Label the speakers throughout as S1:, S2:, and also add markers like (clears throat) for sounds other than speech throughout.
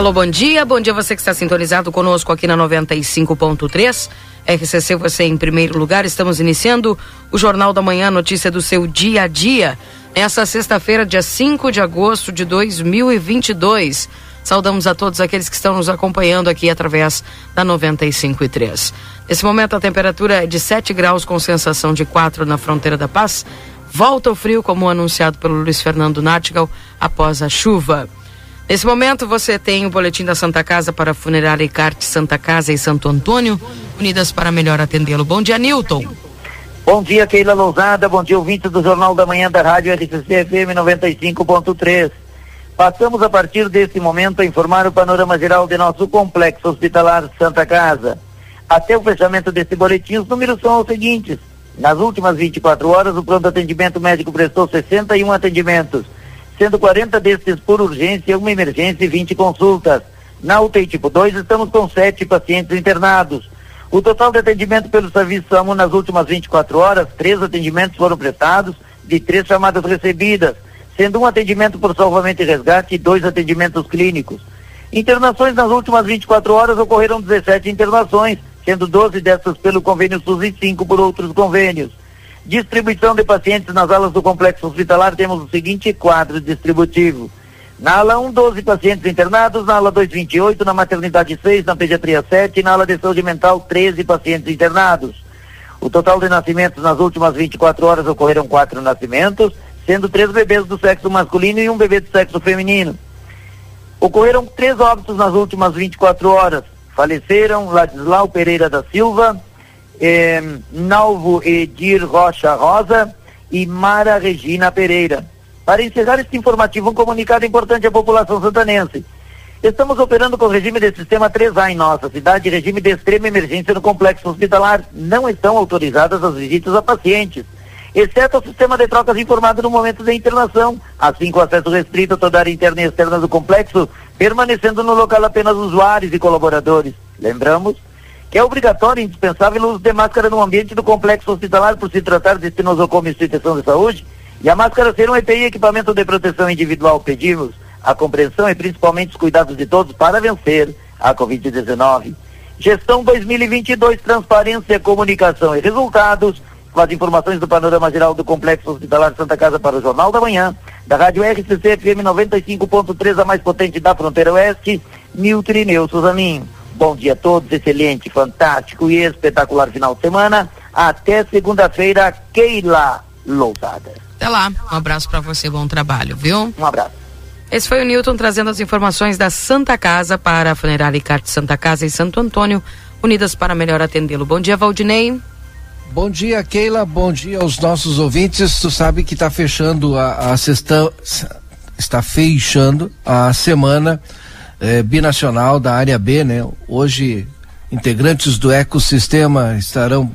S1: Alô, bom dia. Bom dia você que está sintonizado conosco aqui na 95.3. RCC, você em primeiro lugar. Estamos iniciando o Jornal da Manhã, notícia do seu dia a dia. Nessa sexta-feira, dia 5 de agosto de 2022. Saudamos a todos aqueles que estão nos acompanhando aqui através da 95.3. Nesse momento, a temperatura é de 7 graus com sensação de 4 na fronteira da paz. Volta o frio, como anunciado pelo Luiz Fernando Nartigal, após a chuva. Nesse momento você tem o boletim da Santa Casa para Funerária Icarte Santa Casa e Santo Antônio, unidas para melhor atendê-lo. Bom dia, Nilton.
S2: Bom dia, Keila Lousada. Bom dia, ouvinte do Jornal da Manhã da Rádio RCC FM 95.3. Passamos a partir desse momento a informar o panorama geral de nosso complexo hospitalar Santa Casa. Até o fechamento desse boletim, os números são os seguintes. Nas últimas 24 horas, o pronto atendimento médico prestou 61 atendimentos sendo 40 destes por urgência, uma emergência e 20 consultas. Na UTI tipo 2, estamos com sete pacientes internados. O total de atendimento pelo serviço SAMU nas últimas 24 horas, três atendimentos foram prestados, de três chamadas recebidas, sendo um atendimento por salvamento e resgate e dois atendimentos clínicos. Internações nas últimas 24 horas ocorreram 17 internações, sendo 12 dessas pelo convênio SUS e 5 por outros convênios. Distribuição de pacientes nas alas do complexo hospitalar, temos o seguinte quadro distributivo. Na ala 1, 12 pacientes internados, na ala 2, 28, na maternidade 6, na pediatria 7, na ala de saúde mental 13 pacientes internados. O total de nascimentos nas últimas 24 horas ocorreram quatro nascimentos, sendo três bebês do sexo masculino e um bebê do sexo feminino. Ocorreram três óbitos nas últimas 24 horas. Faleceram Ladislau Pereira da Silva, eh, Nalvo Edir Rocha Rosa e Mara Regina Pereira. Para encerrar este informativo, um comunicado importante à população santanense. Estamos operando com o regime de sistema 3A em nossa cidade, regime de extrema emergência no complexo hospitalar. Não estão autorizadas as visitas a pacientes, exceto o sistema de trocas informado no momento da internação, assim com acesso restrito a toda a área interna e externa do complexo, permanecendo no local apenas usuários e colaboradores. Lembramos que é obrigatório e indispensável o uso de máscara no ambiente do complexo hospitalar por se tratar de espinosocoma instituição de saúde e a máscara ser um EPI equipamento de proteção individual. Pedimos a compreensão e principalmente os cuidados de todos para vencer a Covid-19. Gestão 2022, transparência, comunicação e resultados. Com as informações do panorama geral do Complexo Hospitalar Santa Casa para o Jornal da Manhã, da Rádio RCC FM 95.3, a mais potente da fronteira oeste, Nilton Ineu Suzaninho. Bom dia a todos, excelente, fantástico e espetacular final de semana. Até segunda-feira, Keila Lousada.
S1: Até lá, um abraço para você, bom trabalho, viu?
S2: Um abraço.
S1: Esse foi o Newton trazendo as informações da Santa Casa para a Funerária Icarte Santa Casa e Santo Antônio, unidas para melhor atendê-lo. Bom dia, Valdinei.
S3: Bom dia, Keila. Bom dia aos nossos ouvintes. Tu sabe que está fechando a, a sexta, está fechando a semana é, binacional da área B, né? Hoje, integrantes do ecossistema estarão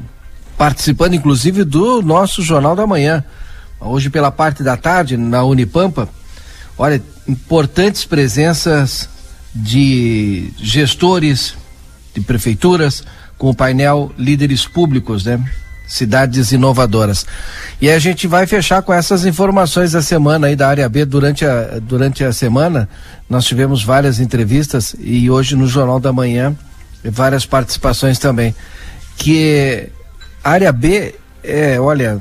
S3: participando, inclusive, do nosso Jornal da Manhã. Hoje, pela parte da tarde, na Unipampa, olha, importantes presenças de gestores de prefeituras com o painel Líderes Públicos, né? Cidades inovadoras. E a gente vai fechar com essas informações da semana aí da área B durante a, durante a semana. Nós tivemos várias entrevistas e hoje no Jornal da Manhã várias participações também. Que área B é, olha,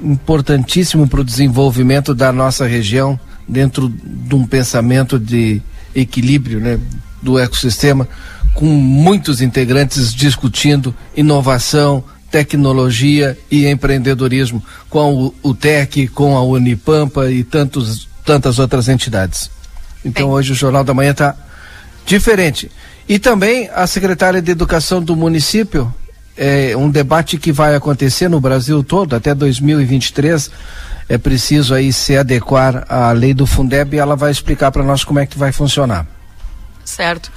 S3: importantíssimo para o desenvolvimento da nossa região dentro de um pensamento de equilíbrio, né, do ecossistema, com muitos integrantes discutindo inovação, tecnologia e empreendedorismo com o, o TEC, com a Unipampa e tantos, tantas outras entidades. Então Bem. hoje o Jornal da Manhã está diferente. E também a secretária de Educação do município, é um debate que vai acontecer no Brasil todo até 2023. É preciso aí se adequar à lei do Fundeb e ela vai explicar para nós como é que vai funcionar.
S1: Certo.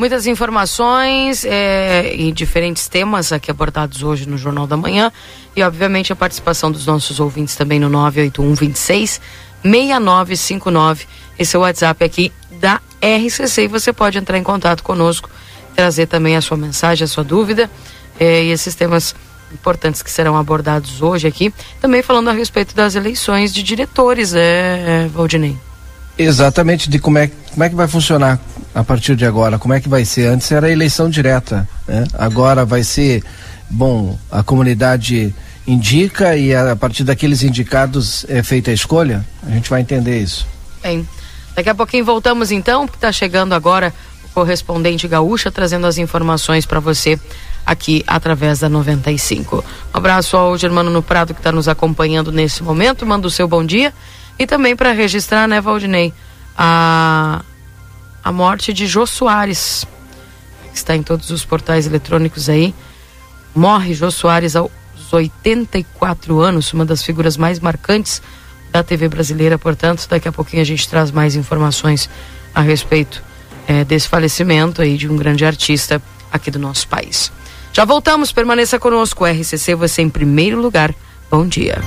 S1: Muitas informações é, e diferentes temas aqui abordados hoje no Jornal da Manhã e, obviamente, a participação dos nossos ouvintes também no 981 26 6959. Esse é o WhatsApp aqui da RCC e você pode entrar em contato conosco, trazer também a sua mensagem, a sua dúvida é, e esses temas importantes que serão abordados hoje aqui. Também falando a respeito das eleições de diretores, é, Valdinei.
S3: Exatamente, de como é, como é que vai funcionar a partir de agora, como é que vai ser? Antes era eleição direta, né? agora vai ser, bom, a comunidade indica e a, partir daqueles indicados é feita a escolha? A gente vai entender isso.
S1: Bem, daqui a pouquinho voltamos então, porque está chegando agora o correspondente gaúcha trazendo as informações para você aqui através da 95. Um abraço ao Germano no Prado que está nos acompanhando nesse momento, manda o seu bom dia e também para registrar, né, Valdinei, a a morte de Jô Soares, que está em todos os portais eletrônicos aí. Morre Jô Soares aos 84 anos, uma das figuras mais marcantes da TV brasileira. Portanto, daqui a pouquinho a gente traz mais informações a respeito é, desse falecimento aí de um grande artista aqui do nosso país. Já voltamos, permaneça conosco. RCC, você em primeiro lugar. Bom dia.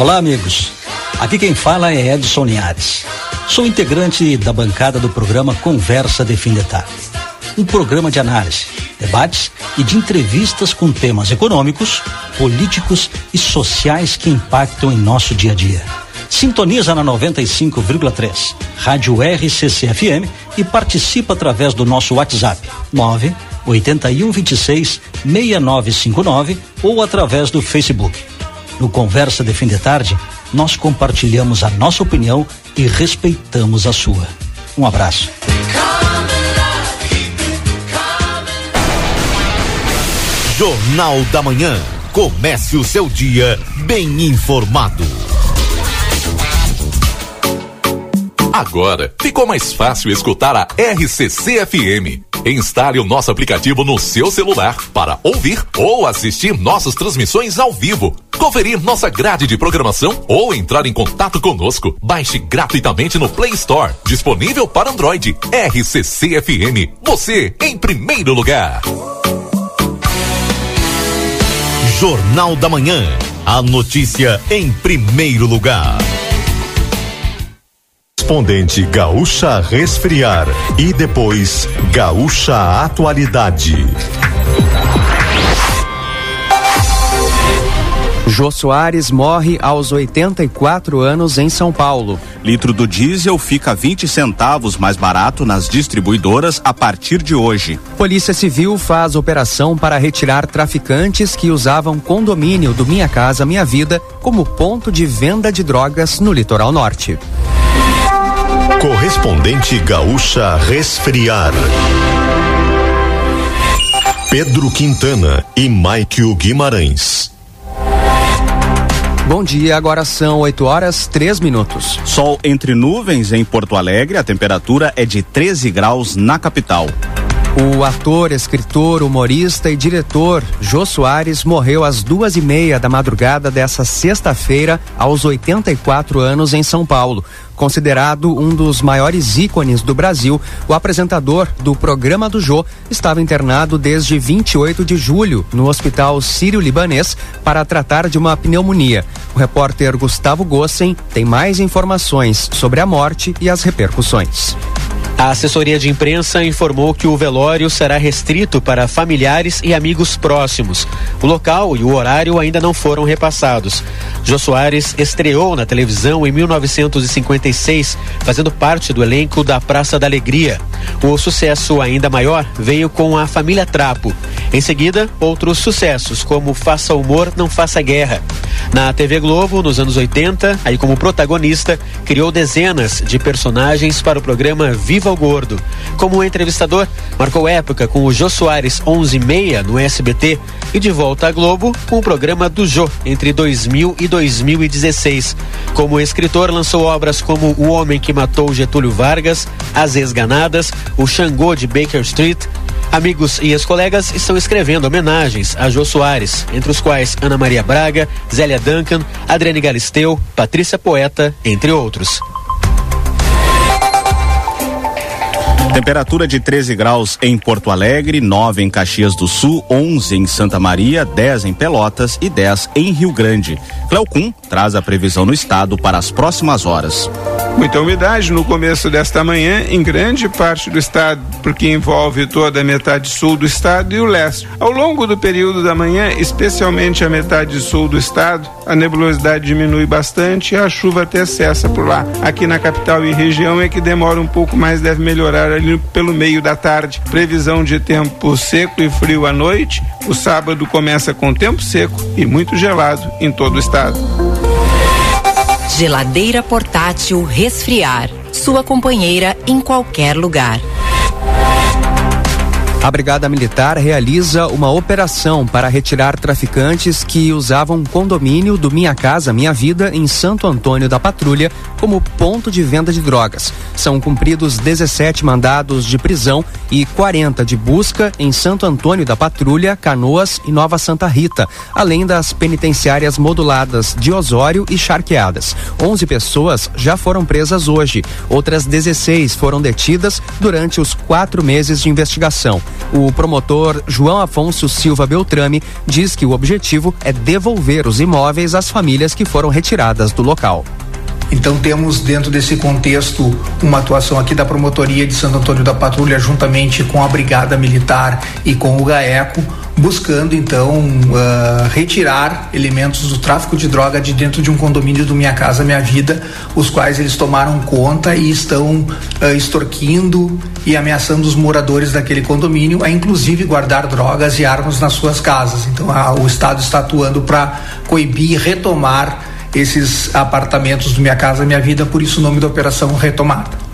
S4: Olá, amigos. Aqui quem fala é Edson Linhares. Sou integrante da bancada do programa Conversa de Fim de Tarde. Um programa de análise, debates e de entrevistas com temas econômicos, políticos e sociais que impactam em nosso dia a dia. Sintoniza na 95,3, Rádio RCCFM e participa através do nosso WhatsApp 9 81 26 6959 ou através do Facebook no Conversa de Fim de Tarde, nós compartilhamos a nossa opinião e respeitamos a sua. Um abraço.
S5: Jornal da Manhã. Comece o seu dia bem informado.
S6: Agora ficou mais fácil escutar a RCC FM. Instale o nosso aplicativo no seu celular para ouvir ou assistir nossas transmissões ao vivo, conferir nossa grade de programação ou entrar em contato conosco. Baixe gratuitamente no Play Store, disponível para Android. RCC FM, você em primeiro lugar.
S5: Jornal da Manhã, a notícia em primeiro lugar
S7: correspondente Gaúcha Resfriar e depois Gaúcha Atualidade.
S8: Jô Soares morre aos 84 anos em São Paulo.
S9: Litro do diesel fica 20 centavos mais barato nas distribuidoras a partir de hoje.
S8: Polícia Civil faz operação para retirar traficantes que usavam condomínio do Minha Casa Minha Vida como ponto de venda de drogas no litoral norte.
S7: Correspondente Gaúcha Resfriar. Pedro Quintana e Maikio Guimarães.
S8: Bom dia, agora são 8 horas 3 minutos.
S9: Sol entre nuvens em Porto Alegre, a temperatura é de 13 graus na capital.
S8: O ator, escritor, humorista e diretor Jô Soares morreu às duas e meia da madrugada dessa sexta-feira, aos 84 anos, em São Paulo. Considerado um dos maiores ícones do Brasil, o apresentador do programa do Jô estava internado desde 28 de julho no Hospital Sírio-Libanês para tratar de uma pneumonia. O repórter Gustavo Gossen tem mais informações sobre a morte e as repercussões.
S10: A assessoria de imprensa informou que o velório será restrito para familiares e amigos próximos. O local e o horário ainda não foram repassados. Jô Soares estreou na televisão em 1956, fazendo parte do elenco da Praça da Alegria. O sucesso ainda maior veio com a Família Trapo. Em seguida, outros sucessos, como Faça Humor, Não Faça Guerra. Na TV Globo, nos anos 80, aí como protagonista, criou dezenas de personagens para o programa Viva Gordo. Como entrevistador, marcou época com o Jô Soares 11:30 no SBT e de volta à Globo com o programa do Jô entre 2000 e 2016. Como escritor, lançou obras como O Homem que Matou Getúlio Vargas, As Esganadas, O Xangô de Baker Street, Amigos e ex-colegas estão escrevendo homenagens a Jô Soares, entre os quais Ana Maria Braga, Zélia Duncan, Adriane Galisteu, Patrícia Poeta, entre outros.
S9: Temperatura de 13 graus em Porto Alegre, 9 em Caxias do Sul, 11 em Santa Maria, 10 em Pelotas e 10 em Rio Grande. Cleocum traz a previsão no estado para as próximas horas.
S11: Muita umidade no começo desta manhã em grande parte do estado, porque envolve toda a metade sul do estado e o leste. Ao longo do período da manhã, especialmente a metade sul do estado, a nebulosidade diminui bastante e a chuva até cessa por lá. Aqui na capital e região é que demora um pouco mais, deve melhorar ali pelo meio da tarde. Previsão de tempo seco e frio à noite. O sábado começa com tempo seco e muito gelado em todo o estado.
S12: Geladeira portátil resfriar. Sua companheira em qualquer lugar.
S8: A Brigada Militar realiza uma operação para retirar traficantes que usavam condomínio do Minha Casa Minha Vida em Santo Antônio da Patrulha como ponto de venda de drogas. São cumpridos 17 mandados de prisão e 40 de busca em Santo Antônio da Patrulha, Canoas e Nova Santa Rita, além das penitenciárias moduladas de Osório e Charqueadas. 11 pessoas já foram presas hoje. Outras 16 foram detidas durante os quatro meses de investigação. O promotor João Afonso Silva Beltrame diz que o objetivo é devolver os imóveis às famílias que foram retiradas do local.
S13: Então temos dentro desse contexto uma atuação aqui da promotoria de Santo Antônio da Patrulha juntamente com a Brigada Militar e com o GAECO, buscando então uh, retirar elementos do tráfico de droga de dentro de um condomínio do Minha Casa Minha Vida, os quais eles tomaram conta e estão uh, extorquindo e ameaçando os moradores daquele condomínio a inclusive guardar drogas e armas nas suas casas. Então o Estado está atuando para coibir e retomar esses apartamentos do Minha Casa Minha Vida, por isso o nome da operação Retomada.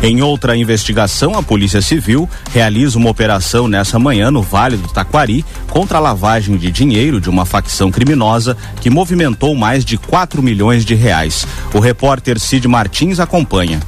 S9: Em outra investigação, a Polícia Civil realiza uma operação nessa manhã no Vale do Taquari contra a lavagem de dinheiro de uma facção criminosa que movimentou mais de 4 milhões de reais. O repórter Cid Martins acompanha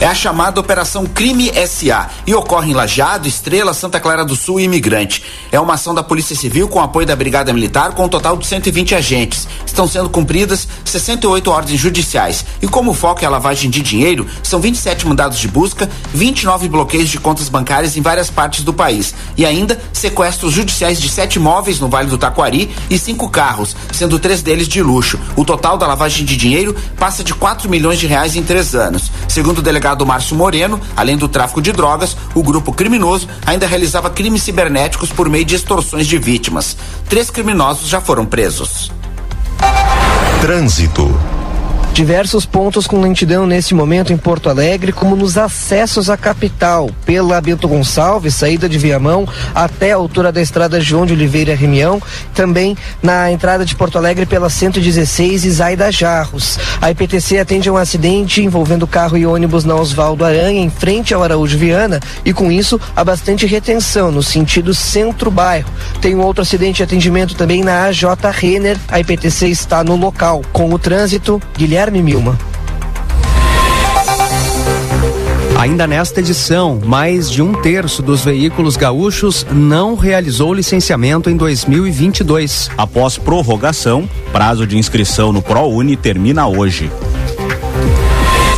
S14: é a chamada Operação Crime SA e ocorre em Lajeado, Estrela, Santa Clara do Sul e Imigrante. É uma ação da Polícia Civil com apoio da Brigada Militar com um total de 120 agentes. Estão sendo cumpridas 68 ordens judiciais e como o foco é a lavagem de dinheiro, são 27 mandados de busca, 29 bloqueios de contas bancárias em várias partes do país e ainda sequestros judiciais de sete imóveis no Vale do Taquari e cinco carros, sendo três deles de luxo. O total da lavagem de dinheiro passa de 4 milhões de reais em três anos. Segundo o delegado delegado Márcio Moreno, além do tráfico de drogas, o grupo criminoso ainda realizava crimes cibernéticos por meio de extorsões de vítimas. Três criminosos já foram presos.
S7: Trânsito.
S15: Diversos pontos com lentidão neste momento em Porto Alegre, como nos acessos à capital, pela Bento Gonçalves, saída de Viamão, até a altura da estrada João de Oliveira Rimião, também na entrada de Porto Alegre pela 116 e Zaida Jarros. A IPTC atende a um acidente envolvendo carro e ônibus na Osvaldo Aranha, em frente ao Araújo Viana, e com isso há bastante retenção no sentido centro-bairro. Tem um outro acidente de atendimento também na AJ Renner, a IPTC está no local. Com o trânsito, Guilherme Guilherme Milma.
S8: Ainda nesta edição, mais de um terço dos veículos gaúchos não realizou licenciamento em 2022.
S9: Após prorrogação, prazo de inscrição no ProUni termina hoje.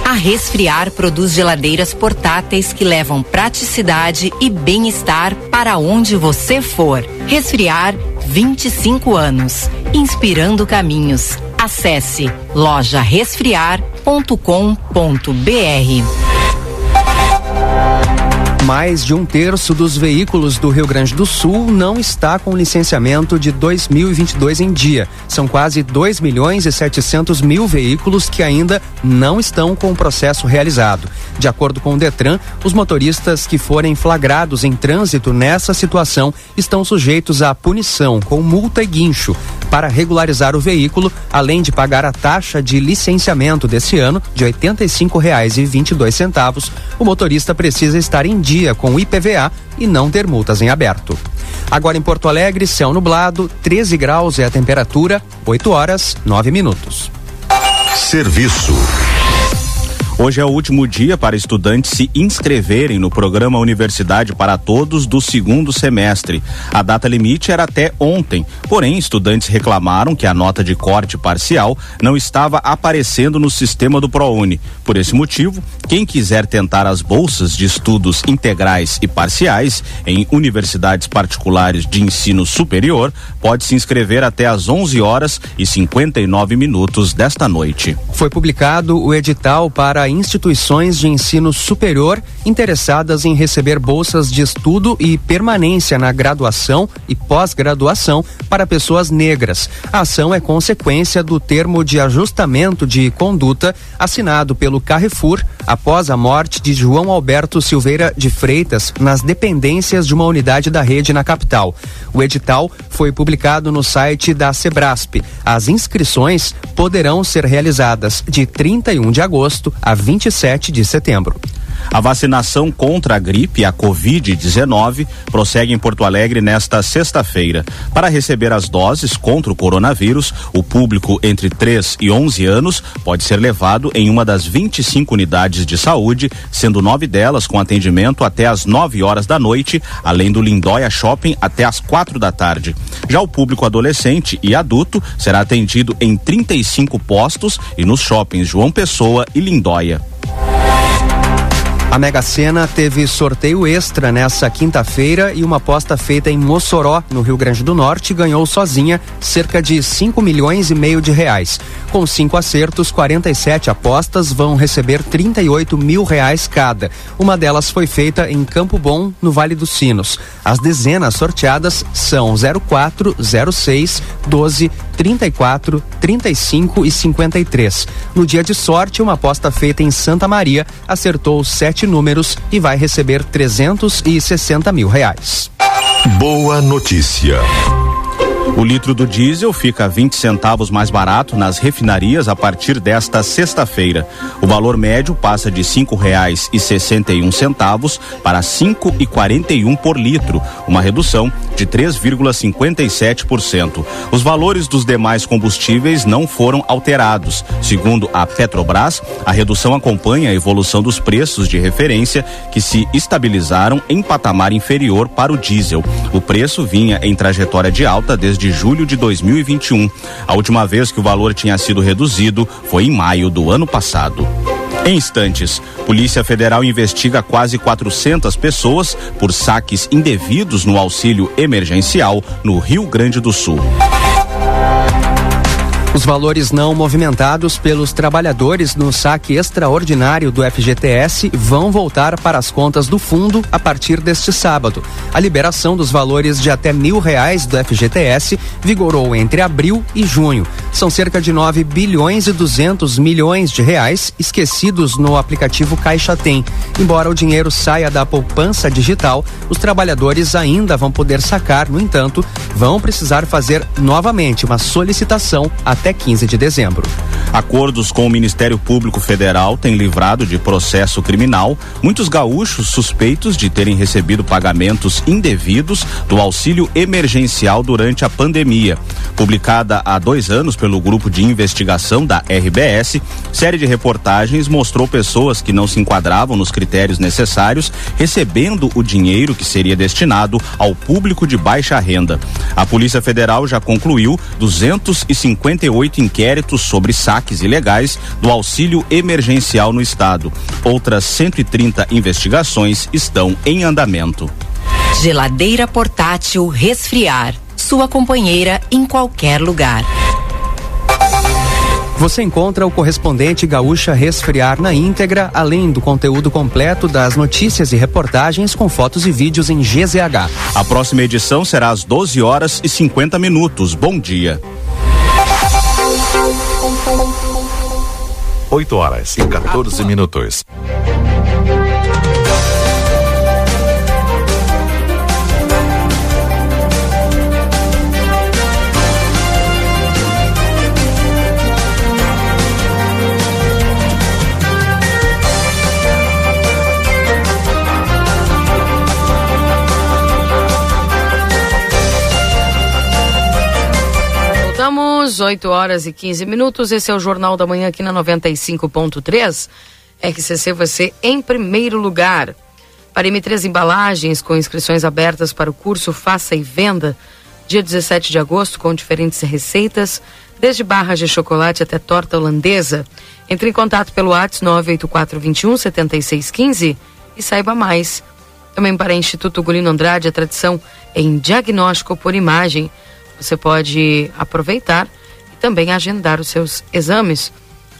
S12: A Resfriar produz geladeiras portáteis que levam praticidade e bem-estar para onde você for. Resfriar 25 anos, inspirando caminhos. Acesse lojaresfriar.com.br.
S8: Mais de um terço dos veículos do Rio Grande do Sul não está com licenciamento de 2022 em dia. São quase 2 milhões e 700 mil veículos que ainda não estão com o processo realizado. De acordo com o Detran, os motoristas que forem flagrados em trânsito nessa situação estão sujeitos à punição com multa e guincho. Para regularizar o veículo, além de pagar a taxa de licenciamento desse ano de R$ 85,22, o motorista precisa estar em dia com o IPVA e não ter multas em aberto. Agora em Porto Alegre, céu nublado, 13 graus é a temperatura, 8 horas, 9 minutos.
S7: Serviço.
S9: Hoje é o último dia para estudantes se inscreverem no programa Universidade para Todos do segundo semestre. A data limite era até ontem, porém, estudantes reclamaram que a nota de corte parcial não estava aparecendo no sistema do ProUni. Por esse motivo, quem quiser tentar as bolsas de estudos integrais e parciais em universidades particulares de ensino superior pode se inscrever até às 11 horas e 59 minutos desta noite.
S8: Foi publicado o edital para instituições de ensino superior interessadas em receber bolsas de estudo e permanência na graduação e pós-graduação para pessoas negras. A ação é consequência do termo de ajustamento de conduta assinado pelo Carrefour após a morte de João Alberto Silveira de Freitas nas dependências de uma unidade da rede na capital. O edital foi publicado no site da Sebrasp. As inscrições poderão ser realizadas de 31 de agosto a 27 de setembro.
S9: A vacinação contra a gripe, a Covid-19, prossegue em Porto Alegre nesta sexta-feira. Para receber as doses contra o coronavírus, o público entre 3 e 11 anos pode ser levado em uma das 25 unidades de saúde, sendo nove delas com atendimento até às 9 horas da noite, além do Lindóia Shopping até às quatro da tarde. Já o público adolescente e adulto será atendido em 35 postos e nos shoppings João Pessoa e Lindóia.
S8: A Mega Sena teve sorteio extra nessa quinta-feira e uma aposta feita em Mossoró, no Rio Grande do Norte, ganhou sozinha cerca de 5 milhões e meio de reais. Com cinco acertos, 47 apostas vão receber 38 mil reais cada. Uma delas foi feita em Campo Bom, no Vale dos Sinos. As dezenas sorteadas são 04, 06, 12, 34, 35 e 53. No dia de sorte, uma aposta feita em Santa Maria acertou sete números e vai receber 360 mil reais.
S7: Boa notícia.
S9: O litro do diesel fica 20 centavos mais barato nas refinarias a partir desta sexta-feira. O valor médio passa de cinco reais e sessenta e um centavos para cinco e quarenta e um por litro, uma redução de 3,57%. Os valores dos demais combustíveis não foram alterados. Segundo a Petrobras, a redução acompanha a evolução dos preços de referência que se estabilizaram em patamar inferior para o diesel. O preço vinha em trajetória de alta desde julho de 2021. A última vez que o valor tinha sido reduzido foi em maio do ano passado. Em instantes, Polícia Federal investiga quase 400 pessoas por saques indevidos no auxílio emergencial no Rio Grande do Sul.
S8: Os valores não movimentados pelos trabalhadores no saque extraordinário do FGTS vão voltar para as contas do fundo a partir deste sábado. A liberação dos valores de até mil reais do FGTS vigorou entre abril e junho. São cerca de 9 bilhões e 200 milhões de reais esquecidos no aplicativo Caixa Tem. Embora o dinheiro saia da poupança digital, os trabalhadores ainda vão poder sacar, no entanto, vão precisar fazer novamente uma solicitação até 15 de dezembro.
S9: Acordos com o Ministério Público Federal têm livrado de processo criminal muitos gaúchos suspeitos de terem recebido pagamentos indevidos do auxílio emergencial durante a pandemia. Publicada há dois anos pelo Grupo de Investigação da RBS, série de reportagens mostrou pessoas que não se enquadravam nos critérios necessários recebendo o dinheiro que seria destinado ao público de baixa renda. A Polícia Federal já concluiu 258 inquéritos sobre saques ilegais do auxílio emergencial no estado. Outras 130 investigações estão em andamento.
S12: Geladeira portátil resfriar. Sua companheira em qualquer lugar.
S8: Você encontra o correspondente Gaúcha Resfriar na íntegra, além do conteúdo completo das notícias e reportagens com fotos e vídeos em GZH.
S9: A próxima edição será às 12 horas e 50 minutos. Bom dia.
S6: 8 horas e 14 minutos.
S1: Voltamos, 8 horas e 15 minutos. Esse é o Jornal da Manhã aqui na 95.3. RCC você em primeiro lugar. Para M3 Embalagens, com inscrições abertas para o curso Faça e Venda, dia 17 de agosto, com diferentes receitas, desde barras de chocolate até torta holandesa. Entre em contato pelo WhatsApp 98421 7615 e saiba mais. Também para Instituto Gulino Andrade, a tradição em diagnóstico por imagem. Você pode aproveitar também agendar os seus exames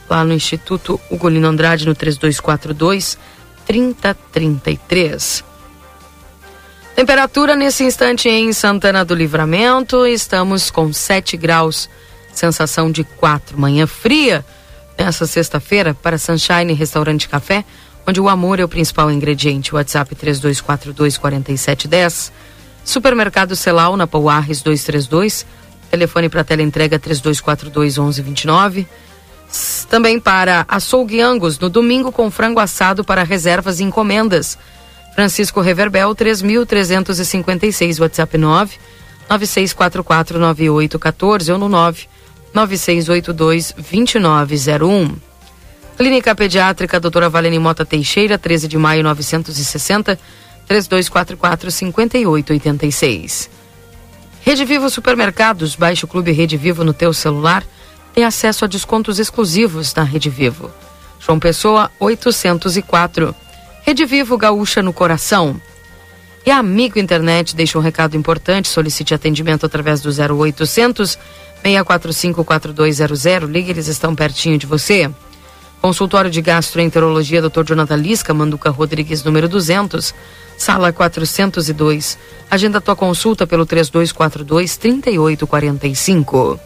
S1: lá no Instituto Ugolino Andrade no 3242 3033. Temperatura nesse instante em Santana do Livramento, estamos com 7 graus, sensação de 4. Manhã fria nessa sexta-feira para Sunshine Restaurante Café, onde o amor é o principal ingrediente. WhatsApp 3242 4710. Supermercado Celal na Pouarres 232. Telefone para teleentrega 3242 1129. Também para Açougue Angus no domingo com frango assado para reservas e encomendas. Francisco Reverbel 3356 WhatsApp 9 9644 9814 ou no 9 9682 2901. Clínica Pediátrica Doutora Valene Mota Teixeira 13 de maio 960 3244 5886. Rede Vivo Supermercados, baixe o Clube Rede Vivo no teu celular, tem acesso a descontos exclusivos na Rede Vivo. João Pessoa 804. Rede Vivo Gaúcha no coração. E a Amigo Internet deixa um recado importante, solicite atendimento através do 0800 645 4200. Ligue, eles estão pertinho de você. Consultório de Gastroenterologia Dr. Jonathan Lisca, Manduca Rodrigues, número 200, sala 402. Agenda tua consulta pelo 3242 3845.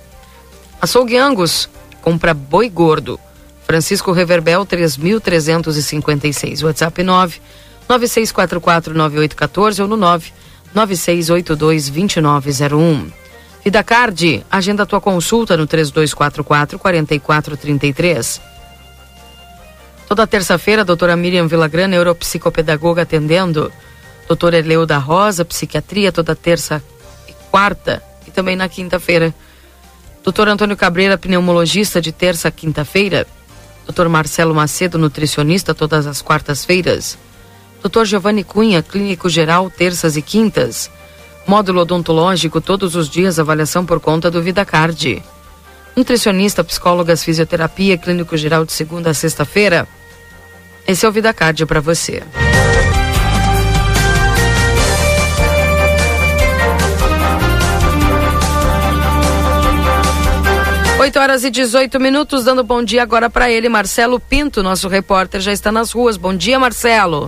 S1: Açougue Angus, compra boi gordo. Francisco Reverbel 3356. WhatsApp 9 9644 9814 ou no 9 9682 2901. Vida Card, agenda tua consulta no 3244 4433. Toda terça-feira, a doutora Miriam Villagrana, neuropsicopedagoga, atendendo. Doutora Eleu da Rosa, psiquiatria, toda terça e quarta. E também na quinta-feira. Doutor Antônio Cabreira, pneumologista, de terça a quinta-feira. Doutor Marcelo Macedo, nutricionista, todas as quartas-feiras. Doutor Giovanni Cunha, clínico geral, terças e quintas. Módulo odontológico, todos os dias, avaliação por conta do VidaCard. Nutricionista, psicólogas, fisioterapia, clínico geral de segunda a sexta-feira. Esse é o VidaCard para você. Oito horas e 18 minutos, dando bom dia agora para ele, Marcelo Pinto, nosso repórter, já está nas ruas. Bom dia, Marcelo.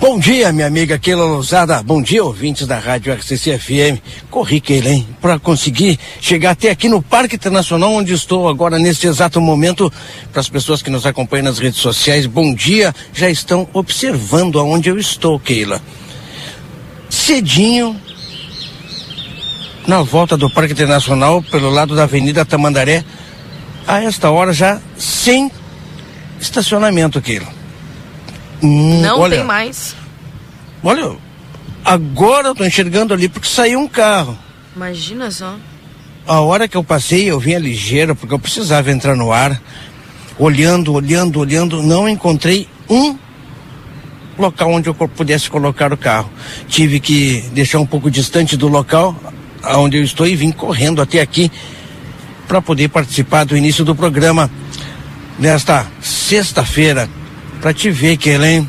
S16: Bom dia, minha amiga Keila Lousada. Bom dia, ouvintes da Rádio RCC FM. Corri, Keila, hein? Para conseguir chegar até aqui no Parque Internacional, onde estou agora neste exato momento. Para as pessoas que nos acompanham nas redes sociais, bom dia. Já estão observando aonde eu estou, Keila. Cedinho, na volta do Parque Internacional, pelo lado da Avenida Tamandaré, a esta hora já sem estacionamento aquilo. Hum,
S1: Não
S16: olha,
S1: tem mais.
S16: Olha, agora eu tô enxergando ali porque saiu um carro.
S1: Imagina só.
S16: A hora que eu passei, eu vinha ligeiro, porque eu precisava entrar no ar. Olhando, olhando, olhando, não encontrei um local onde eu pudesse colocar o carro. Tive que deixar um pouco distante do local onde eu estou e vim correndo até aqui para poder participar do início do programa nesta sexta-feira. Para te ver, Kellen.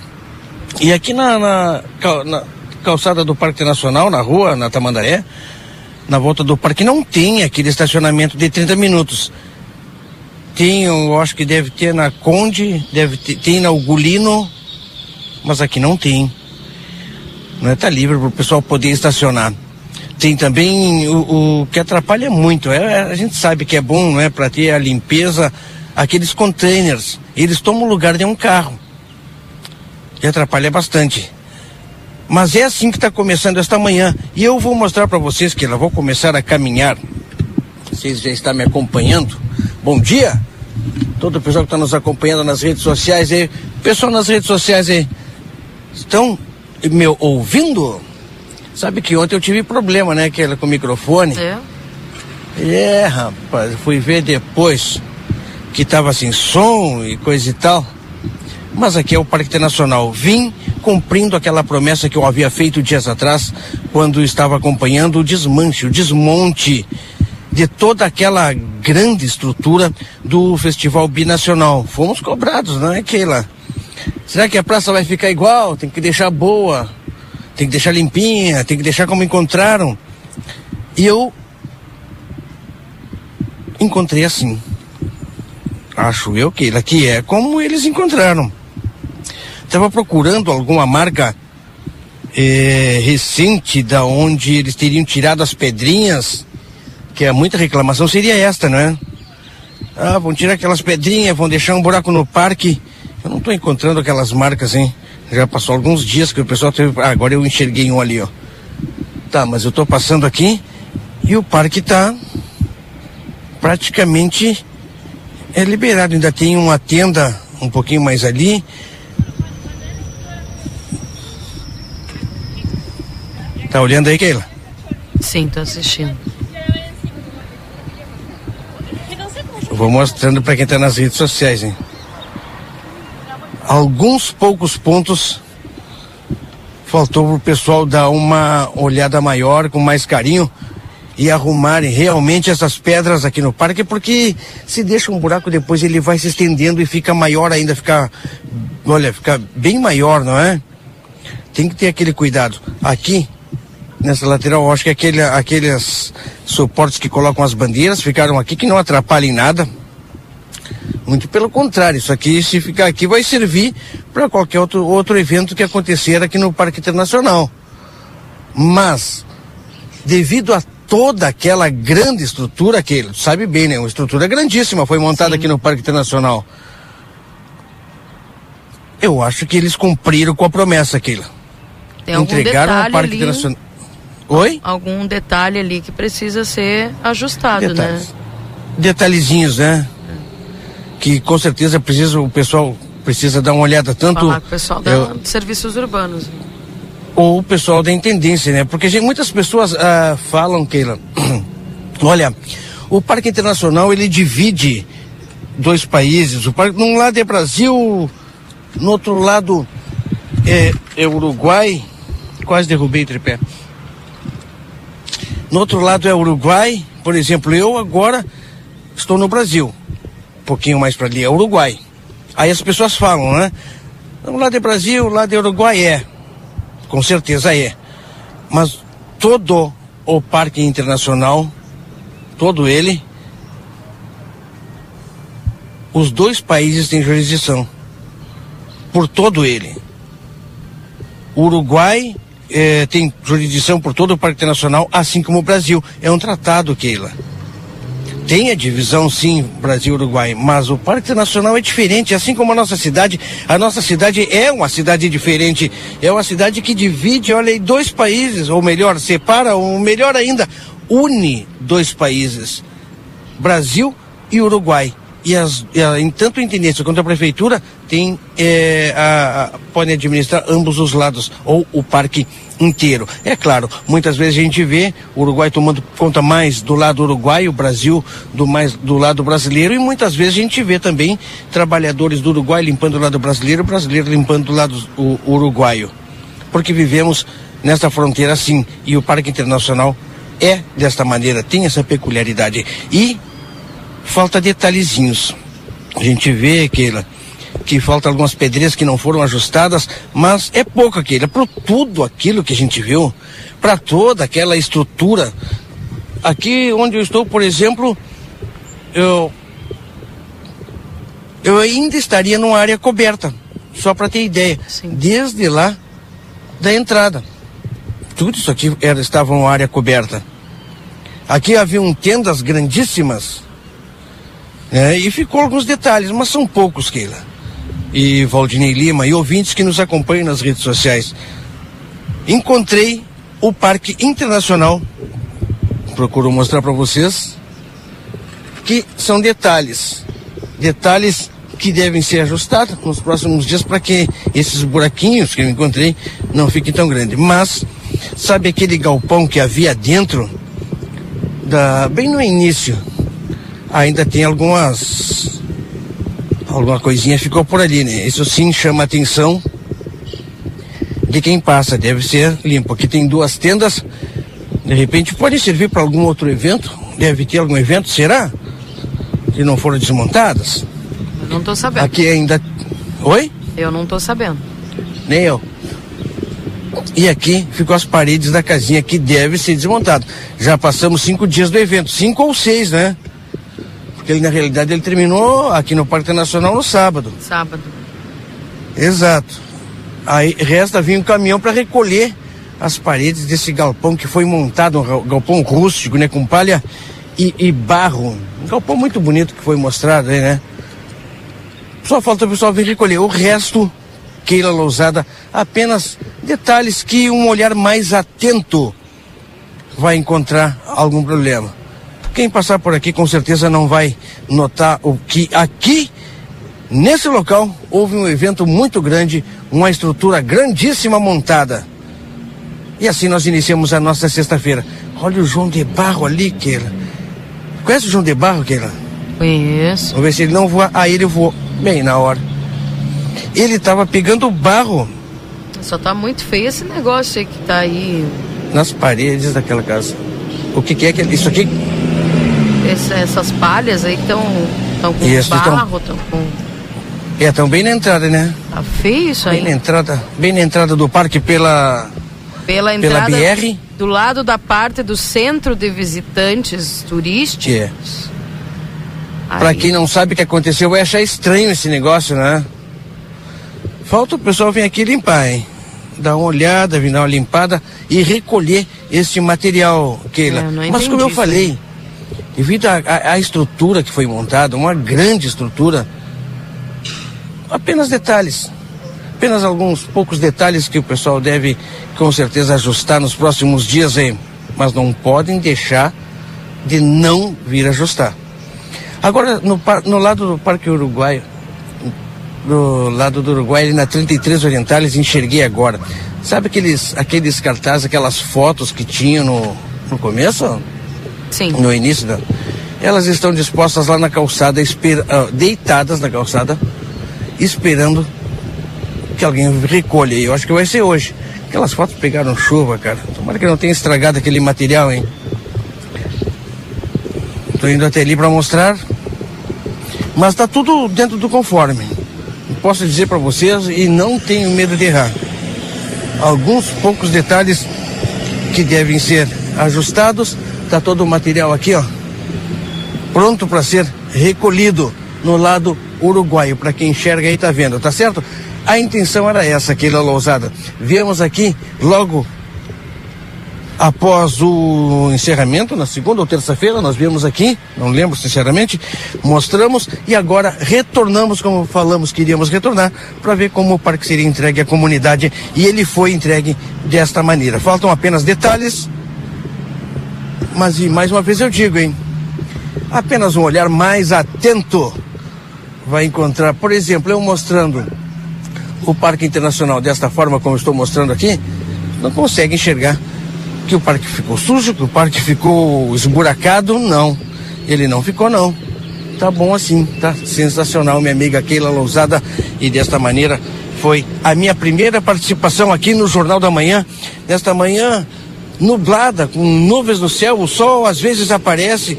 S16: E aqui na, na na calçada do Parque Nacional, na rua, na Tamandaré, na volta do parque, não tem aquele estacionamento de 30 minutos. Tem, eu acho que deve ter na Conde, deve ter, tem na Ugolino, mas aqui não tem. Não é? Tá livre para o pessoal poder estacionar. Tem também o, o que atrapalha muito, é, a gente sabe que é bom, não é, para ter a limpeza, aqueles containers, eles tomam o lugar de um carro. E atrapalha bastante. Mas é assim que está começando esta manhã. E eu vou mostrar para vocês que ela vou começar a caminhar. Vocês já estão me acompanhando. Bom dia. Todo o pessoal que está nos acompanhando nas redes sociais aí. Pessoal nas redes sociais aí. Estão me ouvindo? Sabe que ontem eu tive problema, né? Que com o microfone.
S1: É.
S16: É, rapaz. Fui ver depois que tava sem som e coisa e tal. Mas aqui é o Parque Internacional. Vim cumprindo aquela promessa que eu havia feito dias atrás, quando estava acompanhando o desmanche, o desmonte de toda aquela grande estrutura do Festival Binacional. Fomos cobrados, não é, Keila? Será que a praça vai ficar igual? Tem que deixar boa, tem que deixar limpinha, tem que deixar como encontraram. E eu encontrei assim. Acho eu, que é como eles encontraram. Estava procurando alguma marca eh, recente da onde eles teriam tirado as pedrinhas, que é muita reclamação, seria esta, não é? Ah, vão tirar aquelas pedrinhas, vão deixar um buraco no parque. Eu não estou encontrando aquelas marcas, hein? Já passou alguns dias que o pessoal teve. Ah, agora eu enxerguei um ali, ó. Tá, mas eu estou passando aqui e o parque está praticamente é liberado. Ainda tem uma tenda um pouquinho mais ali. Tá olhando aí, Keila?
S1: Sim, tô assistindo.
S16: Eu vou mostrando para quem tá nas redes sociais, hein? Alguns poucos pontos faltou pro pessoal dar uma olhada maior, com mais carinho e arrumarem realmente essas pedras aqui no parque, porque se deixa um buraco depois ele vai se estendendo e fica maior ainda, fica, olha, fica bem maior, não é? Tem que ter aquele cuidado. Aqui, nessa lateral, eu acho que aquele, aqueles suportes que colocam as bandeiras ficaram aqui que não atrapalhem nada. Muito pelo contrário, isso aqui, se ficar aqui, vai servir para qualquer outro, outro evento que acontecer aqui no Parque Internacional. Mas, devido a toda aquela grande estrutura que ele sabe bem, né? Uma estrutura grandíssima foi montada aqui no Parque Internacional. Eu acho que eles cumpriram com a promessa, Keila.
S1: Tem
S16: Entregaram ao
S1: detalhe
S16: Parque
S1: ali,
S16: Internacional. Oi?
S1: Algum detalhe ali que precisa ser ajustado,
S16: Detalhes.
S1: né?
S16: Detalhezinhos, né? Que com certeza precisa, o pessoal precisa dar uma olhada tanto.
S1: Falar com o pessoal da,
S16: eu-
S1: serviços urbanos.
S16: O pessoal da intendência, né? Porque gente, muitas pessoas ah, falam, Keila, (clears throat) olha, o Parque Internacional ele divide dois países. O parque, num lado é Brasil, no outro lado é, é Uruguai. Quase derrubei o tripé. No outro lado é Uruguai. Por exemplo, eu agora estou no Brasil. Um pouquinho mais para ali é Uruguai. Aí as pessoas falam, né? Um lado é Brasil, o lado é Uruguai é. Com certeza é. Mas todo o Parque Internacional, todo ele, os dois países têm jurisdição. Por todo ele. O Uruguai eh, tem jurisdição por todo o Parque Internacional, assim como o Brasil. É um tratado, Keila. Tem a divisão, sim, Brasil-Uruguai, mas o Parque Internacional é diferente, assim como a nossa cidade. A nossa cidade é uma cidade diferente. É uma cidade que divide, olha aí, dois países, ou melhor, separa, ou melhor ainda, une dois países: Brasil e Uruguai. e, as, e a, em tanto a intendência quanto a prefeitura tem, é, a, a, podem administrar ambos os lados, ou o parque inteiro. É claro, muitas vezes a gente vê o Uruguai tomando conta mais do lado uruguaio, o Brasil do mais do lado brasileiro, e muitas vezes a gente vê também trabalhadores do Uruguai limpando o lado brasileiro, o brasileiro limpando o lado o, uruguaio. Porque vivemos nessa fronteira assim, e o Parque Internacional é desta maneira, tem essa peculiaridade. E falta detalhezinhos. A gente vê aquela que falta algumas pedreiras que não foram ajustadas, mas é pouco aquele, é para tudo aquilo que a gente viu, para toda aquela estrutura. Aqui onde eu estou, por exemplo, eu eu ainda estaria numa área coberta, só para ter ideia, Sim. desde lá da entrada. Tudo isso aqui era, estava uma área coberta. Aqui haviam tendas grandíssimas, né? E ficou alguns detalhes, mas são poucos, Keila. E Valdinei Lima e ouvintes que nos acompanham nas redes sociais. Encontrei o Parque Internacional. Procuro mostrar para vocês que são detalhes. Detalhes que devem ser ajustados nos próximos dias para que esses buraquinhos que eu encontrei não fiquem tão grandes. Mas, sabe aquele galpão que havia dentro? Da, bem no início ainda tem algumas alguma coisinha ficou por ali, né? Isso sim chama a atenção de quem passa, deve ser limpo. Aqui tem duas tendas, de repente pode servir para algum outro evento, deve ter algum evento, será? Que não foram desmontadas?
S1: Eu não estou sabendo.
S16: Aqui ainda. Oi?
S1: Eu não estou sabendo.
S16: Nem eu. E aqui ficam as paredes da casinha que deve ser desmontado. Já passamos cinco dias do evento, cinco ou seis, né? Porque ele, na realidade, ele terminou aqui no Parque Nacional no sábado.
S1: Sábado.
S16: Exato. Aí resta vir um caminhão para recolher as paredes desse galpão que foi montado, um galpão rústico, né? Com palha e, e barro. Um galpão muito bonito que foi mostrado aí, né? Só falta o pessoal vir recolher. O resto, Keila Lousada, apenas detalhes que um olhar mais atento vai encontrar algum problema. Quem passar por aqui com certeza não vai notar o que aqui, nesse local, houve um evento muito grande, uma estrutura grandíssima montada. E assim nós iniciamos a nossa sexta-feira. Olha o João de Barro ali, Keila. Conhece o João de Barro, Keila?
S1: Conheço.
S16: Vamos ver se ele não voa. Aí ele voou bem na hora. Ele estava pegando barro.
S1: Só tá muito feio esse negócio aí que tá aí.
S16: Nas paredes daquela casa. O que, que é que isso aqui?
S1: Esse, essas palhas aí que estão com
S16: Isso,
S1: barro, estão com.
S16: É, estão bem na entrada, né?
S1: Tá feio isso aí.
S16: Bem na entrada, bem na entrada do parque pela.
S1: Pela entrada.
S16: Pela BR.
S1: Do lado da parte do centro de visitantes turísticos.
S16: É. Para quem não sabe o que aconteceu, vai achar estranho esse negócio, né? Falta o pessoal vir aqui limpar, hein? Dar uma olhada, vir dar uma limpada e recolher esse material, Keila. É, Mas como eu falei, devido à estrutura que foi montada, uma grande estrutura, apenas detalhes, apenas alguns poucos detalhes que o pessoal deve com certeza ajustar nos próximos dias aí, mas não podem deixar de não vir ajustar. Agora, no, no lado do Parque Uruguai, do lado do Uruguai, na 33 Orientales, enxerguei agora. Sabe aqueles, aqueles cartazes, aquelas fotos que tinham no, no começo?
S1: Sim.
S16: no início da. Elas estão dispostas lá na calçada, uh, deitadas na calçada, esperando que alguém recolha. Eu acho que vai ser hoje. Aquelas fotos pegaram chuva, cara. Tomara que não tenha estragado aquele material, hein? Tô indo até ali para mostrar. Mas tá tudo dentro do conforme. Posso dizer para vocês e não tenho medo de errar. Alguns poucos detalhes que devem ser ajustados Tá todo o material aqui, ó, pronto para ser recolhido no lado uruguaio. Para quem enxerga aí tá vendo, tá certo? A intenção era essa, Keila Lousada. Viemos aqui logo após o encerramento, na segunda ou terça-feira, nós viemos aqui, não lembro sinceramente, mostramos e agora retornamos como falamos que iríamos retornar para ver como o parque seria entregue à comunidade e ele foi entregue desta maneira. Faltam apenas detalhes mas e mais uma vez eu digo, hein? Apenas um olhar mais atento vai encontrar, por exemplo, eu mostrando o Parque Internacional desta forma como estou mostrando aqui, não consegue enxergar que o parque ficou sujo, que o parque ficou esburacado, não. Ele não ficou não. Tá bom assim, tá sensacional, minha amiga Keila Lousada, e desta maneira foi a minha primeira participação aqui no Jornal da Manhã. Nesta manhã nublada, com nuvens no céu, o sol às vezes aparece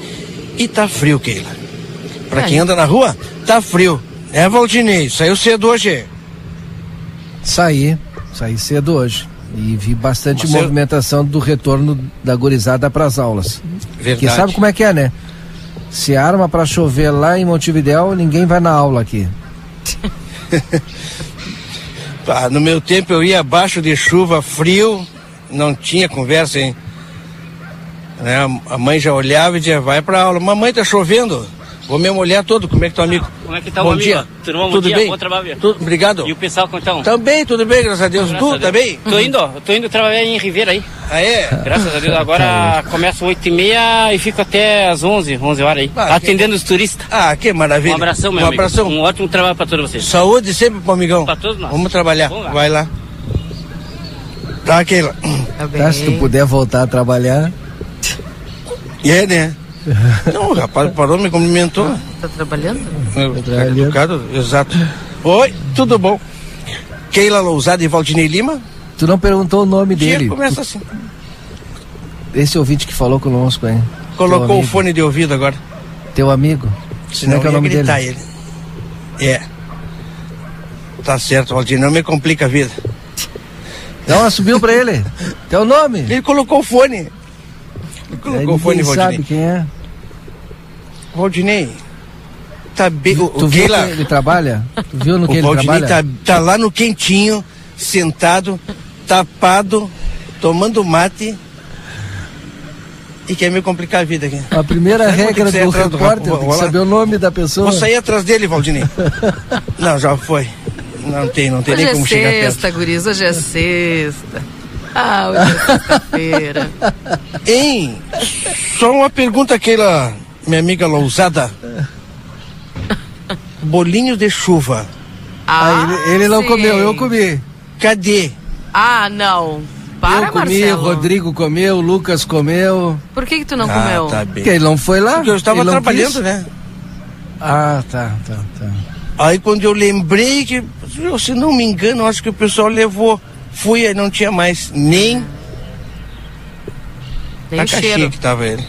S16: e tá frio, Keila. Pra quem anda na rua, tá frio. É, Valdinei, saiu cedo hoje.
S3: Saí, saí cedo hoje. E vi bastante
S16: Você-
S3: movimentação do retorno da gurizada para as aulas.
S16: Verdade.
S3: Porque sabe como é que é, né? Se arma para chover lá em Montevidéu, ninguém vai na aula aqui. (laughs)
S16: Ah, no meu tempo eu ia abaixo de chuva, frio, não tinha conversa, hein? Né, a mãe já olhava e dizia, vai pra aula. Mamãe, tá chovendo. Vou me molhar todo. Como é que tá, amigo?
S17: Como é que tá o
S16: bom
S17: amigo?
S16: dia.
S17: Tudo bom?
S16: Tudo
S17: dia,
S16: bem?
S17: bom trabalho.
S16: Tudo, obrigado.
S17: E o pessoal como estão?
S16: Também, tudo bem, graças a Deus.
S17: Graças
S16: tu,
S17: a Deus.
S16: tá bem?
S17: Tô indo, tô indo trabalhar em Ribeira aí.
S16: Ah, é?
S17: Graças a Deus. (laughs) Agora começa 8 e meia e fico até as 11, 11 horas aí.
S16: Ah,
S17: atendendo os turistas.
S16: Ah, que maravilha.
S17: Um abração, meu
S16: Um
S17: amigo.
S16: abração.
S17: Um ótimo trabalho pra todos vocês.
S16: Saúde sempre pro amigão.
S17: Pra todos nós.
S16: Vamos trabalhar.
S17: Vamos.
S16: Vai lá. Tá, Keila.
S3: Tá, se tu puder voltar a trabalhar.
S16: É, né? (laughs) Não, o rapaz parou, me cumprimentou.
S1: Tá trabalhando?
S16: É, educado, exato. Oi, tudo bom? Keila Lousada e Valdinei Lima?
S3: Tu não perguntou o nome
S16: Dia
S3: dele.
S16: começa assim.
S3: Esse ouvinte que falou conosco, hein?
S16: Colocou o fone de ouvido agora.
S3: Teu amigo?
S16: Senão
S3: Como é que é o
S16: ia
S3: nome
S16: gritar
S3: dele?
S16: ele. É. Tá certo, Valdinei, não me complica a vida.
S3: Não, subiu pra ele. Teu nome?
S16: Ele colocou o fone. Ele
S3: Aí
S16: colocou o fone, Valdinei.
S3: sabe quem é.
S16: Valdinei, tá bem.
S3: Tu
S16: o
S3: viu que ele trabalha? Tu viu no que
S16: o
S3: ele
S16: Valdinei
S3: trabalha?
S16: tá, tá lá no quentinho, sentado, tapado, tomando mate. E quer me complicar a vida aqui.
S3: A primeira
S16: Sabe
S3: regra do repórter tem que
S16: lá.
S3: saber o nome da pessoa.
S16: Vou sair atrás dele, Valdinei. (laughs) não, já foi. Não tem, não tem
S1: Hoje
S16: nem
S1: é
S16: como chegar perto.
S1: sexta, guris, hoje é sexta. Ah, hoje é sexta-feira. (laughs)
S16: Hein? Só uma pergunta aquela, minha amiga Lousada. Bolinho de chuva.
S1: Ah,
S3: ele, ele não
S1: sim.
S3: comeu, eu comi.
S16: Cadê?
S1: Ah, não. Para,
S3: eu comi,
S1: Marcelo.
S3: Rodrigo comeu, Lucas comeu.
S1: Por que que tu não
S16: Ah,
S1: comeu?
S16: tá bem.
S3: Porque ele não foi lá.
S16: Porque eu estava trabalhando,
S3: quis.
S16: né?
S3: Ah, tá, tá, tá.
S16: Aí quando eu lembrei que, se não me engano, acho que o pessoal levou. Fui e não tinha mais nem
S1: Nem
S16: a caixinha
S1: cheiro.
S16: que tava ele.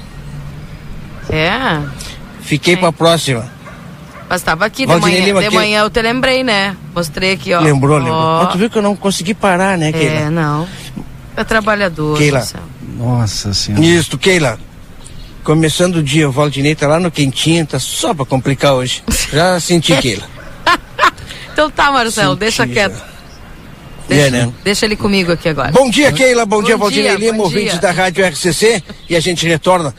S1: É,
S16: Fiquei pra próxima.
S1: mas tava aqui de manhã.
S16: Lima,
S1: De manhã eu te lembrei, né? Mostrei aqui, ó.
S16: Lembrou, lembrou.
S1: Ó.
S16: Mas tu viu que eu não consegui parar, né, Keila?
S1: É, não. É trabalhador.
S16: Keila.
S1: Marcelo.
S3: Nossa senhora.
S16: Isso, Keila. Começando o dia, o Valdinei tá lá no quentinho, tá só pra complicar hoje. Já senti, (laughs) Keila.
S1: Então tá, Marcelo, deixa quieto.
S16: É, né?
S1: Deixa ele comigo aqui agora.
S16: Bom dia, Keila. Bom, dia,
S1: Bom dia,
S16: Lima,
S1: bom
S16: ouvintes
S1: dia.
S16: da Rádio RCC. E a gente retorna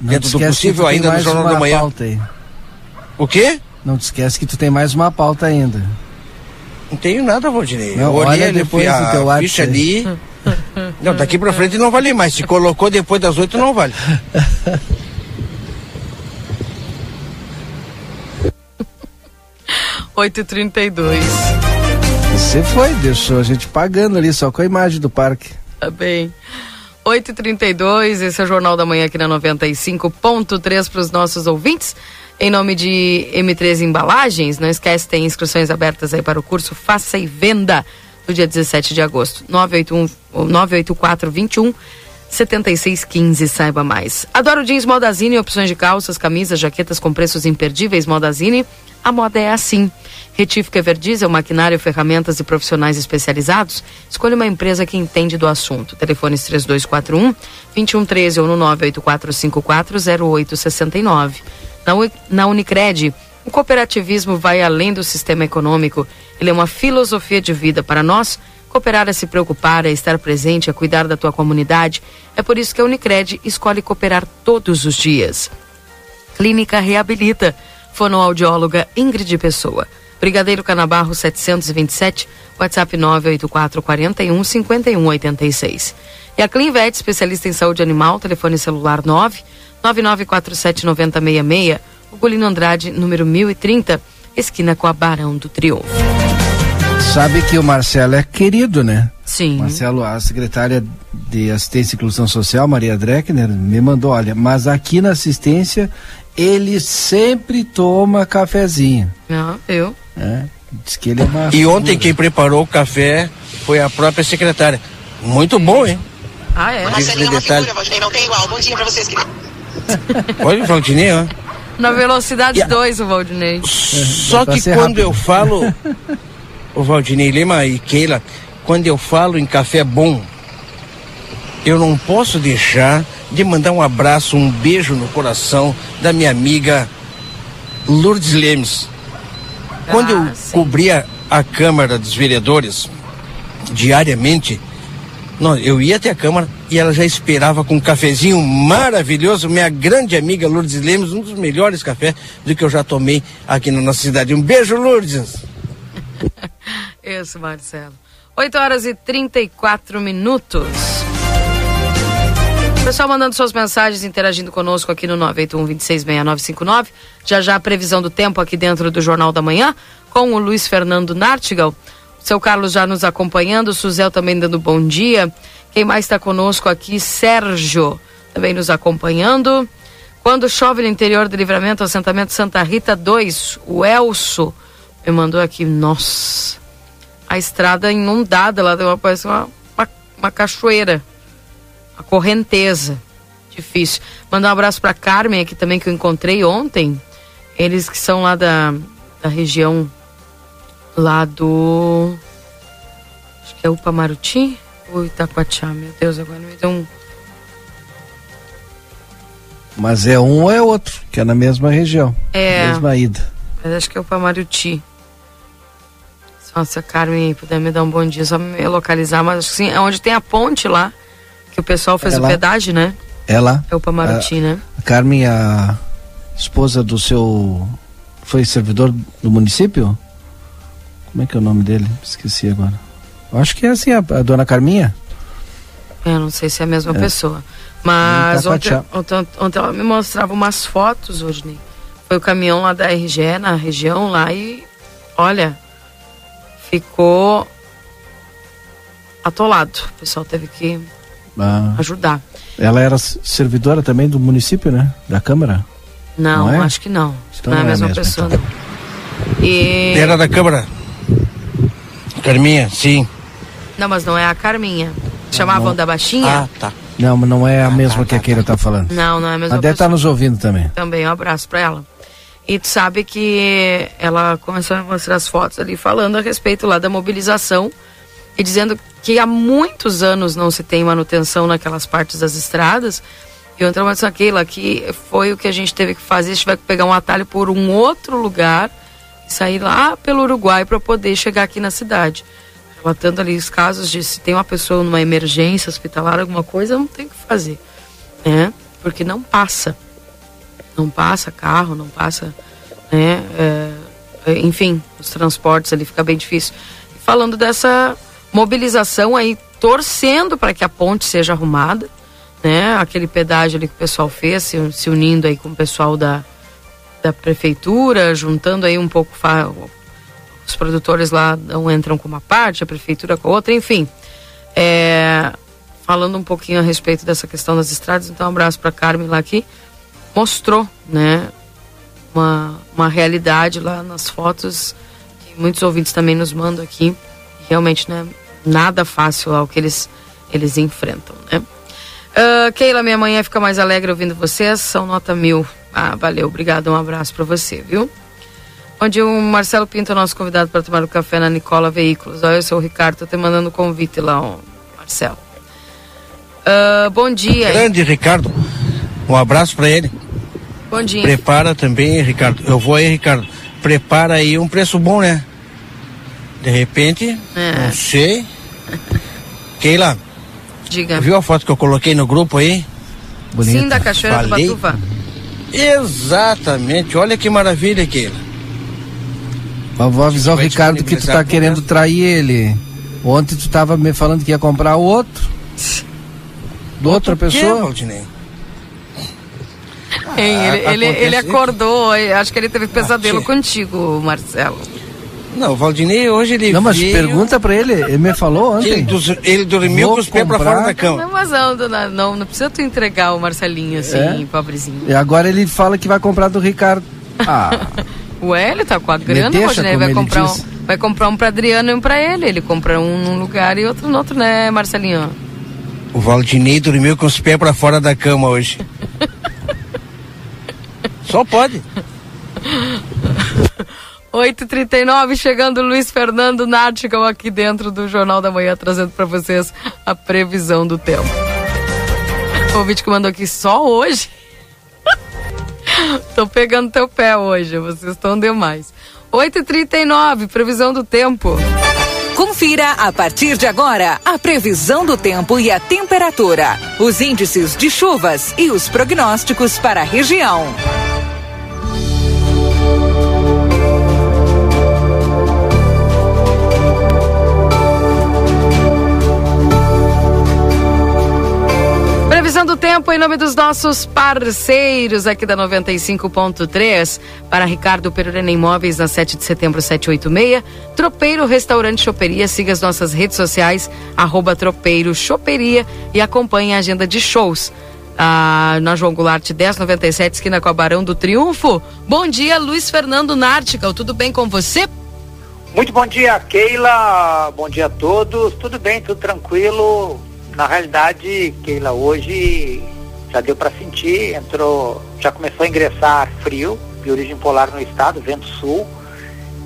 S3: Não
S16: dentro do possível ainda no Jornal da Manhã.
S3: Pauta aí.
S16: O quê?
S3: Não te esquece que tu tem mais uma pauta ainda.
S16: Não tenho nada, Valdinei. Eu olhei
S3: olha
S16: ali,
S3: depois
S16: a
S3: do teu WhatsApp
S16: ficha ali. (laughs) Não, daqui pra frente não vale mais. Se colocou depois das oito, não vale. (laughs)
S1: Oito e trinta e dois.
S3: Você foi, deixou a gente pagando ali só com a imagem do parque.
S1: Tá bem. 8h32, esse é o Jornal da Manhã aqui na 95.3 para os nossos ouvintes. Em nome de M3 Embalagens, não esquece, tem inscrições abertas aí para o curso Faça e Venda do dia 17 de agosto. 981, ou 984 21 7615, saiba mais. Adoro jeans Modazine, opções de calças, camisas, jaquetas com preços imperdíveis Modazine. A moda é assim. Retífica Everdiesel, maquinário, ferramentas e profissionais especializados. Escolha uma empresa que entende do assunto. Telefones 3241 2113 ou no 98454 0869. Na, na Unicred, o cooperativismo vai além do sistema econômico. Ele é uma filosofia de vida para nós. Cooperar é se preocupar, é estar presente, é cuidar da tua comunidade. É por isso que a Unicred escolhe cooperar todos os dias. Clínica Reabilita. Fonoaudióloga Ingrid Pessoa. Brigadeiro Canabarro 727, WhatsApp 984 41 5186. E a Clinvet, especialista em saúde animal, telefone celular 9 9947 9066, Ugolino Andrade, número 1030. esquina com a Barão do Triunfo.
S3: Sabe que o Marcelo é querido, né?
S1: Sim.
S3: Marcelo, a secretária de Assistência e Inclusão Social, Maria Dreckner, me mandou, olha, mas aqui na assistência ele sempre toma cafezinho.
S1: Ah, eu.
S3: É, diz que ele é uma
S16: E ontem quem preparou o café foi a própria secretária. Muito bom, hein?
S1: Ah, é?
S16: Marcelinho é uma detalhe.
S18: Valdinei, não tem igual. Bom dia pra vocês, querido. (laughs)
S16: Olha o Valdinei, ó.
S1: Na velocidade 2, o Valdinei.
S16: Só
S3: pra
S16: que quando
S3: rápido.
S16: eu falo, (laughs) o Valdinei Lima e Keila, quando eu falo em café bom, eu não posso deixar de mandar um abraço, um beijo no coração da minha amiga Lourdes Lemes. Quando eu cobria a Câmara dos Vereadores diariamente, não, eu ia até a Câmara e ela já esperava com um cafezinho maravilhoso. Minha grande amiga Lourdes Lemos, um dos melhores cafés do que eu já tomei aqui na nossa cidade. Um beijo, Lourdes! (laughs)
S1: Isso, Marcelo. 8 horas e 34 minutos. Pessoal mandando suas mensagens, interagindo conosco aqui no 981-266959. Já já a previsão do tempo aqui dentro do Jornal da Manhã, com o Luiz Fernando Nartigal. Seu Carlos já nos acompanhando, Suzel também dando bom dia. Quem mais está conosco aqui? Sérgio também nos acompanhando. Quando chove no interior do livramento, assentamento Santa Rita 2, o Elso me mandou aqui, nossa, a estrada inundada lá, parece uma, uma, uma cachoeira, uma correnteza, difícil. Mandar um abraço para Carmen aqui também, que eu encontrei ontem, eles que são lá da, da região, lá do, acho que é Upamaruti ou Itacoatiá, meu Deus, agora me deu um...
S3: Mas é um ou é outro, que é na mesma região.
S1: É.
S3: Mesma ida.
S1: Mas acho que é o Pamaruti. Se nossa Carmen puder me dar um bom dia, só me localizar, mas acho que sim, é onde tem a ponte lá, que o pessoal fez
S3: É
S1: o
S3: lá.
S1: pedágio, né?
S3: É lá.
S1: É o Pamaruti, né?
S3: A Carmen, a esposa do seu. Foi servidor do município? Como é que é o nome dele? Esqueci agora. Eu acho que é assim, a, a dona Carminha.
S1: Eu não sei se é a mesma
S3: É.
S1: pessoa. Mas ontem, ontem, ontem ela me mostrava umas fotos, hoje Foi o caminhão lá da RGE, na região lá, e olha, ficou atolado. O pessoal teve que
S3: Ah,
S1: ajudar.
S3: ela era servidora também do município, né? Da Câmara.
S1: Não,
S3: Não é?
S1: acho que não. Acho
S3: Então
S1: não é a
S3: não é
S1: mesma
S3: mesmo,
S1: pessoa,
S3: então.
S1: não. E...
S16: Era da Câmara. Carminha, sim.
S1: Não, mas não é a Carminha. Chamavam da baixinha?
S16: Ah, tá.
S3: Não, mas não é a mesma que a Keira tá falando.
S1: Não, não é a mesma
S3: Ela deve estar
S1: pessoa.
S3: nos ouvindo também.
S1: Também um abraço pra ela. E tu sabe que ela começou a mostrar as fotos ali falando a respeito lá da mobilização e dizendo que há muitos anos não se tem manutenção naquelas partes das estradas. E outra coisa aquela que foi o que a gente teve que fazer, a gente vai pegar um atalho por um outro lugar e sair lá pelo Uruguai para poder chegar aqui na cidade. Relatando ali os casos de se tem uma pessoa numa emergência hospitalar, alguma coisa, não tem o que fazer. Né? Porque não passa não passa carro, não passa, né? é, é, enfim, os transportes ali fica bem difícil. Falando dessa mobilização aí, torcendo para que a ponte seja arrumada, né? Aquele pedágio ali que o pessoal fez, se, se unindo aí com o pessoal da, da prefeitura, juntando aí um pouco os produtores lá não entram com uma parte, a prefeitura com outra, enfim. É, falando um pouquinho a respeito dessa questão das estradas, então um abraço para Carmen lá aqui mostrou, né, uma, uma realidade lá nas fotos que muitos ouvintes também nos mandam aqui. Realmente, né, nada fácil lá o que eles, eles enfrentam, né. Ah, Keila, minha manhã fica mais alegre ouvindo vocês, são nota mil. Ah, valeu, obrigado, um abraço para você, viu? Onde o Marcelo Pinto é nosso convidado para tomar o café na Nicola Veículos. Olha, eu sou o Ricardo, tô te mandando convite lá, ó, Marcelo. Ah, bom dia.
S16: Grande Ricardo. Um abraço pra ele.
S1: Bom dia.
S16: Prepara também, Ricardo. Eu vou aí, Ricardo. Prepara aí um preço bom, né? De repente,
S1: É.
S16: não sei. Keila,
S1: Diga.
S16: viu a foto que eu coloquei no grupo aí?
S1: Sim, da Cachoeira
S16: Falei?
S1: do Batuva.
S16: Exatamente. Olha que maravilha, Keila.
S3: Mas vou avisar o Ricardo que tu tá querendo trair ele. Ontem tu tava me falando que ia comprar outro. De outra pessoa.
S16: Valdinei?
S1: Ele,
S16: Ah,
S1: ele, ele
S16: acontece-
S1: acordou, acho que ele teve pesadelo
S16: sim.
S1: contigo, Marcelo.
S16: Não, o Valdinei hoje ele
S3: Não, mas
S16: veio-
S3: pergunta pra ele, ele me falou ontem.
S16: Ele, dos- ele dormiu
S3: Vou
S16: com os pés pra fora da cama.
S1: Não, mas não, não, não, não precisa tu entregar o Marcelinho assim,
S3: É?
S1: pobrezinho.
S3: E agora ele fala que vai comprar do Ricardo. (laughs) Ah,
S1: Ué, ele tá com a grana, Rodinei,
S3: como
S1: vai
S3: ele
S1: comprar, um,
S3: diz.
S1: vai comprar um pra Adriano e um pra ele. Ele compra um num lugar e outro no outro, né, Marcelinho?
S16: O Valdinei dormiu com os pés pra fora da cama hoje. (laughs) Só pode. (laughs)
S1: 8h39, chegando Luiz Fernando Nartigal aqui dentro do Jornal da Manhã, trazendo pra vocês a previsão do tempo. O ouvinte que mandou aqui só hoje. (laughs) Tô pegando teu pé hoje, vocês estão demais. 8h39, previsão do tempo.
S19: Confira a partir de agora a previsão do tempo e a temperatura, os índices de chuvas e os prognósticos para a região.
S1: Previsão do tempo em nome dos nossos parceiros aqui da 95.3 para Ricardo Perurena Imóveis na 7 de setembro 786, Tropeiro Restaurante Choperia, siga as nossas redes sociais arroba Tropeiro Choperia e acompanhe a agenda de shows. Ah, na João Goulart 1097, esquina com a Barão do Triunfo. Bom dia, Luiz Fernando Nartical, tudo bem com você?
S20: Muito bom dia, Keila. Bom dia a todos. Tudo bem, tudo tranquilo. Na realidade, Keila, hoje já deu para sentir, entrou, já começou a ingressar frio de origem polar no estado, vento sul.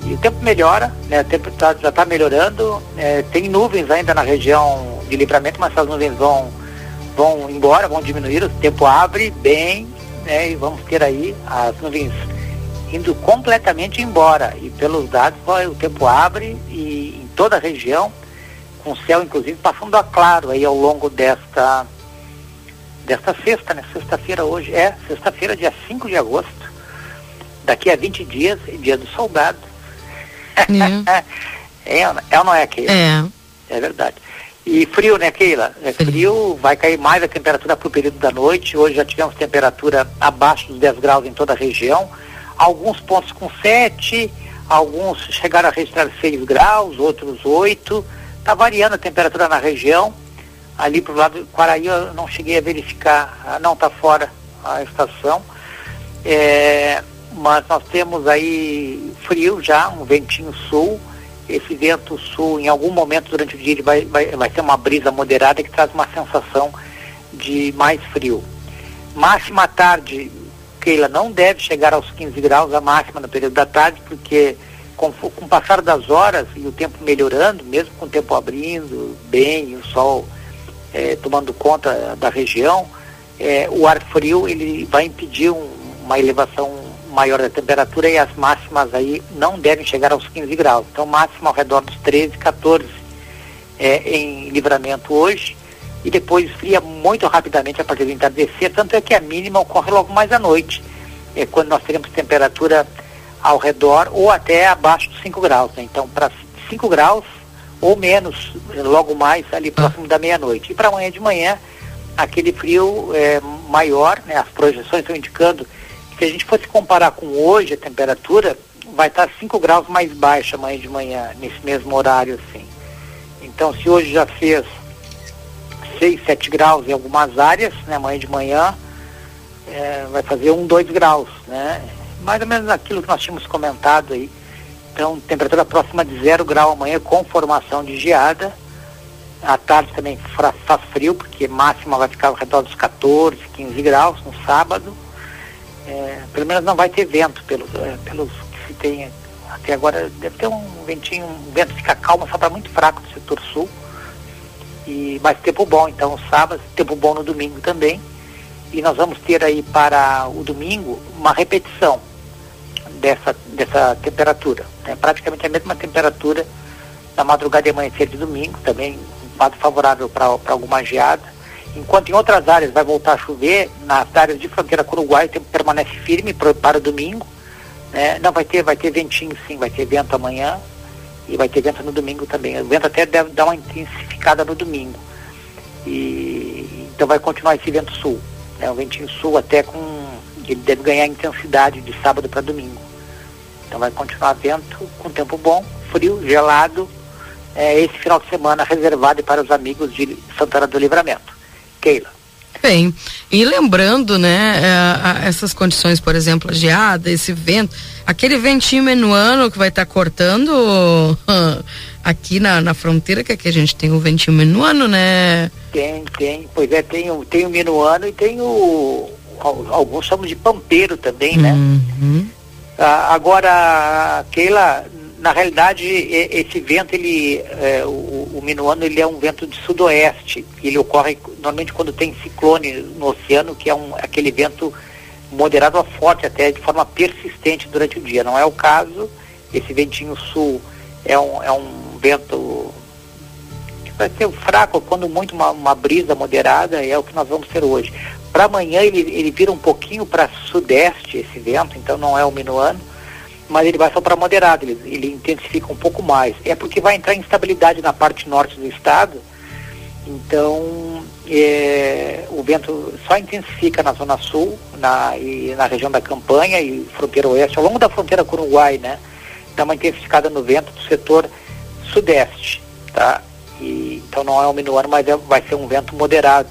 S20: E o tempo melhora, né? O tempo tá- já está melhorando. É, tem nuvens ainda na região de livramento, mas essas nuvens vão, vão embora, vão diminuir. O tempo abre bem, né? E vamos ter aí as nuvens indo completamente embora. E pelos dados, o tempo abre e em toda a região, com o céu inclusive passando a claro aí ao longo desta desta sexta, né? Sexta-feira hoje, é, sexta-feira, dia 5 de agosto. Daqui a 20 dias, é dia do soldado. (laughs) é, é ou não é, Keila?
S1: É.
S20: É verdade. E frio, né, Keila? É frio, vai cair mais a temperatura para o período da noite. Hoje já tivemos temperatura abaixo dos 10 graus em toda a região. Alguns pontos com 7, alguns chegaram a registrar 6 graus, outros 8. Está variando a temperatura na região. Ali pro lado do Quaraí eu não cheguei a verificar, ah, não está fora a estação. É, mas nós temos aí frio já, um ventinho sul. Esse vento sul, em algum momento durante o dia, ele vai, vai, vai ter uma brisa moderada que traz uma sensação de mais frio. Máxima tarde, Keila, não deve chegar aos 15 graus a máxima no período da tarde, porque com, com o passar das horas e o tempo melhorando, mesmo com o tempo abrindo bem, o sol eh, tomando conta da região, eh, o ar frio ele vai impedir um- uma elevação maior da temperatura e as máximas aí não devem chegar aos 15 graus. Então máxima ao redor dos 13, 14 eh, em livramento hoje e depois esfria muito rapidamente a partir do entardecer, tanto é que a mínima ocorre logo mais à noite, é quando nós teremos temperatura ao redor ou até abaixo dos 5 graus. né? Então, para 5 graus ou menos, logo mais ali próximo da meia-noite. E para amanhã de manhã, aquele frio é, maior, né? as projeções estão indicando que se a gente fosse comparar com hoje, a temperatura vai estar 5 graus mais baixa amanhã de manhã, nesse mesmo horário assim. Então, se hoje já fez 6, 7 graus em algumas áreas, né, amanhã de manhã é, vai fazer 1, 2 graus, né? Mais ou menos aquilo que nós tínhamos comentado aí. Então, temperatura próxima de zero grau amanhã com formação de geada. À tarde também faz frio, porque máxima vai ficar ao redor dos 14, 15 graus no sábado. É, pelo menos não vai ter vento, pelos, é, pelos que se tem até agora. Deve ter um ventinho, um vento fica calmo, só está muito fraco no setor sul. E, mas tempo bom, então sábado, tempo bom no domingo também. E nós vamos ter aí para o domingo uma repetição dessa, dessa temperatura. né? Praticamente a mesma temperatura na madrugada e amanhecer de domingo, também um quadro favorável para alguma geada. Enquanto em outras áreas vai voltar a chover, nas áreas de fronteira com o Uruguai o tempo permanece firme pro- para o domingo. né? Não vai ter, vai ter ventinho sim, vai ter vento amanhã e vai ter vento no domingo também. O vento até deve dar uma intensificada no domingo. E então vai continuar esse vento sul. Né? O ventinho sul até com ele deve ganhar intensidade de sábado para domingo. Então vai continuar vento com tempo bom, frio, gelado, é, esse final de semana reservado para os amigos de Santana do Livramento. Keila.
S1: Bem, e lembrando, né, é, essas condições, por exemplo, a geada, esse vento, aquele ventinho menuano que vai estar tá cortando (laughs) aqui na, na fronteira, que aqui a gente tem o ventinho menuano, né?
S20: Tem, tem, pois é, tem o, tem o minuano e tem o, alguns chamam de pampeiro também, né?
S1: Uhum.
S20: Ah, agora, Keila, na realidade, esse vento, ele, é, o, o minuano, ele é um vento de sudoeste. Ele ocorre normalmente quando tem ciclone no oceano, que é um, aquele vento moderado a forte, até de forma persistente durante o dia. Não é o caso. Esse ventinho sul é um, é um vento que vai ser fraco, quando muito uma, uma brisa moderada, é o que nós vamos ter hoje. Para amanhã ele, ele vira um pouquinho para sudeste esse vento, então não é o minuano mas ele vai só para moderado, ele, ele intensifica um pouco mais. É porque vai entrar instabilidade na parte norte do estado, então é, o vento só intensifica na zona sul na, e na região da campanha e fronteira oeste, ao longo da fronteira com o Uruguai, né? Dá uma intensificada no vento do setor sudeste, tá? E, então não é um minuano, mas é, vai ser um vento moderado,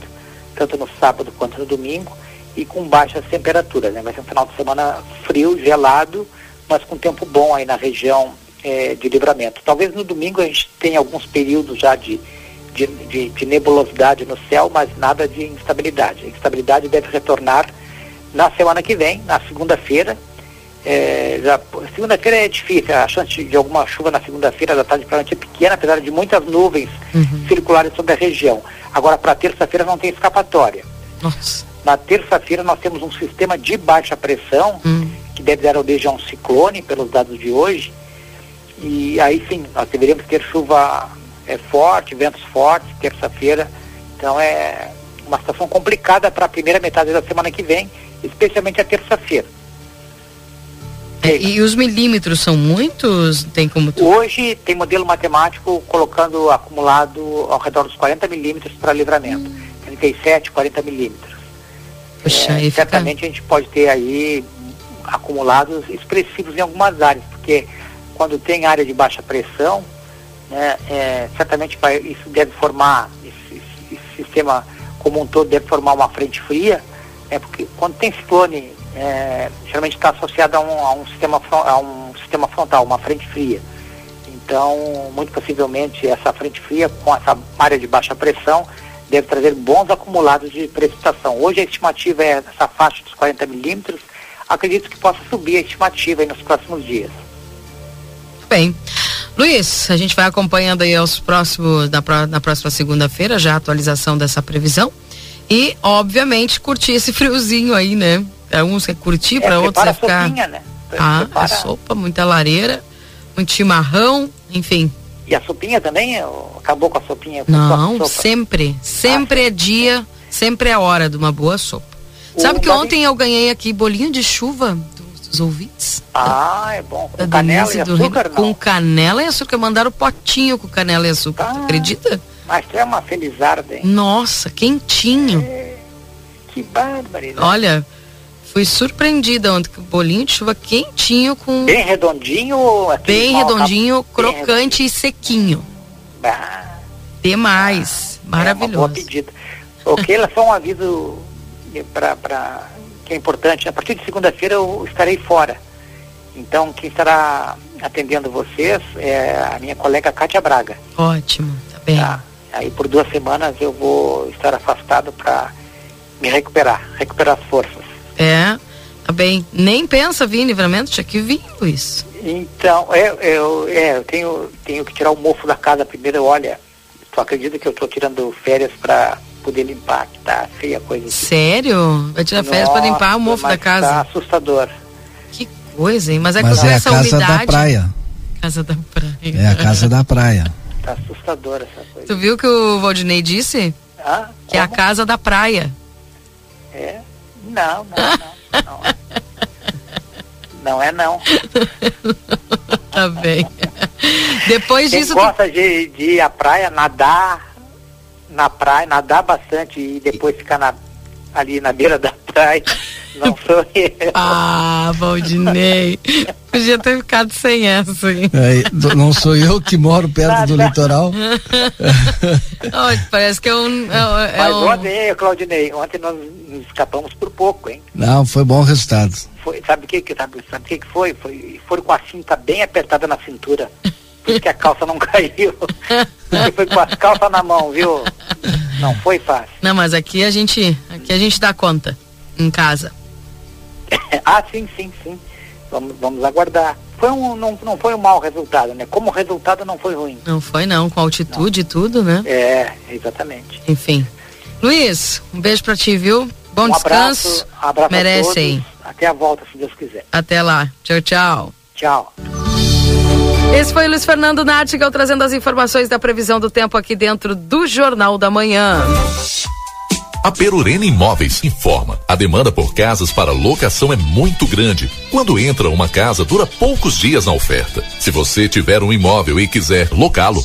S20: tanto no sábado quanto no domingo, e com baixas temperaturas, né? Vai ser um final de semana frio, gelado, mas com tempo bom aí na região é, de livramento. Talvez no domingo a gente tenha alguns períodos já de, de, de, de nebulosidade no céu, mas nada de instabilidade. A instabilidade deve retornar na semana que vem, na segunda-feira. É, segunda-feira é difícil, a chance de alguma chuva na segunda-feira da tarde para é pequena, apesar de muitas nuvens
S1: uhum.
S20: circularem sobre a região. Agora, para terça-feira não tem escapatória.
S1: Nossa.
S20: Na terça-feira nós temos um sistema de baixa pressão
S1: uhum
S20: que deve dar origem a um ciclone, pelos dados de hoje. E aí sim, nós deveríamos ter chuva é, forte, ventos fortes, terça-feira. Então é uma situação complicada para a primeira metade da semana que vem, especialmente a terça-feira.
S1: É, e os milímetros são muitos? Tem como tu...
S20: Hoje tem modelo matemático colocando acumulado ao redor dos 40 milímetros para livramento. Hum. 37, 40 milímetros.
S1: Puxa,
S20: é, certamente fica... a gente pode ter aí acumulados expressivos em algumas áreas, porque quando tem área de baixa pressão, né, é, certamente vai, isso deve formar, esse, esse, sistema como um todo deve formar uma frente fria, é porque quando tem ciclone, é, geralmente está associado a um, a um, sistema, a um sistema frontal, uma frente fria. Então, muito possivelmente, essa frente fria, com essa área de baixa pressão, deve trazer bons acumulados de precipitação. Hoje a estimativa é essa faixa dos 40 milímetros, acredito que possa subir a estimativa nos próximos dias.
S1: Bem. Luiz, a gente vai acompanhando aí aos próximos, na, na próxima segunda-feira, já a atualização dessa previsão. E, obviamente, curtir esse friozinho aí, né? Para uns é curtir, é, para outros é ficar.
S20: Sopinha, né?
S1: Ah, a sopa, muita lareira, muito chimarrão, enfim.
S20: E a sopinha também? Acabou com a sopinha?
S1: Não, sempre. Sempre ah, é dia, sempre é hora de uma boa sopa. Sabe que ontem eu ganhei aqui bolinho de chuva dos ouvintes?
S20: Ah, é bom. Com canela e açúcar?
S1: Com canela e açúcar. Mandaram potinho com canela e açúcar. Ah, acredita?
S20: Mas é uma felizarda, hein?
S1: Nossa, quentinho.
S20: É, que barbaridade.
S1: Olha, fui surpreendida ontem com bolinho de chuva quentinho com...
S20: Bem redondinho?
S1: Bem redondinho, crocante bem e sequinho.
S20: Ah,
S1: Demais. Ah, Maravilhoso. É boa
S20: pedida. Ok, ela só um aviso para que é importante. A partir de segunda-feira eu estarei fora. Então quem estará atendendo vocês é a minha colega Kátia Braga.
S1: Ótimo, tá bem. Tá?
S20: Aí por duas semanas eu vou estar afastado para me recuperar, recuperar as forças.
S1: É, tá bem. Nem pensa vir em livramento, tinha que vir, Luiz.
S20: Então, é, eu, é, eu tenho, tenho que tirar o mofo da casa primeiro. Olha, tu acredita que eu estou tirando férias para poder limpar, que tá feia a coisa. Aqui.
S1: Sério? Vai tirar férias para limpar o mofo da casa?
S20: Tá assustador.
S1: Que coisa, hein? Mas é,
S3: mas
S1: é
S3: a casa umidade... da praia.
S1: Casa da praia.
S3: É a casa da praia.
S20: Tá assustador essa coisa.
S1: Tu viu que o Valdinei disse?
S20: Ah,
S1: que é a casa da praia.
S20: É? Não, não, não. Não, não é não. (laughs)
S1: tá bem. Depois
S20: Quem
S1: disso.
S20: gosta tu... de, de ir à praia, nadar, na praia, nadar bastante e depois ficar na, ali na beira da Ai, não sou eu. (laughs)
S1: Ah, Valdinei. Podia ter ficado sem essa, hein?
S3: É, não sou eu que moro perto do litoral. (laughs)
S1: Olha, parece que é um. É, é
S20: Mas
S1: um...
S20: Claudinei, ontem nós nos escapamos por pouco, hein?
S3: Não, foi bom resultado.
S20: Foi, sabe o que que sabe, sabe o que que foi? Foi foram com a cinta bem apertada na cintura. Por isso que a calça não (laughs) caiu. Porque foi com as calças na mão, viu? Não foi fácil.
S1: Não, mas aqui a gente. Aqui a gente dá conta. Em casa. (laughs)
S20: ah, sim, sim, sim. Vamos, vamos aguardar. Foi um, não, não foi um mau resultado, né? Como resultado não foi ruim.
S1: Não foi, não, com altitude e tudo, né?
S20: É, exatamente.
S1: Enfim. Luiz, um beijo pra ti, viu? Bom
S20: um
S1: descanso.
S20: Abraço, abraço
S1: Merece
S20: a todos.
S1: aí.
S20: Até a volta, se Deus quiser.
S1: Até lá. Tchau, tchau.
S20: Tchau.
S1: Esse foi o Luiz Fernando Nartigal trazendo as informações da previsão do tempo aqui dentro do Jornal da Manhã.
S6: A Perurena Imóveis informa. A demanda por casas para locação é muito grande. Quando entra uma casa, dura poucos dias na oferta. Se você tiver um imóvel e quiser locá-lo,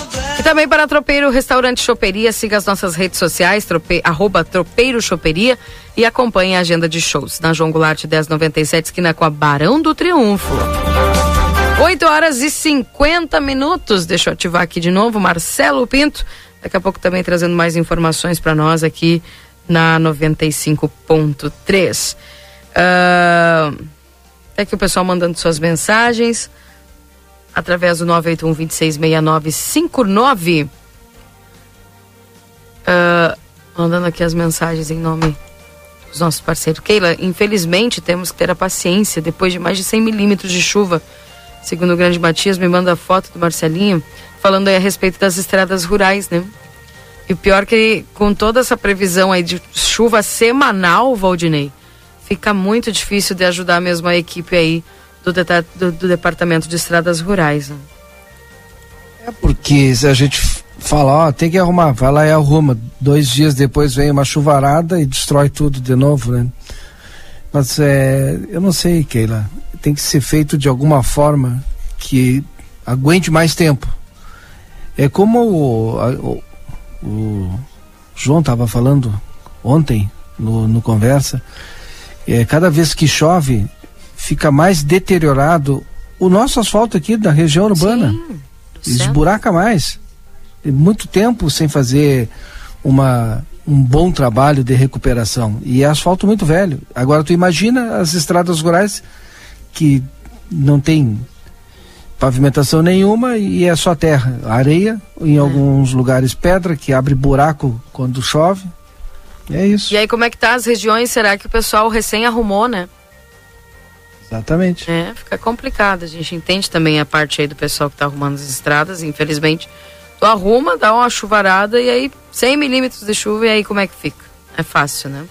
S1: Também para Tropeiro Restaurante Choperia, siga as nossas redes sociais, trope, arroba Tropeiro Choperia e acompanhe a agenda de shows. Na João Goulart 1097, esquina com a Barão do Triunfo. 8 horas e 50 minutos. Deixa eu ativar aqui de novo, Marcelo Pinto. Daqui a pouco também trazendo mais informações para nós aqui na 95.3. Ah, é que o pessoal mandando suas mensagens através do 981 266959. Ah, mandando aqui as mensagens em nome dos nossos parceiros. Keila, infelizmente temos que ter a paciência depois de mais de 100 milímetros de chuva. Segundo o grande Matias, me manda a foto do Marcelinho falando aí a respeito das estradas rurais, né? E o pior que com toda essa previsão aí de chuva semanal, Valdinei, fica muito difícil de ajudar mesmo a equipe aí do, deta- do, do Departamento de Estradas Rurais. né?
S3: Porque se a gente fala, ó, tem que arrumar, vai lá e arruma. Dois dias depois vem uma chuvarada e destrói tudo de novo, né? Mas é, eu não sei, Keila. Tem que ser feito de alguma forma que aguente mais tempo. É como o, o, o João estava falando ontem no, no conversa. É, cada vez que chove, fica mais deteriorado o nosso asfalto aqui da região urbana. Esburaca mais. Tem muito tempo sem fazer uma, um bom trabalho de recuperação. E é asfalto muito velho. Agora tu imagina as estradas rurais que não tem pavimentação nenhuma e é só terra, areia, em alguns lugares pedra que abre buraco quando chove. É isso.
S1: E aí, como é que tá as regiões? Será que o pessoal recém arrumou, né?
S3: Exatamente.
S1: É, fica complicado. A gente entende também a parte aí do pessoal que tá arrumando as estradas, infelizmente. Tu arruma, dá uma chuvarada e aí 100 milímetros de chuva e aí como é que fica? É fácil, né?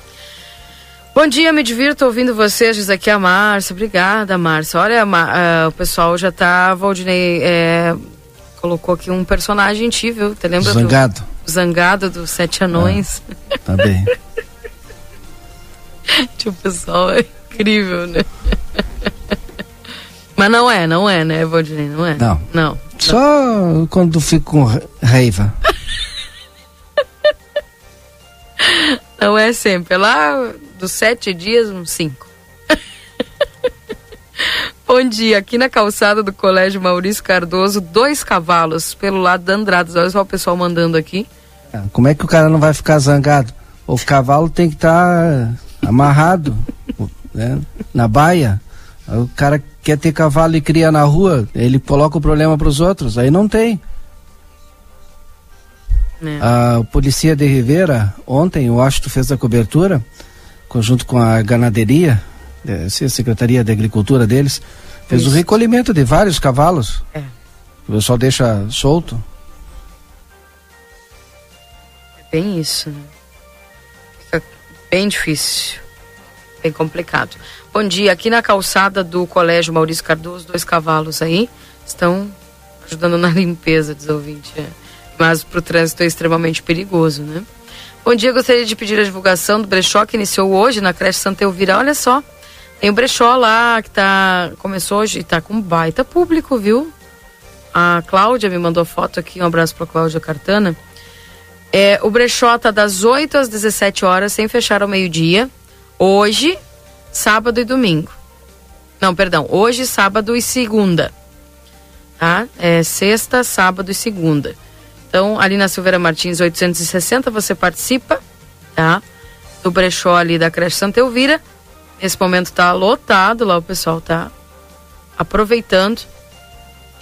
S1: Bom dia, me divirto ouvindo vocês, diz aqui a Márcia. Obrigada, Márcia. Olha, ah, o pessoal já tá, Valdinei, é, colocou aqui um personagem em ti, viu? Te lembra
S3: Zangado.
S1: do Zangado dos Sete Anões?
S3: Tá bem. (laughs)
S1: Tipo, o pessoal é incrível, né? (laughs) Mas não é, não é, né, Valdinei? Não é?
S3: Não.
S1: Não.
S3: Só quando fico com ra- raiva. (laughs)
S1: Não é sempre. É lá dos sete dias, uns cinco. (laughs) Bom dia, aqui na calçada do Colégio Maurício Cardoso, dois cavalos pelo lado da Andradas. Olha só o pessoal mandando aqui.
S3: Ah, Como é que o cara não vai ficar zangado? O cavalo tem que estar amarrado né, na baia. O cara quer ter cavalo e cria na rua, ele coloca o problema para os outros. Aí não tem.
S1: É.
S3: A polícia de Rivera, ontem, o Ashton fez a cobertura, conjunto com a ganaderia, eh, a Secretaria de Agricultura deles, fez o
S1: Isso.
S3: recolhimento de vários cavalos.
S1: É.
S3: O pessoal deixa solto.
S1: É bem isso, né? Fica bem difícil. Bem complicado. Bom dia, aqui na calçada do Colégio Maurício Cardoso, dois cavalos aí estão ajudando na (laughs) limpeza, diz o ouvinte. é. Mas para o trânsito é extremamente perigoso, né? Bom dia, gostaria de pedir a divulgação do brechó que iniciou hoje na creche Santa Elvira. Olha só, tem o brechó lá que tá, começou hoje e tá com baita público, viu? A Cláudia me mandou foto aqui, um abraço para Cláudia Cartana. É, o brechó tá das 8 às 17 horas, sem fechar ao meio-dia. Hoje, sábado e domingo. Não, perdão, hoje, sábado e segunda. Tá? É sexta, sábado e segunda. Então, ali na Silveira Martins 860, você participa, tá? Do brechó ali da creche Santa Elvira. Nesse momento tá lotado lá, o pessoal tá aproveitando.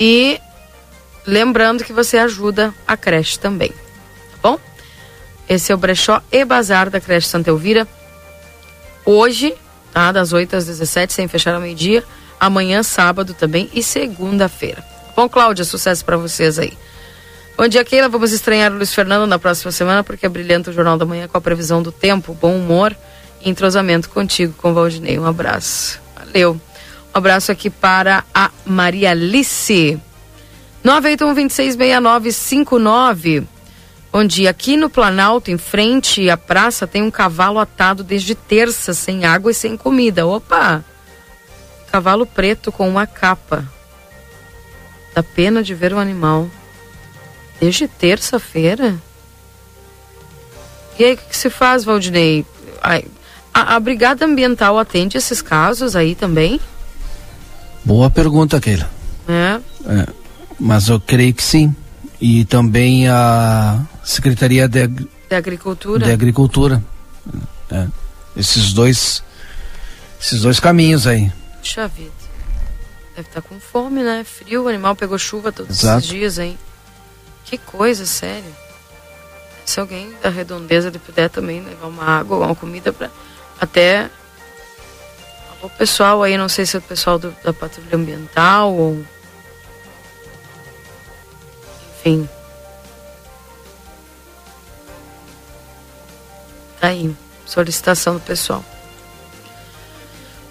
S1: E lembrando que você ajuda a creche também, tá bom? Esse é o brechó e bazar da creche Santa Elvira. Hoje, tá? Das 8 às 17, sem fechar ao meio-dia. Amanhã, sábado também e segunda-feira. Bom, Cláudia, sucesso para vocês aí. Bom dia, Keila. Vamos estranhar o Luiz Fernando na próxima semana, porque é brilhante o Jornal da Manhã com a previsão do tempo, bom humor e entrosamento contigo, com Valdinei. Um abraço. Valeu. Um abraço aqui para a Maria Alice. 981 266959 onde aqui no Planalto, em frente à praça, tem um cavalo atado desde terça, sem água e sem comida. Opa! Cavalo preto com uma capa. Dá pena de ver o animal. Desde terça-feira? E aí, o que, que, se faz, Valdinei? A, a, a, Brigada Ambiental atende esses casos aí também?
S3: Boa pergunta, Keila.
S1: É.
S3: é. Mas eu creio que sim. E também a, Secretaria de,
S1: de Agricultura.
S3: De Agricultura. É. Esses dois esses dois caminhos aí.
S1: Puxa vida. Deve estar tá com fome, né? Frio, o animal pegou chuva todos
S3: Exato.
S1: esses dias, hein? Que coisa, sério. Se alguém da redondeza ele puder também levar uma água, uma comida para até o pessoal aí, não sei se é o pessoal do, da patrulha ambiental ou enfim. Tá aí, solicitação do pessoal.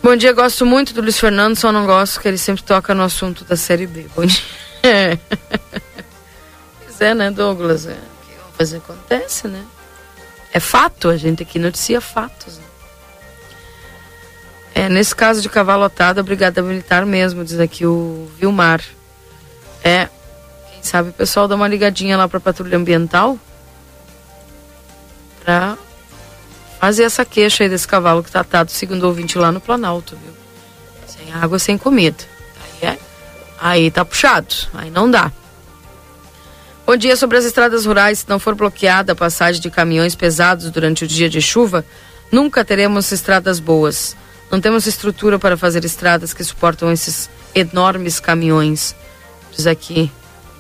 S1: Bom dia, gosto muito do Luiz Fernando, só não gosto que ele sempre toca no assunto da Série B. Bom dia. (laughs) pois é, né, Douglas? É, o que acontece, né? É fato, a gente aqui noticia fatos. Né? É, nesse caso de cavalo atado, a Brigada Militar mesmo, diz aqui o Vilmar. É, quem sabe o pessoal dá uma ligadinha lá para a patrulha ambiental para fazer essa queixa aí desse cavalo que tá atado, segundo o ouvinte lá no Planalto, viu? Sem água, sem comida. Aí, é, aí tá puxado, aí não dá. Bom dia sobre as estradas rurais, se não for bloqueada a passagem de caminhões pesados durante o dia de chuva, nunca teremos estradas boas. Não temos estrutura para fazer estradas que suportam esses enormes caminhões. Diz aqui,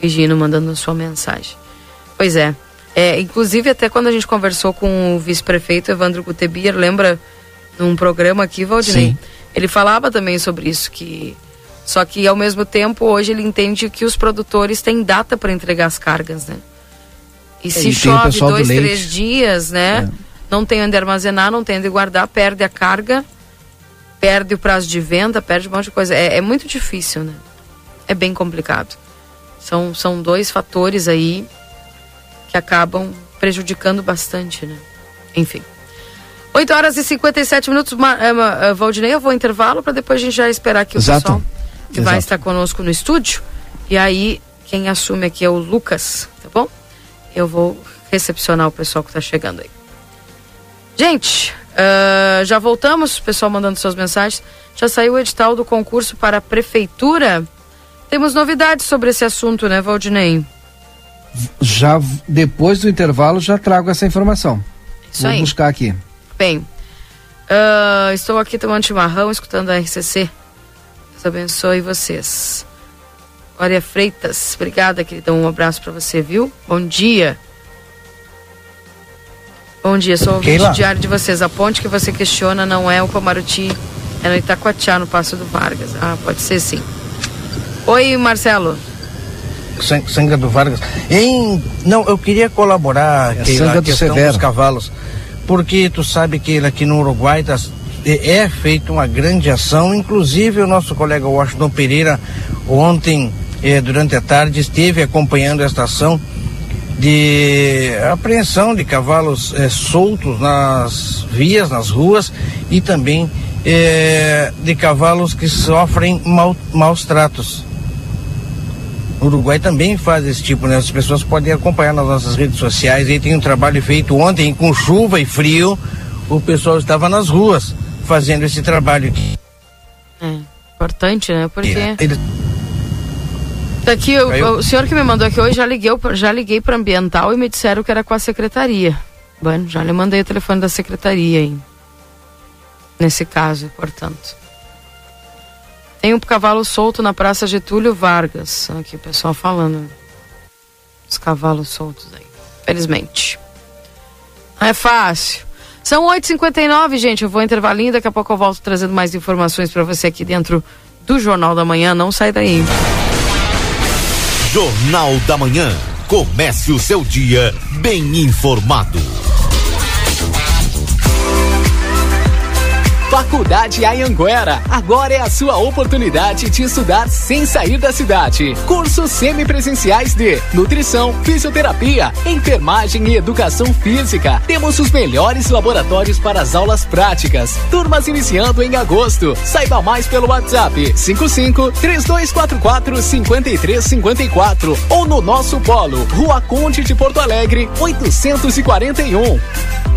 S1: Vigino mandando sua mensagem. Pois é. É. Inclusive, até quando a gente conversou com o vice-prefeito Evandro Gutebier, lembra num programa aqui, Valdinei?
S3: Sim.
S1: Ele falava também sobre isso, que. Só que ao mesmo tempo, hoje ele entende que os produtores têm data para entregar as cargas, né? E se chove dois, do três dias, né? É. Não tem onde armazenar, não tem onde guardar, perde a carga perde o prazo de venda, perde um monte de coisa. É, é, muito difícil, né? É bem complicado. São, são dois fatores aí que acabam prejudicando bastante, né? Enfim. 8 horas e 57 minutos. Uh, Valdinei, eu vou intervalo para depois a gente já esperar aqui o
S3: Exato.
S1: pessoal que
S3: Exato.
S1: vai estar conosco no estúdio. E aí, quem assume aqui é o Lucas, tá bom? Eu vou recepcionar o pessoal que está chegando aí. Gente, Uh, já voltamos, pessoal mandando suas mensagens. Já saiu o edital do concurso para a prefeitura. Temos novidades sobre esse assunto, né, Valdinei?
S3: Já depois do intervalo já trago essa informação.
S1: Isso
S3: Vou
S1: aí.
S3: buscar aqui.
S1: Bem, uh, estou aqui tomando chimarrão, escutando a RCC. Deus abençoe vocês. Glória Freitas, obrigada, querida. Um abraço para você, viu? Bom dia. Bom dia, sou ouvinte
S16: Keila.
S1: diário de vocês. A ponte que você questiona não é o Pamaruti, é no Itacoatiá, no Passo do Vargas. Ah, pode ser sim. Oi, Marcelo.
S16: San- Sanga do Vargas. Em, não, eu queria colaborar
S3: É Sanga
S16: a questão
S3: Severo.
S16: dos cavalos, porque tu sabe que aqui no Uruguai tá, é, é feita uma grande ação, inclusive o nosso colega Washington Pereira ontem, eh, durante a tarde, esteve acompanhando esta ação de apreensão de cavalos eh, soltos nas vias, nas ruas e também eh, de cavalos que sofrem mal, maus tratos. O Uruguai também faz esse tipo, né? As pessoas podem acompanhar nas nossas redes sociais. Aí tem um trabalho feito ontem com chuva e frio. O pessoal estava nas ruas fazendo esse trabalho aqui.
S1: É, importante, né? Porque.
S16: Ele-
S1: Daqui, o,
S16: Caiu?
S1: o senhor que me mandou aqui hoje, já liguei, já liguei para ambiental e me disseram que era com a secretaria. Bueno, já lhe mandei o telefone da secretaria aí. Nesse caso, portanto. Tem um cavalo solto na Praça Getúlio Vargas. Aqui o pessoal falando. Os cavalos soltos aí. Felizmente. Não é fácil. São 8h59, gente. Eu vou intervalinho. Daqui a pouco eu volto trazendo mais informações para você aqui dentro do Jornal da Manhã. Não sai daí.
S5: Jornal da Manhã. Comece o seu dia bem informado.
S21: Faculdade Ayanguera. Agora é a sua oportunidade de estudar sem sair da cidade. Cursos semipresenciais de nutrição, fisioterapia, enfermagem e educação física. Temos os melhores laboratórios para as aulas práticas. Turmas iniciando em agosto. Saiba mais pelo WhatsApp 55 3244 5354 ou no nosso polo, Rua Conde de Porto Alegre, 841.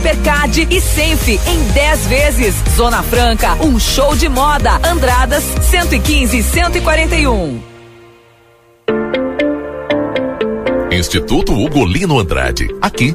S19: Hipercard e Senf em 10 vezes. Zona Franca, um show de moda. Andradas 115 e 141.
S6: Instituto Ugolino Andrade. Aqui,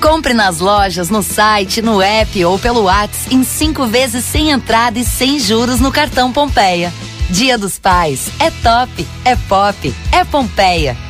S22: Compre nas lojas, no site, no app ou pelo WhatsApp em cinco vezes sem entrada e sem juros no cartão Pompeia. Dia dos Pais é top, é pop, é Pompeia.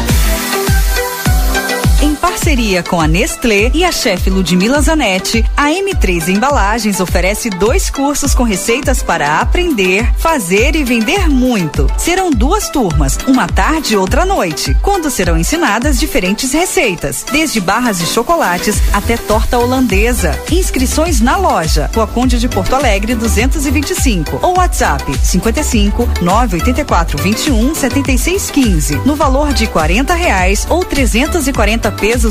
S23: Parceria com a Nestlé e a chefe Ludmila Zanetti, a M3 Embalagens oferece dois cursos com receitas para aprender, fazer e vender muito. Serão duas turmas, uma tarde e outra noite, quando serão ensinadas diferentes receitas, desde barras de chocolates até torta holandesa. Inscrições na loja, Rua Conde de Porto Alegre 225 ou WhatsApp 55 984 21 76 15, no valor de 40 reais ou 340 pesos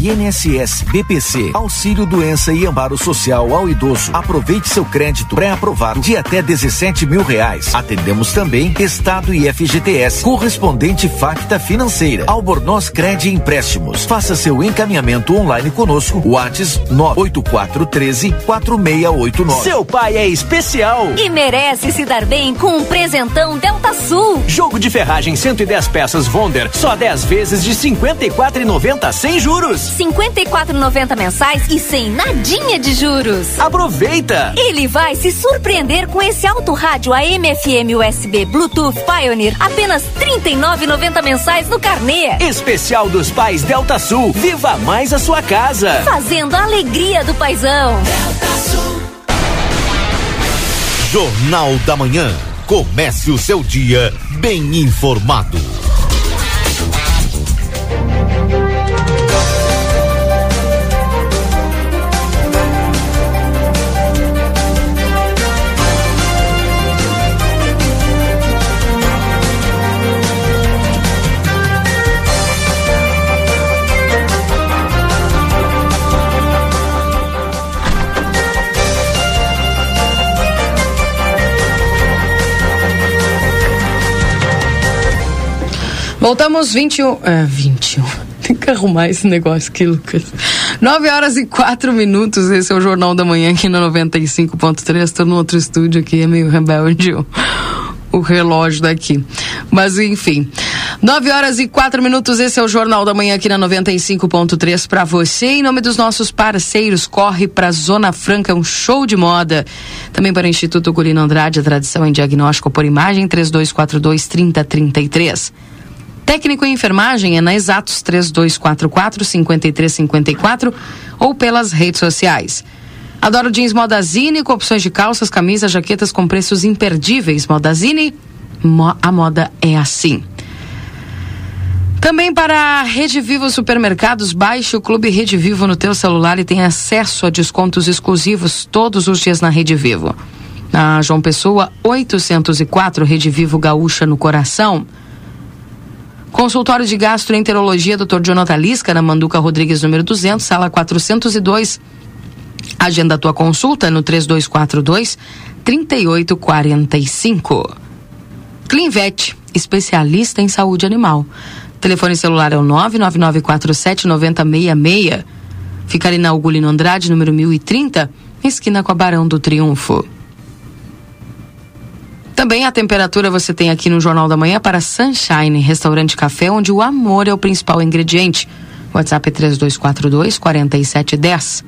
S24: INSS, BPC, Auxílio Doença e Amparo Social ao Idoso. Aproveite seu crédito pré-aprovado de até 17 mil reais. Atendemos também Estado e FGTS, correspondente Facta Financeira. Albornoz Cred Empréstimos. Faça seu encaminhamento online conosco. Whats 98413 4689.
S25: Seu pai é especial
S26: e merece se dar bem com um presentão Delta Sul.
S25: Jogo de ferragem 110 peças Vonder, só 10 vezes de 54,90 sem juros.
S26: 54,90 mensais e sem nadinha de juros.
S25: Aproveita!
S26: Ele vai se surpreender com esse alto rádio AM FM USB Bluetooth Pioneer, apenas 39,90 mensais no carnê.
S25: Especial dos pais Delta Sul. Viva mais a sua casa.
S26: Fazendo a alegria do paizão.
S5: Delta Sul. Jornal da Manhã. Comece o seu dia bem informado.
S1: Voltamos 21. É, 21. Tem que arrumar esse negócio aqui, Lucas. 9 horas e 4 minutos. Esse é o Jornal da Manhã aqui na 95.3. Estou no outro estúdio aqui, é meio rebelde o, relógio daqui. Mas enfim. 9 horas e 4 minutos. Esse é o Jornal da Manhã aqui na 95.3 para você. Em nome dos nossos parceiros, corre para Zona Franca, um show de moda. Também para o Instituto Gulino Andrade, a tradição em diagnóstico por imagem, 3242 3033. Técnico em enfermagem é na Exatos 3244 5354 ou pelas redes sociais. Adoro jeans Modazine com opções de calças, camisas, jaquetas com preços imperdíveis. Modazine, mo a moda é assim. Também para a Rede Vivo Supermercados, baixe o Clube Rede Vivo no teu celular e tenha acesso a descontos exclusivos todos os dias na Rede Vivo. Na João Pessoa, 804, Rede Vivo Gaúcha no Coração. Consultório de Gastroenterologia, Dr. Jonathan Lisca, na Manduca Rodrigues, número 200, sala 402. Agenda a tua consulta no 3242 3845. Clinvet, especialista em saúde animal. Telefone celular é o 999479066. Fica ali na Augulino Andrade, número 1030, esquina com a Barão do Triunfo. Também a temperatura você tem aqui no Jornal da Manhã para Sunshine, restaurante café, onde o amor é o principal ingrediente. WhatsApp é 3242 4710.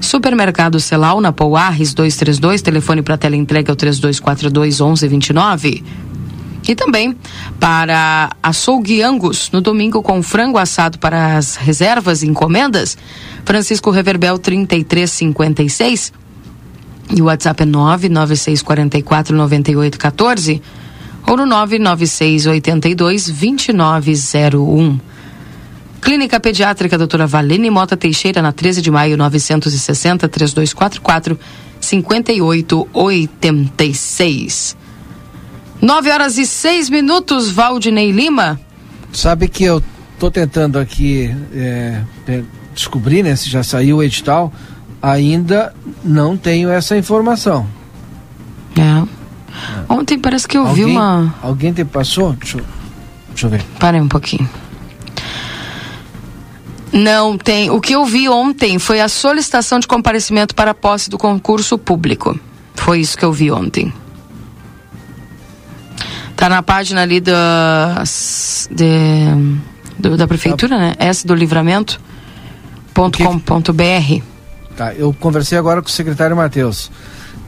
S1: Supermercado Celal, na Pouarres 232, telefone para tela entrega é o 3242 1129. E também para Açougue Angus, no domingo com frango assado para as reservas e encomendas, Francisco Reverbel 3356 e o WhatsApp é 996449814 ou no 996822901. Clínica Pediátrica Doutora Valene Mota Teixeira, na 13 de maio, 960 3244 5886. 9 horas e 6 minutos, Valdinei Lima.
S3: Sabe que eu tô tentando aqui é, descobrir, né, se já saiu o edital ainda não tenho essa informação.
S1: É. Ontem parece que eu
S3: alguém,
S1: vi uma.
S3: Alguém te passou? Deixa eu, deixa eu ver.
S1: Parei um pouquinho. Não tem. O que eu vi ontem foi a solicitação de comparecimento para a posse do concurso público. Foi isso que eu vi ontem. Tá na página ali da, de, do, da prefeitura, né? Essa do livramento.com.br.
S3: Tá, eu conversei agora com o secretário Matheus.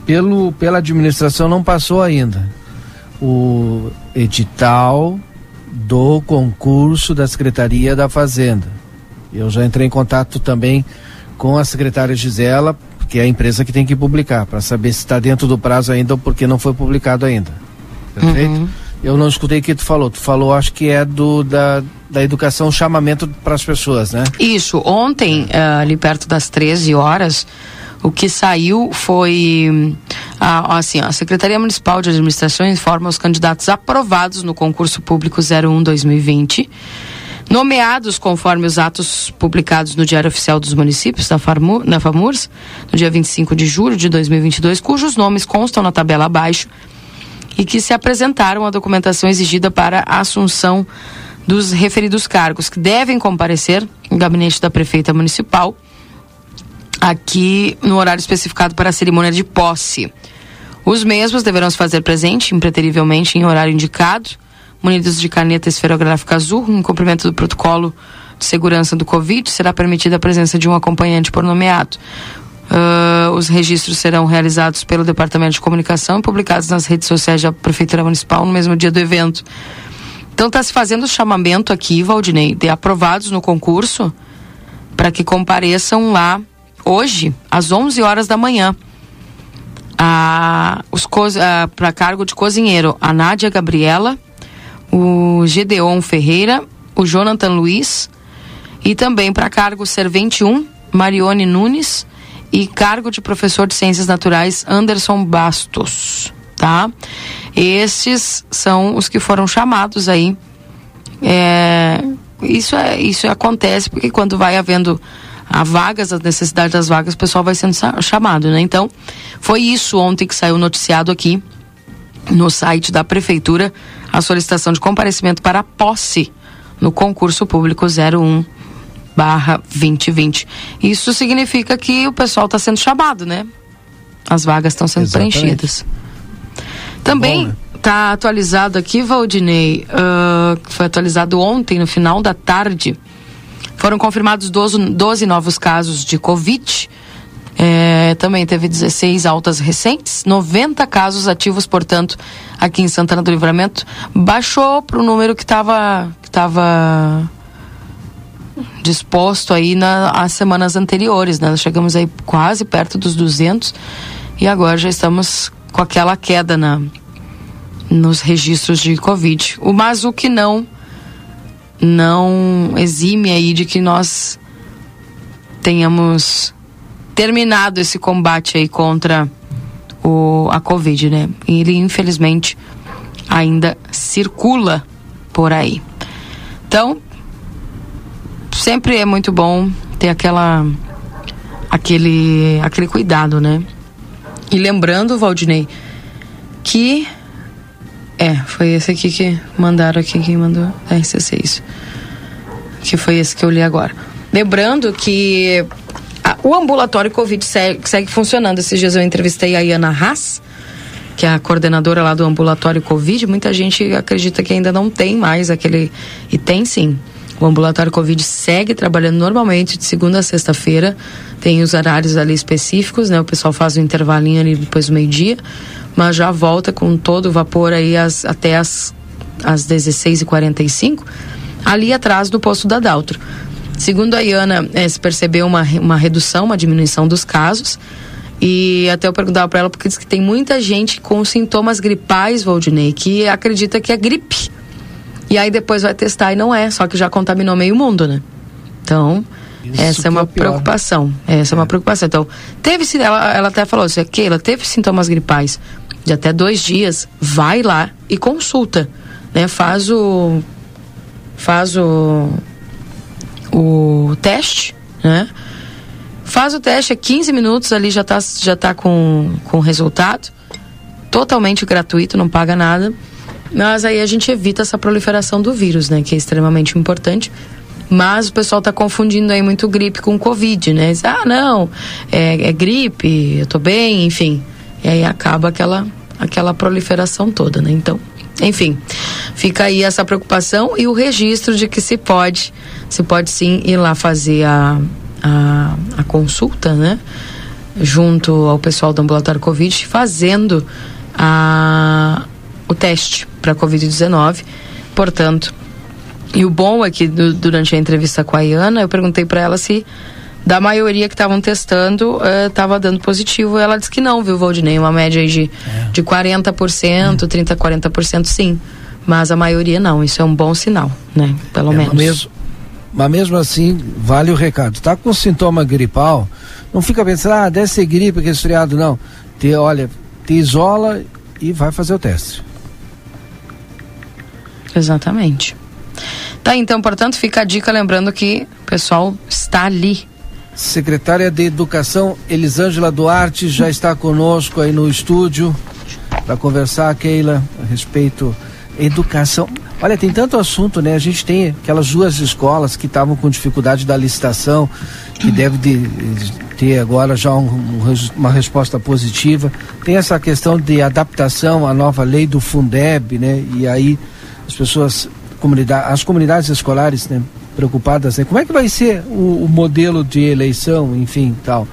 S3: Pelo, pela administração não passou ainda o edital do concurso da Secretaria da Fazenda. Eu já entrei em contato também com a secretária Gisela, que é a empresa que tem que publicar, para saber se está dentro do prazo ainda ou porque não foi publicado ainda. Perfeito? Uhum. Eu não escutei o que tu falou. Tu falou, acho que é do da, da educação, chamamento para as pessoas, né?
S1: Isso. Ontem, uh, ali perto das 13 horas, o que saiu foi a, assim, a Secretaria Municipal de Administração informa os candidatos aprovados no concurso público 01 2020 nomeados conforme os atos publicados no Diário Oficial dos Municípios, da, Farmu, na FAMURS, no dia 25 de julho de 2022, cujos nomes constam na tabela abaixo e que se apresentaram a documentação exigida para a assunção dos referidos cargos, que devem comparecer no gabinete da prefeita municipal, aqui no horário especificado para a cerimônia de posse. Os mesmos deverão se fazer presente, impreterivelmente, em horário indicado, munidos de caneta esferográfica azul, em cumprimento do protocolo de segurança do Covid, será permitida a presença de um acompanhante por nomeado. Uh, os registros serão realizados pelo Departamento de Comunicação e publicados nas redes sociais da Prefeitura Municipal no mesmo dia do evento. Então está se fazendo o chamamento aqui, Valdinei, de aprovados no concurso para que compareçam lá hoje, às 11 horas da manhã. A, os para cargo de cozinheiro, a Nádia Gabriela, o Gedeon Ferreira, o Jonathan Luiz e também para cargo servente 1, Marione Nunes e cargo de professor de ciências naturais, Anderson Bastos, tá? Estes são os que foram chamados aí. É, isso, é, isso acontece porque quando vai havendo a vagas, a necessidade das vagas, o pessoal vai sendo chamado, né? Então, foi isso ontem que saiu noticiado aqui no site da prefeitura a solicitação de comparecimento para posse no concurso público 01 barra 2020. Isso significa que o pessoal está sendo chamado, né? As vagas estão sendo Exatamente. preenchidas. Também está né? Tá atualizado aqui, Valdinei, uh, foi atualizado ontem, no final da tarde. Foram confirmados 12, 12 novos casos de Covid. É, também teve 16 altas recentes, 90 casos ativos, portanto, aqui em Santana do Livramento. Baixou para o número que estava que tava disposto aí nas semanas anteriores, né? Nós chegamos aí quase perto dos 200 e agora já estamos com aquela queda na, nos registros de Covid. O, mas o que não não exime aí de que nós tenhamos terminado esse combate aí contra o, a Covid, né? Ele infelizmente ainda circula por aí. Então, sempre é muito bom ter aquela aquele aquele cuidado, né? E lembrando, Valdinei, que. É, foi esse aqui que mandaram aqui, quem mandou? RC6. Que foi esse que eu li agora. Lembrando que a, o ambulatório Covid segue, segue, funcionando. Esses dias eu entrevistei a Iana Haas, que é a coordenadora lá do ambulatório Covid. Muita gente acredita que ainda não tem mais aquele. E tem sim. O ambulatório Covid segue trabalhando normalmente de segunda a sexta-feira. Tem os horários ali específicos, né? O pessoal faz um intervalinho ali depois do meio-dia, mas já volta com todo o vapor aí até as, as 16h45, ali atrás do posto da Daltro. Segundo a Iana, é, se percebeu uma, uma redução, uma diminuição dos casos. E até eu perguntava para ela, porque diz que tem muita gente com sintomas gripais, Valdinei, que acredita que é gripe. E aí depois vai testar e não é, só que já contaminou meio mundo, né? Então, Isso essa é uma é preocupação. Essa é. é. uma preocupação. Então, teve ela, ela até falou assim, Keila, teve sintomas gripais de até dois dias, vai lá e consulta, né? Faz o faz o o teste, né? Faz o teste, é 15 minutos ali já tá já tá com com resultado. Totalmente gratuito, não paga nada. Mas aí a gente evita essa proliferação do vírus, né? Que é extremamente importante. Mas o pessoal está confundindo aí muito gripe com Covid, né? Diz, ah, não, é, é, gripe, eu tô bem, enfim. E aí acaba aquela, aquela proliferação toda, né? Então, enfim, fica aí essa preocupação e o registro de que se pode, se pode sim ir lá fazer a, a, a consulta, né? Junto ao pessoal do ambulatório Covid, fazendo a, o teste para Covid-19. Portanto, e o bom é que do, durante a entrevista com a Iana, eu perguntei para ela se da maioria que estavam testando estava uh, dando positivo. Ela disse que não, viu, Valdinei? Uma média de, é. de 40%, é. 30%, 40% sim. Mas a maioria não. Isso é um bom sinal, né? Pelo é, menos.
S3: Mas mesmo, mas mesmo assim, vale o recado. Tá com sintoma gripal, não fica pensando, ah, deve ser gripe, que resfriado, não. Te, olha, te isola e vai fazer o teste.
S1: Exatamente. Tá, então, portanto, fica a dica lembrando que o pessoal está ali.
S3: Secretária de Educação Elisângela Duarte já está conosco aí no estúdio para conversar, Keila, a respeito educação. Olha, tem tanto assunto, né? A gente tem aquelas duas escolas que estavam com dificuldade da licitação, que deve de, ter agora já um, um, uma resposta positiva. Tem essa questão de adaptação à nova lei do Fundeb, né? E aí as pessoas, comunidade, as comunidades escolares, né? Preocupadas, né? Como é que vai ser o, o modelo de eleição, enfim, tal.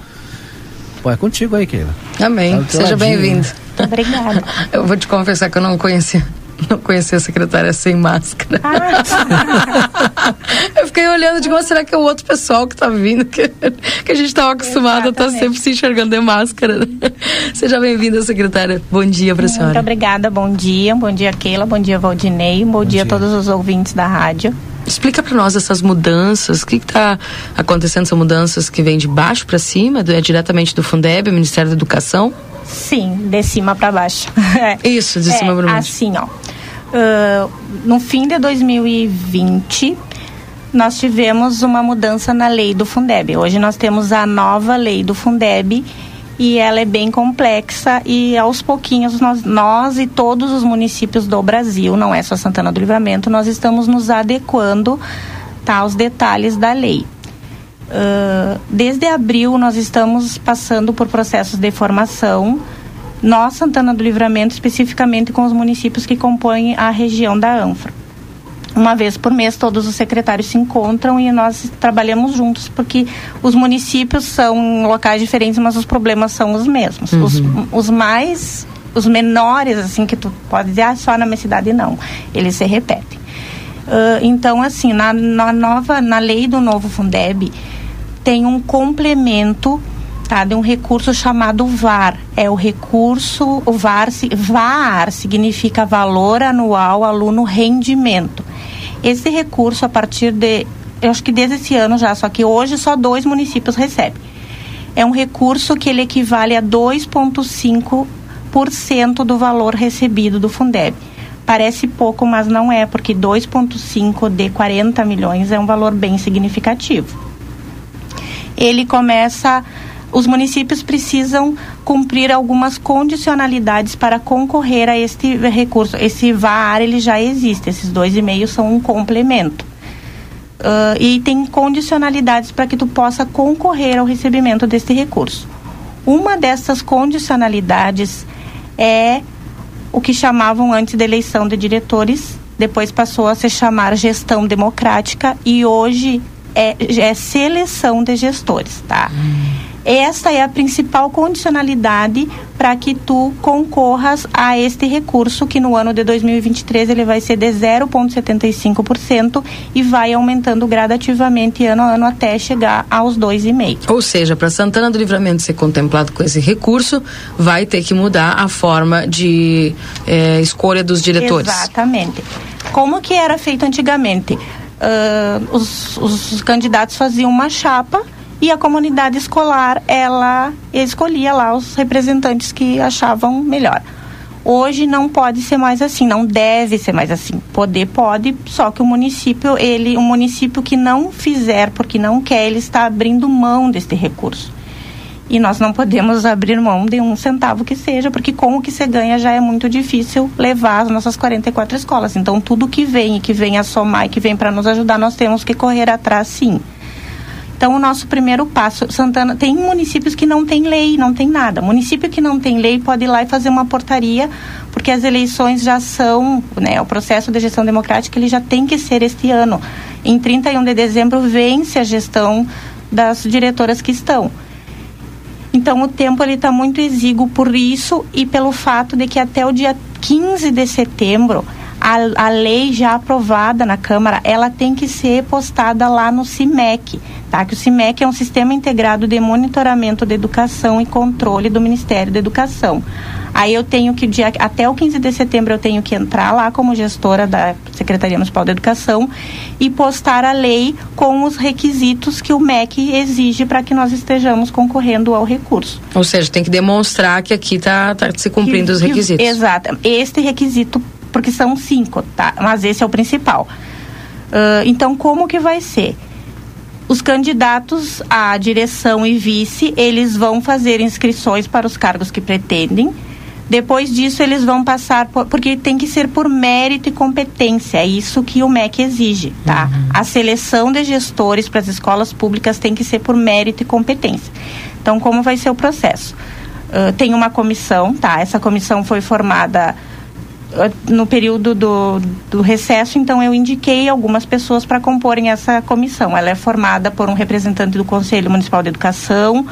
S3: Pô, é contigo aí, Keila.
S1: Amém. Tá Seja bem-vindo.
S27: Obrigada. (laughs)
S1: Eu vou te confessar que eu não conhecia (laughs) não conhecia a secretária sem máscara. Ah. (laughs) eu fiquei olhando de será que é o outro pessoal que está vindo, que, que a gente estava acostumado Exatamente. a estar sempre se enxergando de máscara. (laughs) Seja bem-vinda, secretária. Bom dia para a senhora.
S27: Muito obrigada, bom dia. Bom dia, Keila. Bom dia, Valdinei. Bom, bom dia, dia a todos os ouvintes da rádio.
S1: Explica para nós essas mudanças, o que está acontecendo, são mudanças que vêm de baixo para cima, é diretamente do Fundeb, Ministério da Educação?
S27: Sim, de cima para baixo. (laughs)
S1: Isso, de cima
S27: é,
S1: para
S27: baixo. Assim, ó. Uh, no fim de 2020, nós tivemos uma mudança na lei do Fundeb. Hoje nós temos a nova lei do Fundeb e ela é bem complexa e aos pouquinhos nós, nós e todos os municípios do Brasil, não é só Santana do Livramento, nós estamos nos adequando tá, aos detalhes da lei. Uh, desde abril nós estamos passando por processos de formação. Nós, Santana do Livramento, especificamente com os municípios que compõem a região da ANFRA. Uma vez por mês, todos os secretários se encontram e nós trabalhamos juntos, porque os municípios são locais diferentes, mas os problemas são os mesmos. Uhum. Os, os mais, os menores, assim, que tu pode dizer, ah, só na minha cidade, não. Eles se repetem. Uh, então, assim, na, na, nova, na lei do novo Fundeb, tem um complemento tá, de um recurso chamado VAR. É o recurso, o VAR, VAR significa Valor Anual Aluno Rendimento. Esse recurso, a partir de, eu acho que desde esse ano já, só que hoje só dois municípios recebem. É um recurso que ele equivale a 2,5% do valor recebido do Fundeb. Parece pouco, mas não é, porque 2,5 de 40 milhões é um valor bem significativo ele começa os municípios precisam cumprir algumas condicionalidades para concorrer a este recurso. Esse VAR ele já existe, esses dois e meio são um complemento. Uh, e tem condicionalidades para que tu possa concorrer ao recebimento deste recurso. Uma dessas condicionalidades é o que chamavam antes de eleição de diretores, depois passou a se chamar gestão democrática e hoje é, é seleção de gestores, tá? Hum. Essa é a principal condicionalidade para que tu concorras a este recurso, que no ano de 2023 ele vai ser de 0,75% e vai aumentando gradativamente ano a ano até chegar aos 2,5%.
S1: Ou seja, para Santana do Livramento ser contemplado com esse recurso, vai ter que mudar a forma de eh, escolha dos diretores.
S27: Exatamente. Como que era feito antigamente? Uh, os, os candidatos faziam uma chapa e a comunidade escolar ela escolhia lá os representantes que achavam melhor. Hoje não pode ser mais assim, não deve ser mais assim. Poder pode, só que o município, ele, um município que não fizer porque não quer, ele está abrindo mão deste recurso. E nós não podemos abrir mão de um centavo que seja, porque com o que você ganha já é muito difícil levar as nossas 44 escolas. Então, tudo que vem e que vem a somar e que vem para nos ajudar, nós temos que correr atrás sim. Então, o nosso primeiro passo, Santana, tem municípios que não tem lei, não tem nada. Município que não tem lei pode ir lá e fazer uma portaria, porque as eleições já são, né, o processo de gestão democrática ele já tem que ser este ano. Em 31 de dezembro vence a gestão das diretoras que estão. Então o tempo ele está muito exíguo por isso e pelo fato de que até o dia 15 de setembro a, a lei já aprovada na Câmara, ela tem que ser postada lá no CIMEC, tá? Que o CIMEC é um sistema integrado de monitoramento de educação e controle do Ministério da Educação. Aí eu tenho que, dia, até o 15 de setembro, eu tenho que entrar lá como gestora da Secretaria Municipal da Educação e postar a lei com os requisitos que o MEC exige para que nós estejamos concorrendo ao recurso.
S1: Ou seja, tem que demonstrar que aqui está tá se cumprindo que, os requisitos.
S27: Que, exato. Este requisito, porque são cinco, tá? Mas esse é o principal. Uh, então, como que vai ser? Os candidatos à direção e vice, eles vão fazer inscrições para os cargos que pretendem. Depois disso, eles vão passar por, porque tem que ser por mérito e competência, é isso que o MEC exige, tá? Uhum. A seleção de gestores para as escolas públicas tem que ser por mérito e competência. Então, como vai ser o processo? Uh, tem uma comissão, tá? Essa comissão foi formada no período do, do recesso, então eu indiquei algumas pessoas para comporem essa comissão. Ela é formada por um representante do Conselho Municipal de Educação,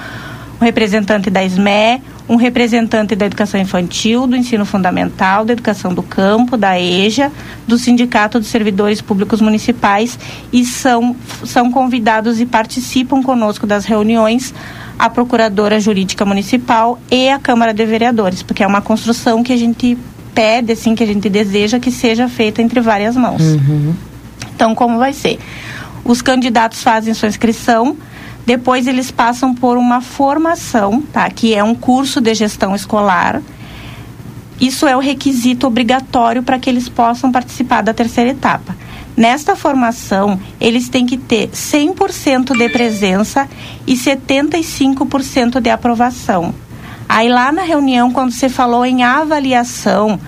S27: um representante da SME, um representante da educação infantil, do ensino fundamental, da educação do campo, da EJA, do Sindicato dos Servidores Públicos Municipais e são, são convidados e participam conosco das reuniões a Procuradora Jurídica Municipal e a Câmara de Vereadores, porque é uma construção que a gente pede, assim, que a gente deseja que seja feita entre várias mãos. Uhum. Então, como vai ser? Os candidatos fazem sua inscrição, depois eles passam por uma formação, tá? Que é um curso de gestão escolar. Isso é o requisito obrigatório para que eles possam participar da terceira etapa. Nesta formação, eles têm que ter 100% de presença e 75% de aprovação. Aí lá na reunião, quando você falou em avaliação,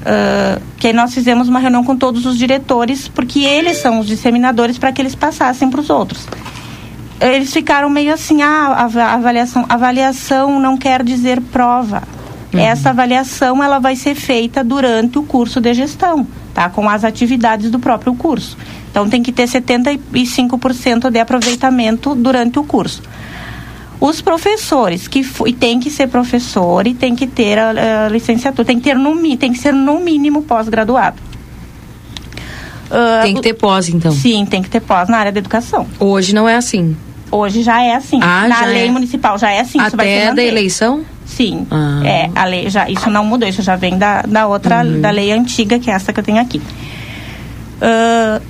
S27: uh, que nós fizemos uma reunião com todos os diretores, porque eles são os disseminadores para que eles passassem para os outros. Eles ficaram meio assim, ah, a avaliação, avaliação não quer dizer prova. Uhum. Essa avaliação ela vai ser feita durante o curso de gestão, tá? Com as atividades do próprio curso. Então tem que ter 75% de aproveitamento durante o curso. Os professores que e tem que ser professor e tem que ter a, a licenciatura, tem que ter no tem que ser no mínimo pós-graduado.
S1: Uh, tem que ter pós, então.
S27: Sim, tem que ter pós na área da educação.
S1: Hoje não é assim.
S27: Hoje já é assim.
S1: Ah,
S27: na lei
S1: é.
S27: municipal já é assim.
S1: Até da eleição?
S27: Sim. Ah. É, a lei já, isso não mudou, isso já vem da, da outra, uhum. da lei antiga, que é essa que eu tenho aqui. Uh,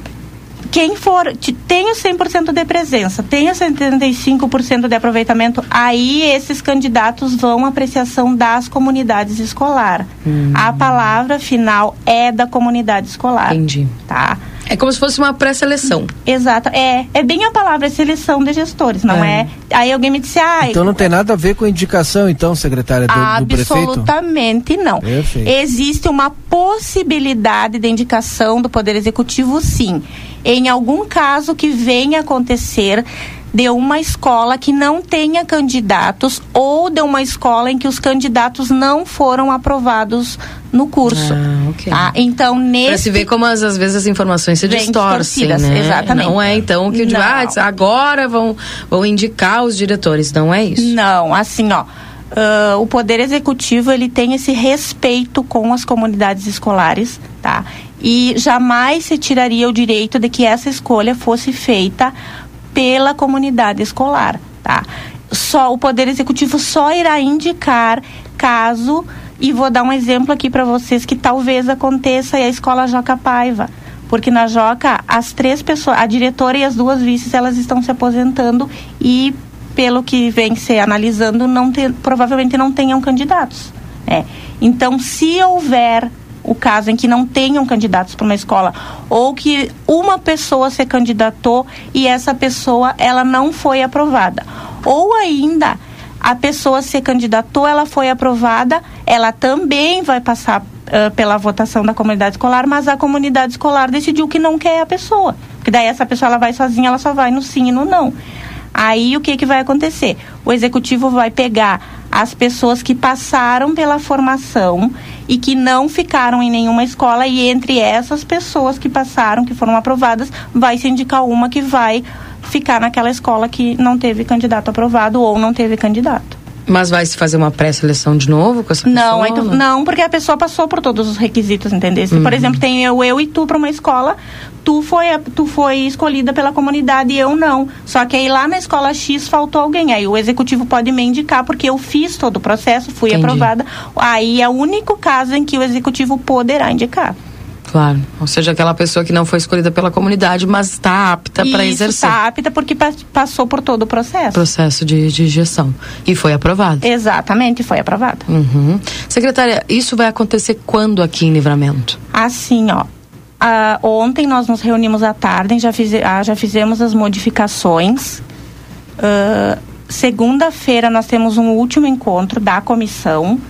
S27: quem for, tenha 100% de presença, tenha 75% de aproveitamento, aí esses candidatos vão à apreciação das comunidades escolar. Hum. A palavra final é da comunidade escolar.
S1: Entendi.
S27: Tá?
S1: É como se fosse uma pré-seleção.
S27: Exato. É, é bem a palavra seleção de gestores, não é? é? Aí alguém me disse, ah...
S3: Então não tem nada a ver com indicação, então, secretária do, do prefeito?
S27: Absolutamente não.
S3: Perfeito.
S27: Existe uma possibilidade de indicação do Poder Executivo, sim em algum caso que venha acontecer de uma escola que não tenha candidatos ou de uma escola em que os candidatos não foram aprovados no curso.
S1: Ah, okay.
S27: tá? Então, nesse...
S1: Pra se ver como às, às vezes as informações se distorcem, né?
S27: Exatamente.
S1: Não é então que o ah, agora vão, vão indicar os diretores, não é isso?
S27: Não, assim, ó. Uh, o poder executivo ele tem esse respeito com as comunidades escolares, tá? E jamais se tiraria o direito de que essa escolha fosse feita pela comunidade escolar, tá? Só o poder executivo só irá indicar caso e vou dar um exemplo aqui para vocês que talvez aconteça e a escola Joca Paiva porque na Joca as três pessoas, a diretora e as duas vices, elas estão se aposentando e pelo que vem se analisando, não te, provavelmente não tenham candidatos. É. Então, se houver o caso em que não tenham candidatos para uma escola ou que uma pessoa se candidatou e essa pessoa ela não foi aprovada. Ou ainda a pessoa se candidatou ela foi aprovada ela também vai passar uh, pela votação da comunidade escolar mas a comunidade escolar decidiu que não quer a pessoa. Porque daí essa pessoa ela vai sozinha ela só vai no sim e no não. Aí o que, que vai acontecer? O executivo vai pegar as pessoas que passaram pela formação e que não ficaram em nenhuma escola e entre essas pessoas que passaram, que foram aprovadas, vai se indicar uma que vai ficar naquela escola que não teve candidato aprovado ou não teve candidato.
S1: Mas vai se fazer uma pré-seleção de novo com essa
S27: não,
S1: pessoa?
S27: Não, não, porque a pessoa passou por todos os requisitos, entendeu? Uhum. Por exemplo, tem eu, eu e tu para uma escola, tu foi, tu foi escolhida pela comunidade e eu não. Só que aí lá na escola X faltou alguém. Aí o executivo pode me indicar, porque eu fiz todo o processo, fui Entendi. aprovada. Aí é o único caso em que o executivo poderá indicar.
S1: Claro. Ou seja, aquela pessoa que não foi escolhida pela comunidade, mas está apta para exercer.
S27: Está apta porque passou por todo o processo.
S1: Processo de, de gestão. E foi aprovado.
S27: Exatamente, foi aprovado.
S1: Uhum. Secretária, isso vai acontecer quando aqui em Livramento?
S27: Assim, ó. ah, ontem nós nos reunimos à tarde, já, fize, ah, já fizemos as modificações. Ah, Segunda-feira nós temos um último encontro da comissão.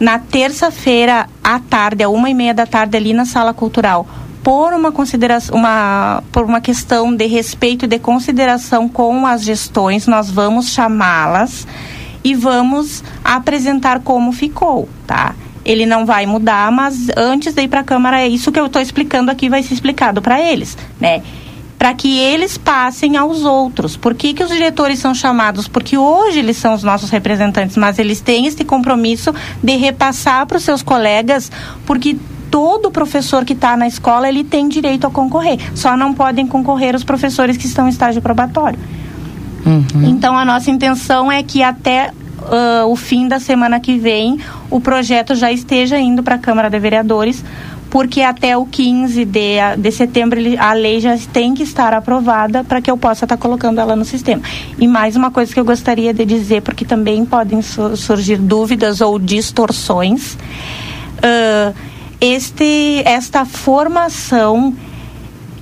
S27: Na terça-feira à tarde, a uma e meia da tarde, ali na sala cultural, por uma consideração, uma, por uma questão de respeito e de consideração com as gestões, nós vamos chamá-las e vamos apresentar como ficou, tá? Ele não vai mudar, mas antes de ir para a Câmara, é isso que eu estou explicando aqui, vai ser explicado para eles, né? Para que eles passem aos outros. Por que, que os diretores são chamados? Porque hoje eles são os nossos representantes, mas eles têm esse compromisso de repassar para os seus colegas, porque todo professor que está na escola ele tem direito a concorrer. Só não podem concorrer os professores que estão em estágio probatório. Então a nossa intenção é que até ah, o fim da semana que vem o projeto já esteja indo para a Câmara de Vereadores, porque até o 15 de, de setembro a lei já tem que estar aprovada para que eu possa estar colocando ela no sistema. E mais uma coisa que eu gostaria de dizer, porque também podem su- surgir dúvidas ou distorções. ah, este, esta formação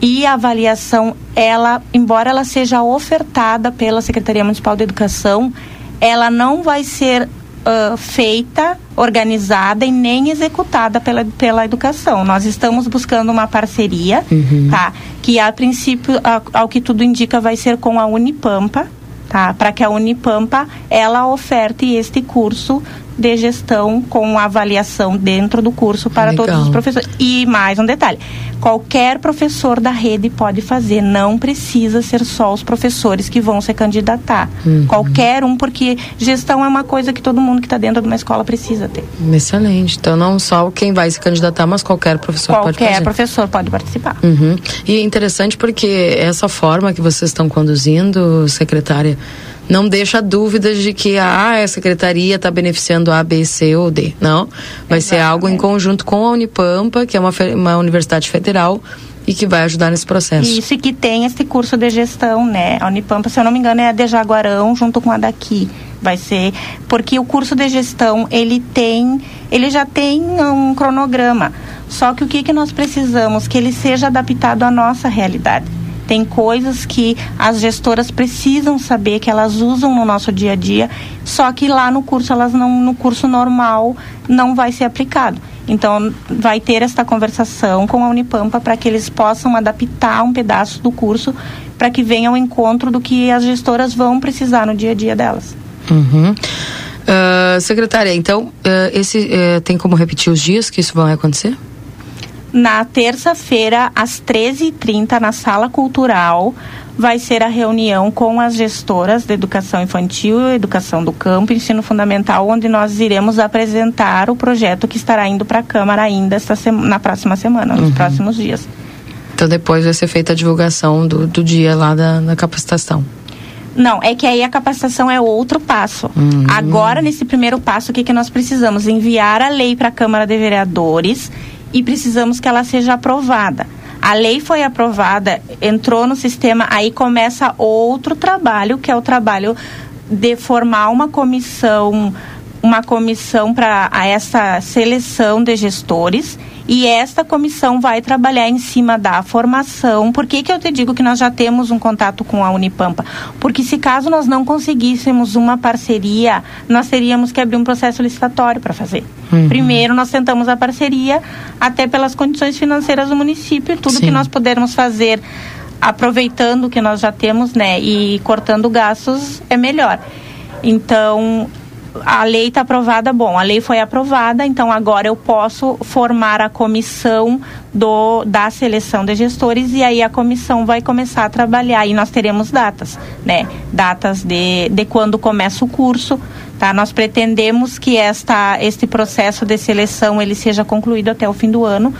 S27: e avaliação, ela, embora ela seja ofertada pela Secretaria Municipal de Educação, ela não vai ser ah, feita, organizada e nem executada pela, pela educação. Nós estamos buscando uma parceria, tá? Que a princípio, a- ao que tudo indica, vai ser com a Unipampa, tá? Para que a Unipampa ela oferte este curso de gestão com avaliação dentro do curso para
S1: Legal.
S27: todos os professores. E mais um detalhe: qualquer professor da rede pode fazer, não precisa ser só os professores que vão se candidatar.
S1: Uhum.
S27: Qualquer um, porque gestão é uma coisa que todo mundo que está dentro de uma escola precisa ter.
S1: Excelente. Então, não só quem vai se candidatar, mas qualquer professor pode
S27: Qualquer professor pode participar.
S1: Uhum. E é interessante porque essa forma que vocês estão conduzindo, secretária, não deixa dúvidas de que ah, a secretaria está beneficiando A, B, C ou D. Não. Vai ser algo em conjunto com a Unipampa, que é uma, uma universidade federal e que vai ajudar nesse processo.
S27: Isso e que tem esse curso de gestão, né? A Unipampa, se eu não me engano, é a de Jaguarão junto com a daqui. Vai ser porque o curso de gestão ele tem, ele já tem um cronograma. Só que o que que nós precisamos que ele seja adaptado à nossa realidade. Tem coisas que as gestoras precisam saber que elas usam no nosso dia a dia, só que lá no curso elas não no curso normal não vai ser aplicado. Então vai ter esta conversação com a Unipampa para que eles possam adaptar um pedaço do curso para que venha ao encontro do que as gestoras vão precisar no dia a dia delas.
S1: Uhum. Ah, secretária, então, ah, esse eh, tem como repetir os dias que isso vai acontecer?
S27: Na terça-feira, às 13h30, na Sala Cultural, vai ser a reunião com as gestoras de educação infantil, educação do campo, ensino fundamental, onde nós iremos apresentar o projeto que estará indo para a Câmara ainda esta na próxima semana, nos
S1: Uhum.
S27: próximos dias.
S1: Então depois vai ser feita a divulgação do, do dia lá da, da capacitação.
S27: Não, é que aí a capacitação é outro passo.
S1: Uhum.
S27: Agora, nesse primeiro passo, o que, que nós precisamos? Enviar a lei para a Câmara de Vereadores e precisamos que ela seja aprovada. A lei foi aprovada, entrou no sistema, aí começa outro trabalho, que é o trabalho de formar uma comissão, uma comissão para essa seleção de gestores e esta comissão vai trabalhar em cima da formação. Por que, que eu te digo que nós já temos um contato com a Unipampa? Porque se caso nós não conseguíssemos uma parceria, nós teríamos que abrir um processo licitatório para fazer.
S1: Uhum.
S27: Primeiro nós tentamos a parceria, até pelas condições financeiras do município, tudo
S1: Sim.
S27: que nós pudermos fazer aproveitando o que nós já temos, né, e cortando gastos é melhor. Então, a lei está aprovada, bom, a lei foi aprovada, então agora eu posso formar a comissão do, da seleção de gestores e aí a comissão vai começar a trabalhar e nós teremos datas, né? Datas de, de quando começa o curso, tá? Nós pretendemos que esta, este processo de seleção ele seja concluído até o fim do ano,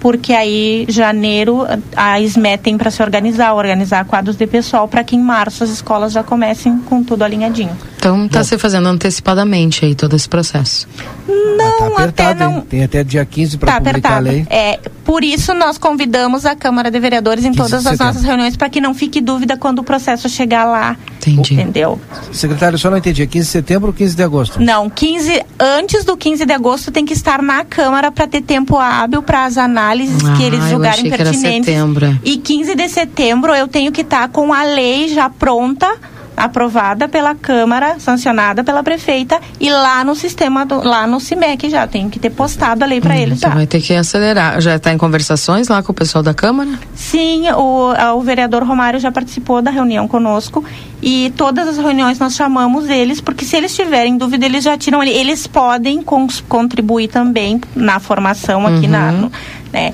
S27: porque aí janeiro a SME tem para se organizar, organizar quadros de pessoal para que em março as escolas já comecem com tudo alinhadinho.
S1: Então está se fazendo antecipadamente aí todo esse processo.
S27: Não, até não.
S3: Tem até dia 15 para
S27: Tá
S3: publicar a
S27: apertado.
S3: lei.
S27: É, por isso nós convidamos a Câmara de Vereadores em
S3: 15 de
S27: todas as nossas reuniões para que não fique dúvida quando o processo chegar lá.
S1: Entendi.
S27: Entendeu?
S3: Secretário, só não entendi. É 15 de setembro ou 15 de agosto?
S27: Não, 15 antes do 15 de agosto tem que estar na Câmara para ter tempo hábil para as análises
S1: Ah,
S27: que eles
S1: eu
S27: julgarem pertinentes.
S1: setembro.
S27: E 15 de setembro eu tenho que estar com a lei já pronta, aprovada pela Câmara, sancionada pela prefeita e lá no sistema, do, lá no CIMEC já. Tenho que ter postado a lei para eles
S1: Então
S27: já.
S1: vai ter que acelerar. Já está em conversações lá com o pessoal da Câmara?
S27: Sim, o, o vereador Romário já participou da reunião conosco e todas as reuniões nós chamamos eles, porque se eles tiverem dúvida, eles já tiram. Eles podem contribuir também na formação aqui
S1: Uhum.
S27: na. no- né?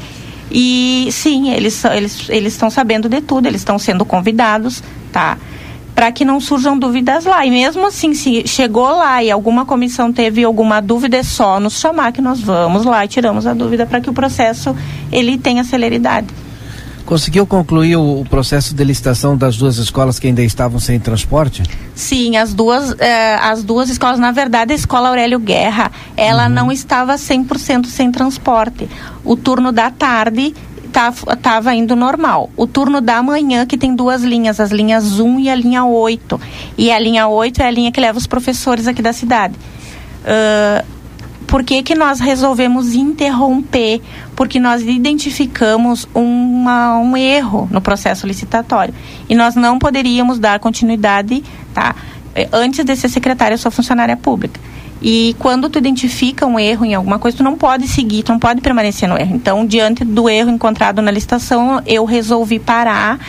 S27: E sim, eles eles eles estão sabendo de tudo, eles estão sendo convidados, tá? Para que não surjam dúvidas lá. E mesmo assim, se chegou lá e alguma comissão teve alguma dúvida, é só nos chamar que nós vamos lá e tiramos a dúvida para que o processo ele tenha celeridade.
S3: Conseguiu concluir o, processo de licitação das duas escolas que ainda estavam sem transporte?
S27: Sim, as duas, eh, as duas escolas, na verdade, a escola Aurélio Guerra, ela não estava 100% sem transporte. O turno da tarde estava indo normal. O turno da manhã, que tem duas linhas, as linhas 1 e a linha 8. E a linha 8 é a linha que leva os professores aqui da cidade. Ah, por que, que nós resolvemos interromper? Porque nós identificamos uma, um erro no processo licitatório. E nós não poderíamos dar continuidade, tá? Eh, Antes de ser secretária, eu funcionária pública. E quando tu identifica um erro em alguma coisa, tu não pode seguir, tu não pode permanecer no erro. Então, diante do erro encontrado na licitação, eu resolvi parar.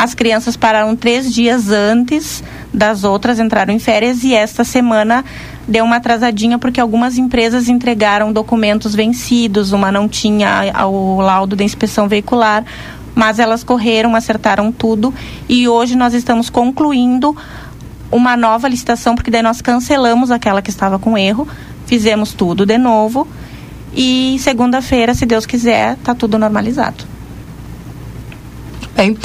S27: As crianças pararam três dias antes das outras, entraram em férias e esta semana deu uma atrasadinha porque algumas empresas entregaram documentos vencidos, uma não tinha o laudo da inspeção veicular, mas elas correram, acertaram tudo e hoje nós estamos concluindo uma nova licitação, porque daí nós cancelamos aquela que estava com erro, fizemos tudo de novo e segunda-feira, se Deus quiser, tá tudo normalizado.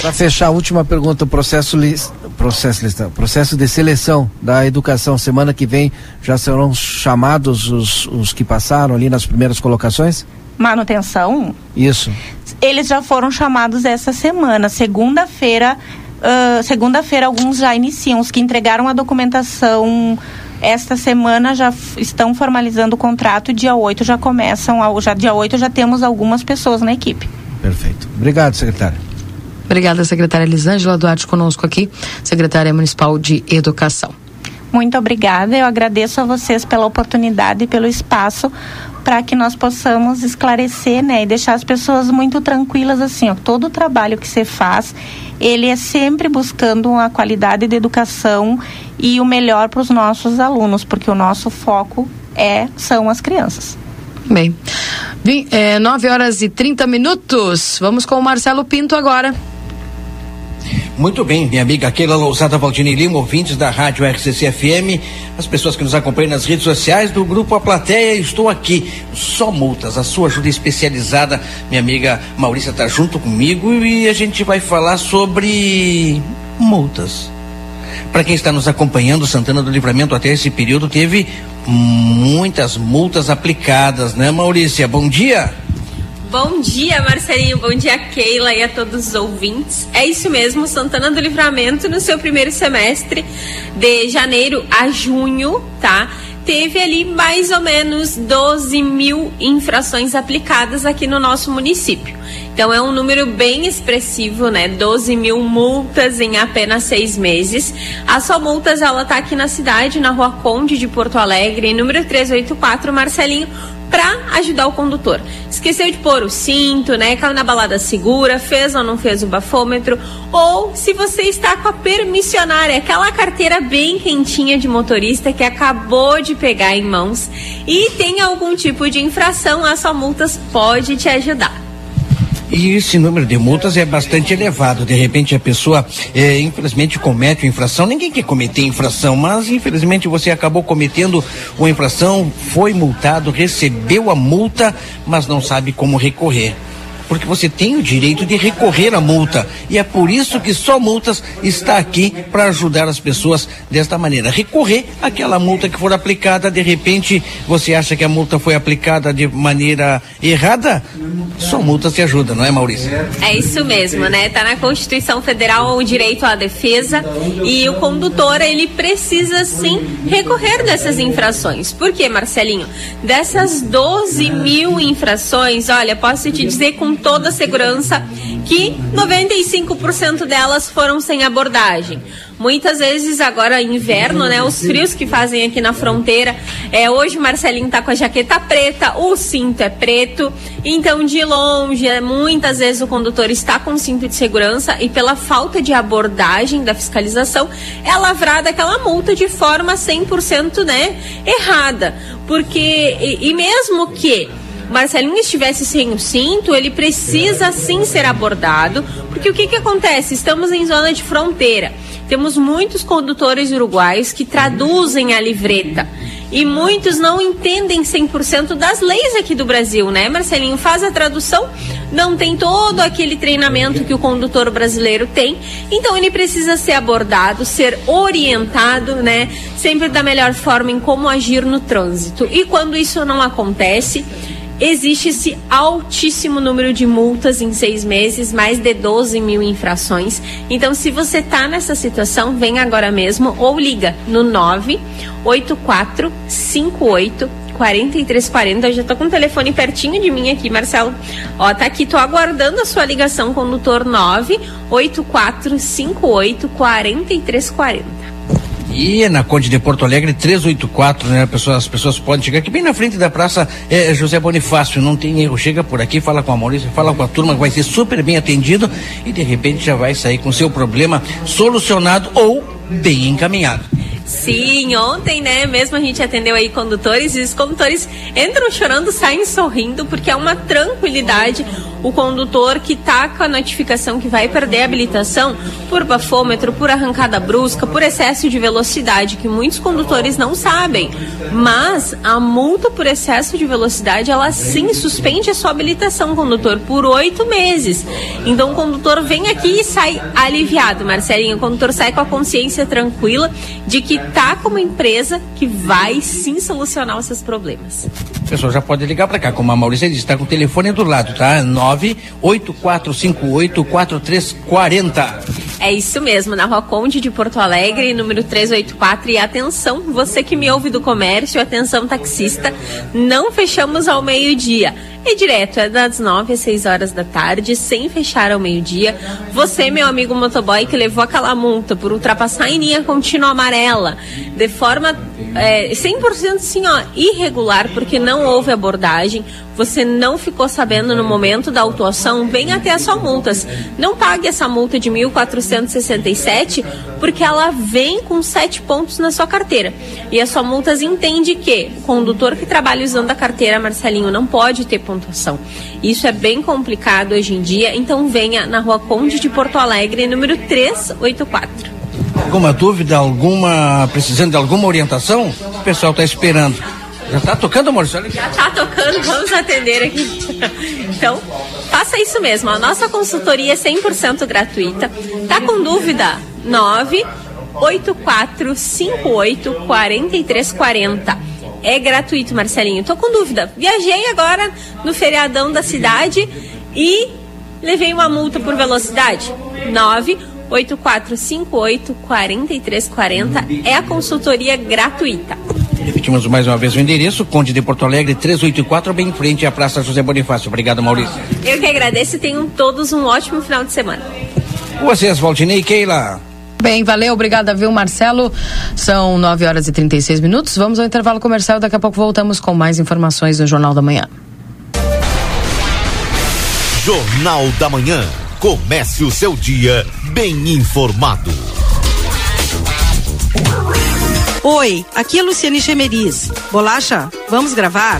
S3: Para fechar a última pergunta, o processo, lis- processo, lista- processo de seleção da educação, semana que vem já serão chamados os, os que passaram ali nas primeiras colocações?
S27: Manutenção,
S3: Isso.
S27: eles já foram chamados essa semana. Segunda-feira, ah, segunda-feira alguns já iniciam. Os que entregaram a documentação esta semana já f- estão formalizando o contrato. Dia 8 já começam, ao- já dia 8 já temos algumas pessoas na equipe.
S3: Perfeito. Obrigado, secretário.
S1: Obrigada, secretária Elisângela Duarte, conosco aqui, secretária municipal de Educação.
S27: Muito obrigada. Eu agradeço a vocês pela oportunidade e pelo espaço para que nós possamos esclarecer, né, e deixar as pessoas muito tranquilas assim, ó, todo o trabalho que você faz, ele é sempre buscando uma qualidade de educação e o melhor para os nossos alunos, porque o nosso foco é são as crianças.
S1: Bem, vim, é, 9 horas e 30 minutos. Vamos com o Marcelo Pinto agora.
S16: Muito bem, minha amiga Keila Lousada Valdini Lima, ouvintes da Rádio RCC FM, as pessoas que nos acompanham nas redes sociais do Grupo A Plateia, estou aqui. Só multas, a sua ajuda especializada, minha amiga Maurícia está junto comigo e a gente vai falar sobre multas. Para quem está nos acompanhando, Santana do Livramento até esse período teve muitas multas aplicadas, né, Maurícia? Bom dia.
S28: Bom dia, Marcelinho. Bom dia, Keila e a todos os ouvintes. É isso mesmo, Santana do Livramento, no seu primeiro semestre, de janeiro a junho, tá? Teve ali mais ou menos 12 mil infrações aplicadas aqui no nosso município. Então é um número bem expressivo, né? 12 mil multas em apenas seis meses. A só multas, ela tá aqui na cidade, na rua Conde de Porto Alegre, número 384, Marcelinho para ajudar o condutor. Esqueceu de pôr o cinto, né? Caiu na balada segura, fez ou não fez o bafômetro, ou se você está com a permissionária, aquela carteira bem quentinha de motorista que acabou de pegar em mãos e tem algum tipo de infração, a sua multas pode te ajudar.
S16: E esse número de multas é bastante elevado. De repente a pessoa, eh, infelizmente, comete uma infração. Ninguém quer cometer infração, mas infelizmente você acabou cometendo uma infração, foi multado, recebeu a multa, mas não sabe como recorrer. Porque você tem o direito de recorrer à multa. E é por isso que só multas está aqui para ajudar as pessoas desta maneira. Recorrer àquela multa que for aplicada, de repente você acha que a multa foi aplicada de maneira errada? Só multa se ajuda, não é, Maurício?
S28: É isso mesmo, né? Tá na Constituição Federal o direito à defesa e o condutor ele precisa sim recorrer dessas infrações. Por quê, Marcelinho? Dessas 12 mil infrações, olha, posso te dizer com toda segurança que 95% delas foram sem abordagem. Muitas vezes agora inverno, né? Os frios que fazem aqui na fronteira. É, hoje o Marcelinho tá com a jaqueta preta, o cinto é preto. Então, de longe, é, muitas vezes o condutor está com cinto de segurança e pela falta de abordagem da fiscalização, é lavrada aquela multa de forma 100%, né, errada. Porque, e, e mesmo que Marcelinho estivesse sem o cinto, ele precisa sim ser abordado, porque o que que acontece? Estamos em zona de fronteira. Temos muitos condutores uruguaios que traduzem a livreta. E muitos não entendem 100% das leis aqui do Brasil, né? Marcelinho faz a tradução, não tem todo aquele treinamento que o condutor brasileiro tem. Então ele precisa ser abordado, ser orientado, né? Sempre da melhor forma em como agir no trânsito. E quando isso não acontece, existe esse altíssimo número de multas em seis meses, mais de 12 mil infrações. Então, se você está nessa situação, vem agora mesmo ou liga no 98458 4340. Eu já tô com o telefone pertinho de mim aqui, Marcelo. Ó, tá aqui, tô aguardando a sua ligação, condutor 98458 4340.
S16: E na Conde de Porto Alegre, 384, né? Pessoas, as pessoas podem chegar aqui bem na frente da praça é, José Bonifácio, não tem erro. Chega por aqui, fala com a Maurícia, fala com a turma, vai ser super bem atendido e de repente já vai sair com seu problema solucionado ou bem encaminhado.
S28: Sim, ontem, né, mesmo a gente atendeu aí condutores e os condutores entram chorando, saem sorrindo, porque é uma tranquilidade o condutor que tá com a notificação que vai perder a habilitação por bafômetro, por arrancada brusca, por excesso de velocidade, que muitos condutores não sabem. Mas a multa por excesso de velocidade, ela sim suspende a sua habilitação, condutor, por oito meses. Então o condutor vem aqui e sai aliviado, Marcelinho. O condutor sai com a consciência tranquila de que tá com uma empresa que vai sim solucionar os seus problemas.
S16: O pessoal já pode ligar para cá, como a Maurícia disse, está com o telefone do lado, tá? 984584340.
S28: É isso mesmo, na Rua Conde de Porto Alegre, número 384. E atenção, você que me ouve do comércio, atenção taxista, não fechamos ao meio-dia. É direto, é das 9 às 6 horas da tarde, sem fechar ao meio-dia. Você, meu amigo motoboy, que levou aquela multa por ultrapassar em linha contínua amarela, de forma é, 100% sim, ó, irregular, porque não houve abordagem, você não ficou sabendo no momento da autuação, venha até as suas multas. Não pague essa multa de 1.467, porque ela vem com sete pontos na sua carteira. E as suas multas entende que o condutor que trabalha usando a carteira, Marcelinho, não pode ter pontuação. Isso é bem complicado hoje em dia, então venha na Rua Conde de Porto Alegre, número 384.
S16: Alguma dúvida, alguma precisando de alguma orientação? O pessoal está esperando. Já está tocando, Maurício?
S28: Já está tocando, vamos atender aqui. Então, faça isso mesmo. A nossa consultoria é 100% gratuita. Tá com dúvida? 984584340. É gratuito, Marcelinho. Tô com dúvida. Viajei agora no feriadão da cidade e levei uma multa por velocidade. 984584340 é a consultoria gratuita.
S16: Repetimos mais uma vez o endereço, Conde de Porto Alegre, 384, bem em frente à Praça José Bonifácio. Obrigado, Maurício.
S28: Eu que agradeço e tenham todos um ótimo final de semana.
S16: Vocês, Valdinei e Keila.
S1: Bem, valeu, obrigada, viu, Marcelo? São 9 horas e 36 minutos. Vamos ao intervalo comercial. Daqui a pouco voltamos com mais informações do Jornal da Manhã.
S5: Jornal da Manhã. Comece o seu dia bem informado.
S29: Oi, aqui é Luciane Chemeris. Bolacha, vamos gravar?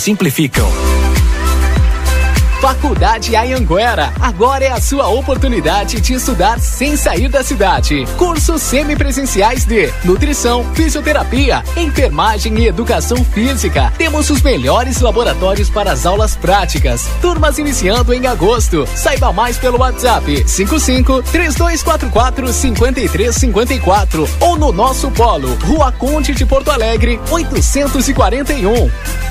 S30: simplificam.
S21: Faculdade Ayanguera. Agora é a sua oportunidade de estudar sem sair da cidade. Cursos semipresenciais de nutrição, fisioterapia, enfermagem e educação física. Temos os melhores laboratórios para as aulas práticas. Turmas iniciando em agosto. Saiba mais pelo WhatsApp 55 3244 5354 ou no nosso polo, Rua Conde de Porto Alegre, 841.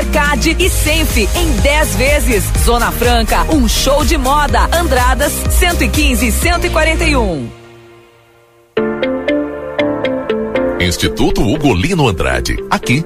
S19: Hipercard e Senf em 10 vezes. Zona Franca, um show de moda. Andradas 115 e 141.
S6: Instituto Ugolino Andrade. Aqui,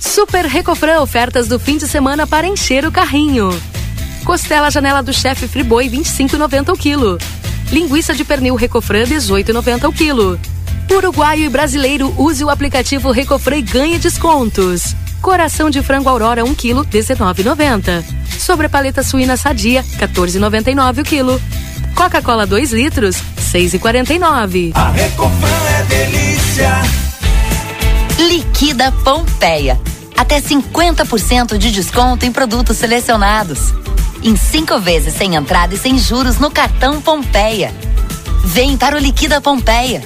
S31: Super Recofran ofertas do fim de semana para encher o carrinho. Costela janela do chefe Friboi 25,90 o quilo. Linguiça de pernil Recofran 18,90 o quilo. Uruguaio e brasileiro use o aplicativo Recofran e ganhe descontos. Coração de frango Aurora 1 kg 19,90. Sobre paleta suína sadia 14,99 o quilo. Coca-Cola 2 litros 6,49.
S32: A Recofran é delícia.
S22: Liquida Pompeia. Até 50% de desconto em produtos selecionados. Em cinco vezes sem entrada e sem juros no cartão Pompeia. Vem para o Liquida Pompeia.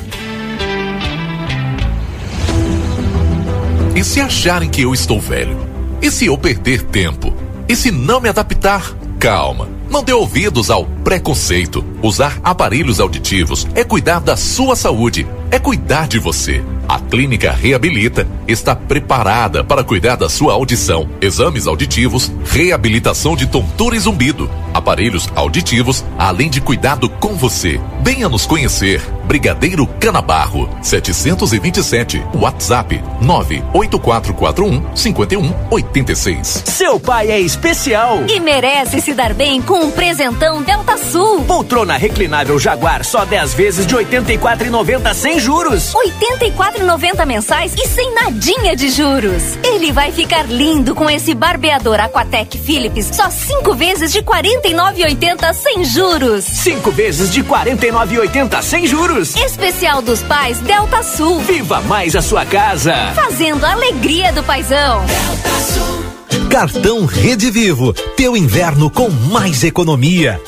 S6: E se acharem que eu estou velho? E se eu perder tempo? E se não me adaptar? Calma. Não dê ouvidos ao preconceito. Usar aparelhos auditivos é cuidar da sua saúde, é cuidar de você. A Clínica Reabilita está preparada para cuidar da sua audição, exames auditivos, reabilitação de tontura e zumbido, aparelhos auditivos, além de cuidado com você. Venha nos conhecer. Brigadeiro Canabarro, 727, WhatsApp 98441 5186.
S25: Seu pai é especial
S26: e merece se dar bem com um presentão Delta Sul.
S25: Poltrona reclinável Jaguar só 10 vezes de 84,90 sem juros.
S26: 84,90 mensais e sem nadinha de juros. Ele vai ficar lindo com esse barbeador Aquatec Philips só 5 vezes de 49,80 sem juros.
S25: 5 vezes de 49,80 sem juros.
S26: Especial dos pais Delta Sul.
S25: Viva mais a sua casa.
S26: Fazendo a alegria do paizão.
S32: Delta Sul.
S5: Cartão Rede Vivo, teu inverno com mais economia.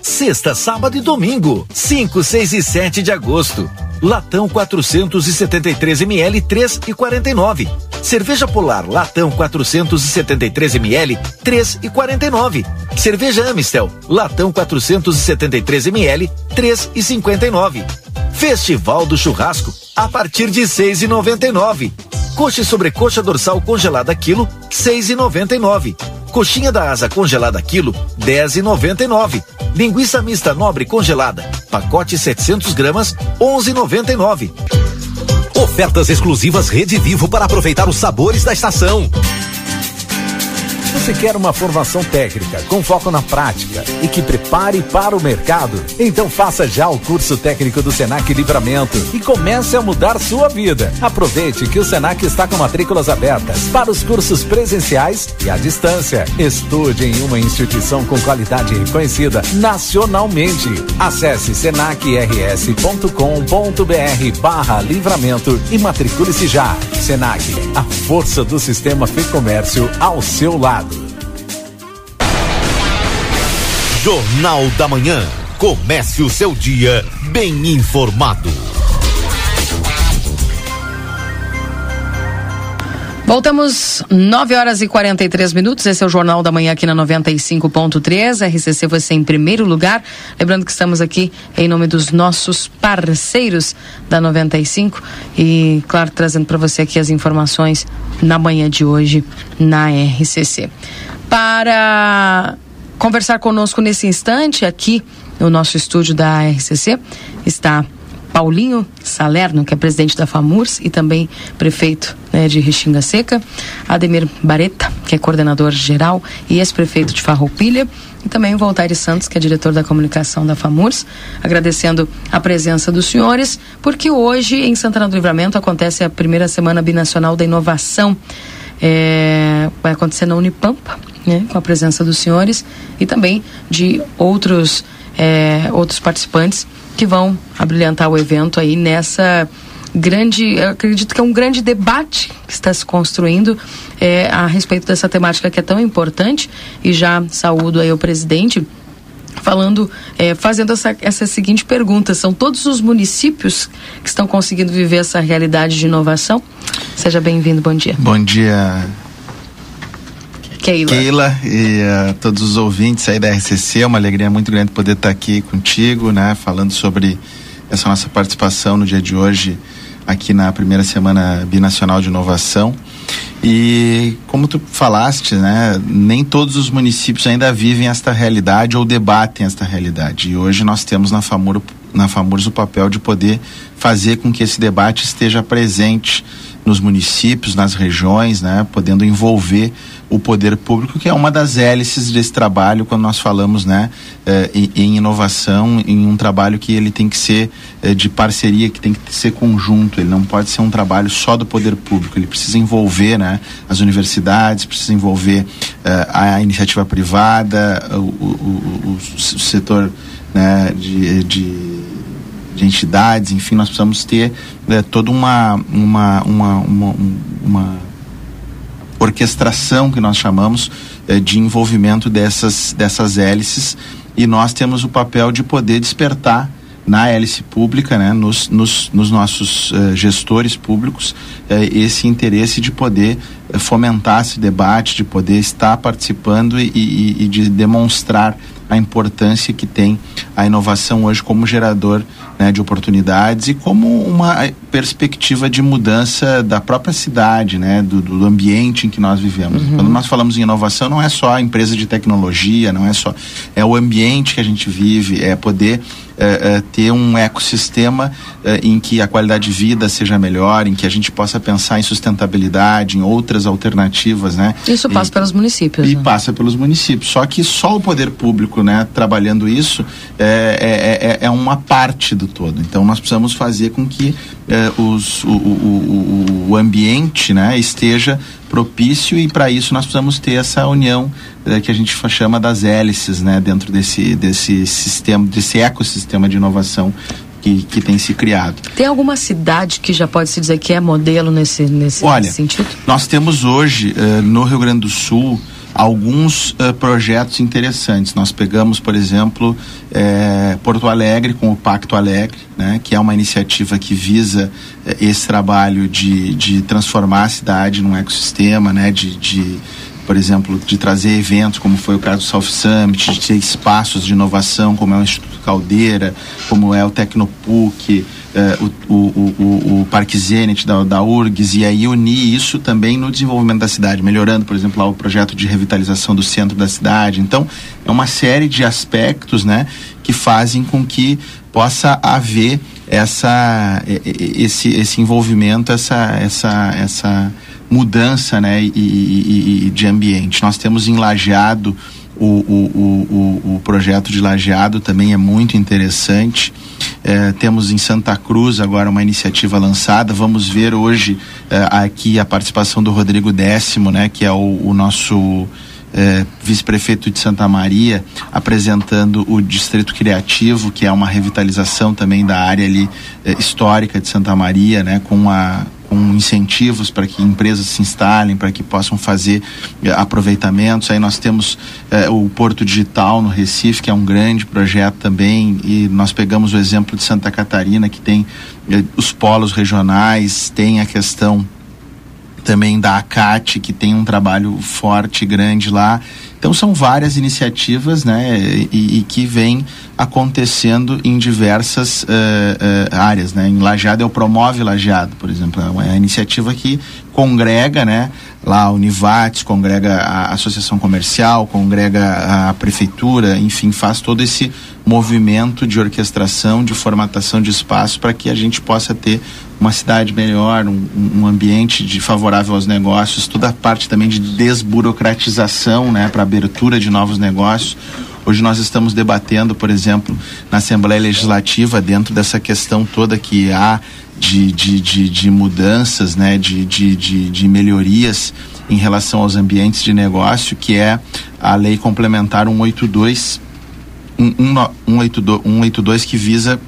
S24: Sexta, sábado e domingo, 5, 6 e 7 de agosto. Latão 473 ml 3 e 49. Cerveja Polar Latão 473 ml 3 e 49. Cerveja Amistel Latão 473 ml 3 e 59. Festival do Churrasco a partir de 6 e 99. Coxa e sobrecoxa dorsal congelada quilo 6 e 99. Coxinha da asa congelada quilo 10 e 99. Linguiça mista nobre congelada pacote 700 gramas 11,99.
S5: Ofertas exclusivas Rede Vivo para aproveitar os sabores da estação.
S33: Você quer uma formação técnica com foco na prática e que prepare para o mercado? Então faça já o curso técnico do Senac Livramento e comece a mudar sua vida. Aproveite que o Senac está com matrículas abertas para os cursos presenciais e à distância. Estude em uma instituição com qualidade reconhecida nacionalmente. Acesse senacrs.com.br barra livramento e matricule-se já. Senac, a força do sistema Fê Comércio ao seu lado.
S5: Jornal da Manhã. Comece o seu dia bem informado.
S1: Voltamos 9 horas e 43 minutos. Esse é o Jornal da Manhã aqui na 95.3. RCC você em primeiro lugar. Lembrando que estamos aqui em nome dos nossos parceiros da 95 e, claro, trazendo para você aqui as informações na manhã de hoje na RCC. Para conversar conosco nesse instante aqui no nosso estúdio da RCC está Paulinho Salerno, que é presidente da FAMURS e também prefeito né, de Rexinga Seca, Ademir Bareta, que é coordenador geral e ex-prefeito de Farroupilha, e também o Voltaire Santos, que é diretor da comunicação da FAMURS, agradecendo a presença dos senhores, porque hoje em Santana do Livramento acontece a primeira semana binacional da inovação. É, vai acontecer na Unipampa, né, com a presença dos senhores e também de outros, é, outros participantes que vão abrilhantar o evento aí nessa grande, eu acredito que é um grande debate que está se construindo é, a respeito dessa temática que é tão importante. E já saúdo aí o presidente falando, é, fazendo essa, essa seguinte pergunta: são todos os municípios que estão conseguindo viver essa realidade de inovação? Seja bem-vindo, bom dia.
S34: Bom dia,
S1: Keila.
S34: Keila e uh, todos os ouvintes aí da RCC, é uma alegria muito grande poder estar aqui contigo, né, falando sobre essa nossa participação no dia de hoje aqui na primeira semana binacional de inovação. E como tu falaste, né, nem todos os municípios ainda vivem esta realidade ou debatem esta realidade. E hoje nós temos na FAMUR, na FAMURS o papel de poder fazer com que esse debate esteja presente nos municípios, nas regiões, né, podendo envolver o poder público, que é uma das hélices desse trabalho quando nós falamos, né, eh, em, inovação, em um trabalho que ele tem que ser eh, de parceria, que tem que ser conjunto, ele não pode ser um trabalho só do poder público, ele precisa envolver, né, as universidades, precisa envolver eh, a iniciativa privada, o, o, o, setor, né, de, de de entidades, enfim, nós precisamos ter é, toda uma, uma, uma, uma, uma orquestração que nós chamamos é, de envolvimento dessas, dessas hélices. E nós temos o papel de poder despertar na hélice pública, né, nos, nos, nos nossos uh, gestores públicos, uh, esse interesse de poder fomentar esse debate, de poder estar participando e, e, e de demonstrar a importância que tem a inovação hoje como gerador né, de oportunidades e como uma perspectiva de mudança da própria cidade, né, do, do ambiente em que nós vivemos. Uhum. Quando nós falamos em inovação, não é só a empresa de tecnologia, não é só é o ambiente que a gente vive, é poder é, é, ter um ecossistema é, em que a qualidade de vida seja melhor, em que a gente possa pensar em sustentabilidade, em outras alternativas, né?
S1: Isso passa
S34: e,
S1: pelos municípios.
S34: E
S1: né?
S34: passa pelos municípios. Só que só o poder público, né, trabalhando isso, é, é, uma parte do todo. Então nós precisamos fazer com que os, o, o, o ambiente, né, esteja propício e para isso nós precisamos ter essa união é, que a gente chama das hélices, né, dentro desse desse sistema, desse ecossistema de inovação que, que tem se criado.
S1: Tem alguma cidade que já pode se dizer que é modelo nesse, nesse,
S34: Olha,
S1: nesse sentido?
S34: Nós temos hoje uh, no Rio Grande do Sul alguns uh, projetos interessantes. Nós pegamos, por exemplo, eh, Porto Alegre com o Pacto Alegre, né, que é uma iniciativa que visa eh, esse trabalho de, de transformar a cidade num ecossistema, né, de, de por exemplo, de trazer eventos, como foi o caso do South Summit, de ter espaços de inovação, como é o Instituto Caldeira, como é o Tecnopuc, eh, o, o, o, o, Parque Zenit da, da URGS, e aí unir isso também no desenvolvimento da cidade, melhorando, por exemplo, lá o projeto de revitalização do centro da cidade. Então, é uma série de aspectos né, que fazem com que possa haver essa, esse, esse envolvimento, essa, essa, essa mudança né, e, e, e de ambiente. Nós temos em Lajeado o, o, o, o, projeto de Lajeado também é muito interessante. É, temos em Santa Cruz agora uma iniciativa lançada. Vamos ver hoje é, aqui a participação do Rodrigo Décimo, né, que é o, nosso é, vice-prefeito de Santa Maria, apresentando o Distrito Criativo, que é uma revitalização também da área ali é, histórica de Santa Maria, né, com a com incentivos para que empresas se instalem, para que possam fazer eh, aproveitamentos. Aí nós temos eh, o Porto Digital no Recife, que é um grande projeto também, e nós pegamos o exemplo de Santa Catarina, que tem eh, os polos regionais, tem a questão também da ACAT, que tem um trabalho forte, grande lá. Então são várias iniciativas né, e, e que vêm acontecendo em diversas uh, uh, áreas. Né? Em Lajeado é o Promove Lajeado, por exemplo. É uma iniciativa que congrega né, lá a Univates, congrega a Associação Comercial, congrega a Prefeitura, enfim, faz todo esse movimento de orquestração, de formatação de espaço para que a gente possa ter uma cidade melhor, um, um, ambiente de favorável aos negócios, toda a parte também de desburocratização, né, para abertura de novos negócios. Hoje nós estamos debatendo, por exemplo, na Assembleia Legislativa, dentro dessa questão toda que há de, de, de, de mudanças, né, de, de, de, de melhorias em relação aos ambientes de negócio, que é a Lei Complementar 182, 182, 182 que visa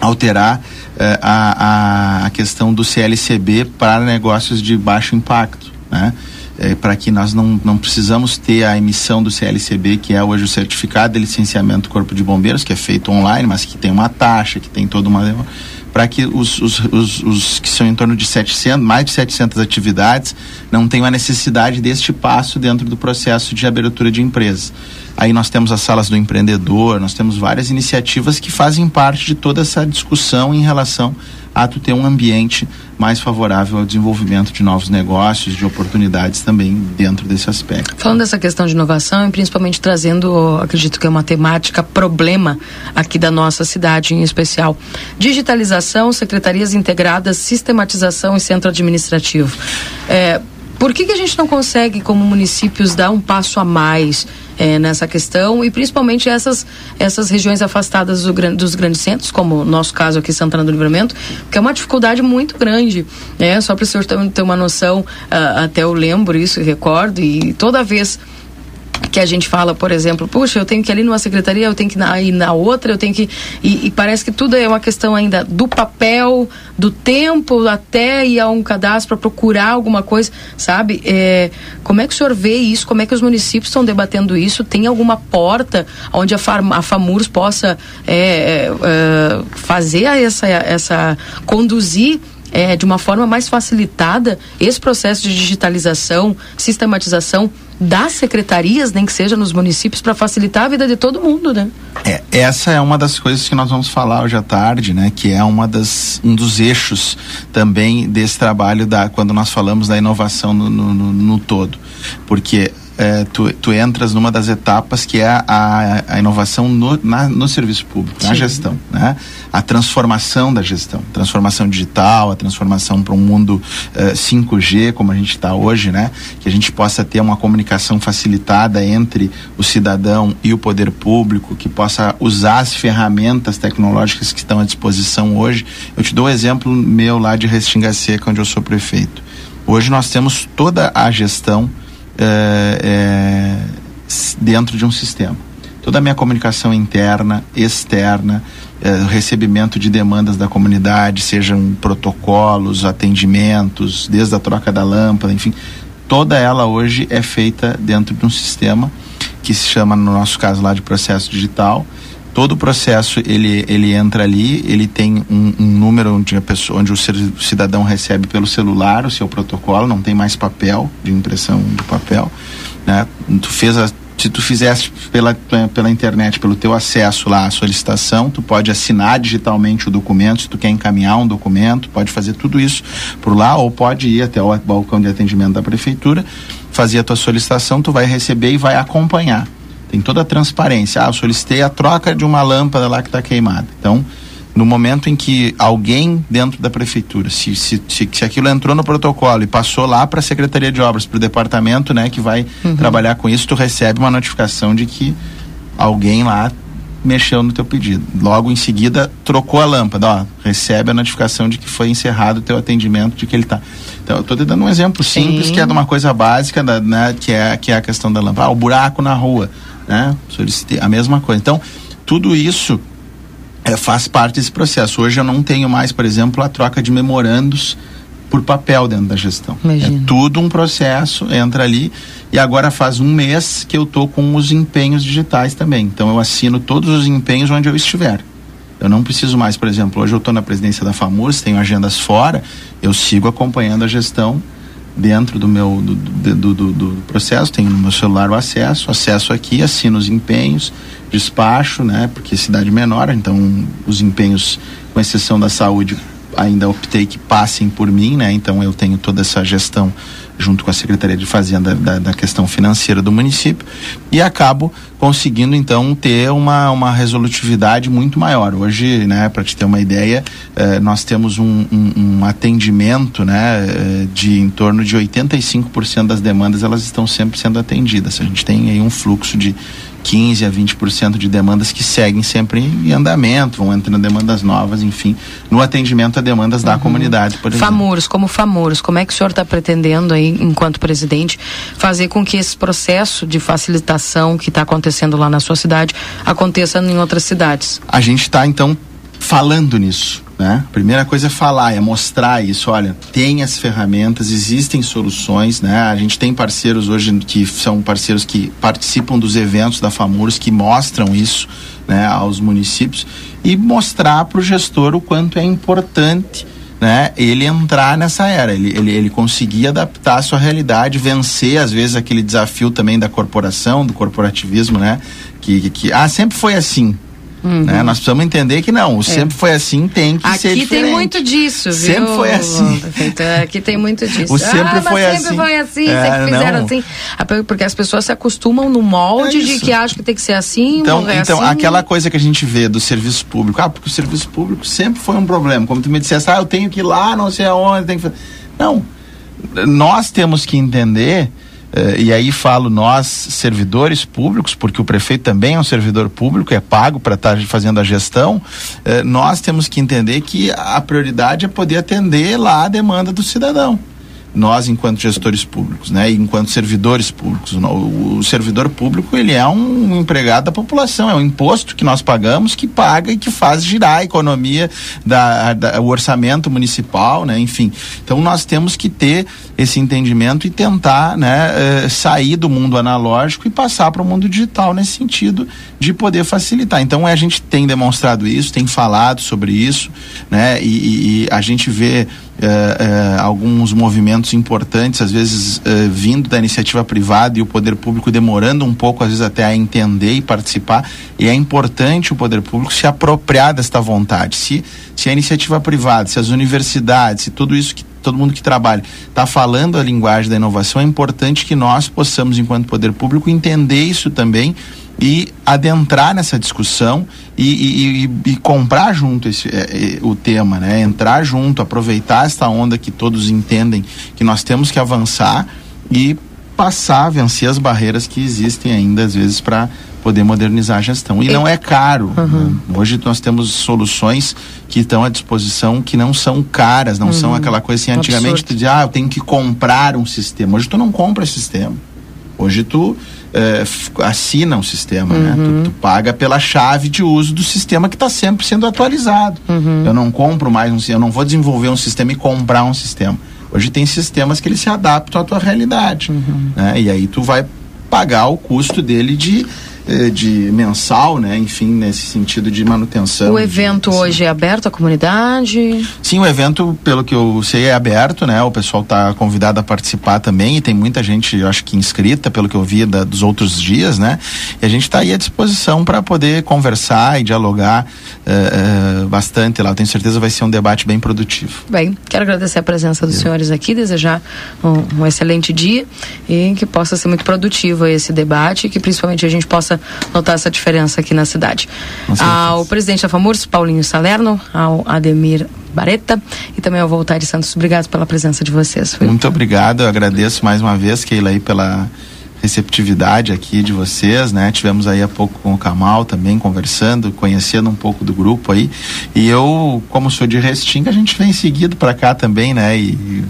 S34: alterar eh, a, a, questão do CLCB para negócios de baixo impacto, né? É, para que nós não, não precisamos ter a emissão do CLCB, que é hoje o certificado de licenciamento do Corpo de Bombeiros, que é feito online, mas que tem uma taxa, que tem toda uma para que os, os, os, os, que são em torno de 700, mais de 700 atividades, não tenham a necessidade deste passo dentro do processo de abertura de empresas. Aí nós temos as salas do empreendedor, nós temos várias iniciativas que fazem parte de toda essa discussão em relação a tu ter um ambiente mais favorável ao desenvolvimento de novos negócios, de oportunidades também dentro desse aspecto.
S1: Falando dessa questão de inovação e principalmente trazendo, acredito que é uma temática problema aqui da nossa cidade em especial, digitalização, secretarias integradas, sistematização e centro administrativo. É, por que, que a gente não consegue, como municípios, dar um passo a mais é, nessa questão e principalmente essas, essas regiões afastadas do, dos grandes centros, como o nosso caso aqui, Santana do Livramento, que é uma dificuldade muito grande. Né? Só para o senhor ter, uma noção, uh, até eu lembro isso recordo, e toda vez que a gente fala, por exemplo, puxa, eu tenho que ir ali numa secretaria, eu tenho que ir na outra, eu tenho que. E, e parece que tudo é uma questão ainda do papel, do tempo, até ir a um cadastro para procurar alguma coisa, sabe? É, como é que o senhor vê isso? Como é que os municípios estão debatendo isso? Tem alguma porta onde a, Fam a FAMURS possa é, é, é fazer essa, essa. conduzir é, de uma forma mais facilitada esse processo de digitalização, sistematização das secretarias, nem que seja nos municípios, para facilitar a vida de todo mundo, né?
S34: É, essa é uma das coisas que nós vamos falar hoje à tarde, né? Que é uma das, um dos eixos também desse trabalho da quando nós falamos da inovação no, no, no, no todo. Porque é, tu, tu entras numa das etapas que é a, a inovação no, na, no serviço público, Sim. na gestão, né? A transformação da gestão, transformação digital, a transformação para um mundo uh, 5G, como a gente está hoje, né? Que a gente possa ter uma comunicação facilitada entre o cidadão e o poder público, que possa usar as ferramentas tecnológicas que estão à disposição hoje. Eu te dou um exemplo meu lá de Restinga Seca, onde eu sou prefeito. Hoje nós temos toda a gestão é, é, dentro de um sistema. Toda a minha comunicação interna, externa, eh, recebimento de demandas da comunidade, sejam protocolos, atendimentos, desde a troca da lâmpada, enfim, toda ela hoje é feita dentro de um sistema que se chama, no nosso caso lá, de processo digital. Todo o processo ele, ele entra ali, ele tem um, um número onde, a pessoa, onde o cidadão recebe pelo celular o seu protocolo, não tem mais papel, de impressão de papel. Né? Tu fez a, se tu fizesse pela, pela internet, pelo teu acesso lá à solicitação, tu pode assinar digitalmente o documento, se tu quer encaminhar um documento, pode fazer tudo isso por lá, ou pode ir até o balcão de atendimento da prefeitura, fazer a tua solicitação, tu vai receber e vai acompanhar. Tem toda a transparência. Ah, eu solicitei a troca de uma lâmpada lá que está queimada. Então, no momento em que alguém dentro da prefeitura, se, se, se, se aquilo entrou no protocolo e passou lá para a Secretaria de Obras, para o departamento né, que vai uhum. trabalhar com isso, tu recebe uma notificação de que alguém lá mexeu no teu pedido. Logo em seguida, trocou a lâmpada, ó, recebe a notificação de que foi encerrado o teu atendimento, de que ele está. Então, eu estou te dando um exemplo simples, Sim. que é de uma coisa básica, da, né, que, é, que é a questão da lâmpada. Ah, o buraco na rua, né? Solicitei a mesma coisa. Então, tudo isso é, faz parte desse processo. Hoje eu não tenho mais, por exemplo, a troca de memorandos por papel dentro da gestão. Imagina. É tudo um processo, entra ali e agora faz um mês que eu tô com os empenhos digitais também. Então eu assino todos os empenhos onde eu estiver. Eu não preciso mais, por exemplo, hoje eu estou na presidência da FAMURS, tenho agendas fora, eu sigo acompanhando a gestão dentro do meu do, do, do, do, processo, tenho no meu celular o acesso, acesso aqui, assino os empenhos, despacho, né? Porque cidade menor, então os empenhos, com exceção da saúde, ainda optei que passem por mim, né? Então eu tenho toda essa gestão junto com a Secretaria de Fazenda da, da, questão financeira do município e acabo conseguindo então ter uma, uma resolutividade muito maior. Hoje, né, para te ter uma ideia, eh, nós temos um, um, um atendimento né, eh, de em torno de 85% das demandas elas estão sempre sendo atendidas. A gente tem aí um fluxo de 15 a 20% de demandas que seguem sempre em andamento, vão entrando demandas novas, enfim, no atendimento a demandas da uhum. comunidade, por
S1: exemplo. FAMUROS, como FAMUROS, como é que o senhor está pretendendo aí, enquanto presidente, fazer com que esse processo de facilitação que está acontecendo lá na sua cidade aconteça em outras cidades?
S34: A gente está, então, falando nisso. Né? A primeira coisa é falar, é mostrar isso. Olha, tem as ferramentas, existem soluções, né? A gente tem parceiros hoje que são parceiros que participam dos eventos da FAMURS que mostram isso, né, aos municípios e mostrar para o gestor o quanto é importante né, ele entrar nessa era, ele, ele, ele conseguir adaptar a sua realidade, vencer às vezes aquele desafio também da corporação, do corporativismo, né, que, que, ah, sempre foi assim, Uhum. Né? Nós precisamos entender que não, é. sempre foi assim, tem que
S1: Aqui
S34: ser diferente.
S1: Aqui tem muito disso, viu?
S34: Sempre foi assim.
S1: Aqui tem muito disso.
S34: O sempre
S1: ah,
S34: foi
S1: sempre
S34: assim.
S1: foi assim, é, sempre fizeram não. assim. Porque as pessoas se acostumam no molde é de que acham que tem que ser assim,
S34: então, então
S1: assim.
S34: aquela coisa que a gente vê do serviço público, ah, porque o serviço público sempre foi um problema. Como tu me dissesse, ah, eu tenho que ir lá, não sei aonde, tem que Não. Nós temos que entender e aí falo nós, servidores públicos, porque o prefeito também é um servidor público, é pago para estar tá fazendo a gestão, uh, nós temos que entender que a prioridade é poder atender lá a demanda do cidadão nós enquanto gestores públicos, né, enquanto servidores públicos, o, o, servidor público ele é um empregado da população, é um imposto que nós pagamos que paga e que faz girar a economia da, da o orçamento municipal, né, enfim. Então nós temos que ter esse entendimento e tentar, né, eh, sair do mundo analógico e passar para o mundo digital nesse sentido de poder facilitar. Então a gente tem demonstrado isso, tem falado sobre isso, né, e, e a gente vê eh, alguns movimentos importantes, às vezes eh, vindo da iniciativa privada e o poder público demorando um pouco, às vezes até a entender e participar. E é importante o poder público se apropriar desta vontade. Se, se a iniciativa privada, se as universidades, se tudo isso que todo mundo que trabalha está falando a linguagem da inovação, é importante que nós possamos, enquanto poder público, entender isso também e adentrar nessa discussão e, e, e, e comprar junto esse, é, é, o tema, né? Entrar junto, aproveitar esta onda que todos entendem que nós temos que avançar e passar, vencer as barreiras que existem ainda às vezes para poder modernizar a gestão. E não é caro. Uhum. Né? Hoje nós temos soluções que estão à disposição que não são caras, não uhum. são aquela coisa assim, antigamente Absurdo. tu dizia, ah, eu tenho que comprar um sistema. Hoje tu não compra sistema. Hoje tu f- assina um sistema, né? Tu, tu paga pela chave de uso do sistema que está sempre sendo atualizado. Eu não compro mais um sistema, eu não vou desenvolver um sistema e comprar um sistema. Hoje tem sistemas que eles se adaptam à tua realidade, né? E aí tu vai pagar o custo dele de de mensal, né? Enfim, nesse sentido de manutenção.
S1: O evento hoje é aberto à comunidade?
S34: Sim, o evento, pelo que eu sei, é aberto, né? O pessoal está convidado a participar também e tem muita gente, eu acho que inscrita, pelo que eu vi da- dos outros dias, né? E a gente está aí à disposição para poder conversar e dialogar eh, eh, bastante lá. Eu tenho certeza que vai ser um debate bem produtivo.
S1: Bem, quero agradecer a presença dos senhores aqui, desejar um, um excelente dia e que possa ser muito produtivo esse debate e que principalmente a gente possa notar essa diferença aqui na cidade. Ao presidente da FAMURS, Paulinho Salerno, ao Ademir Bareta e também ao Voltaire Santos. Obrigado pela presença de vocês. Foi
S34: Muito obrigado, eu agradeço mais uma vez, Keila, aí pela receptividade aqui de vocês, né? Tivemos aí há pouco com o Kamal também conversando, conhecendo um pouco do grupo aí. E eu, como sou de Restinga, a gente vem seguido para cá também, né? E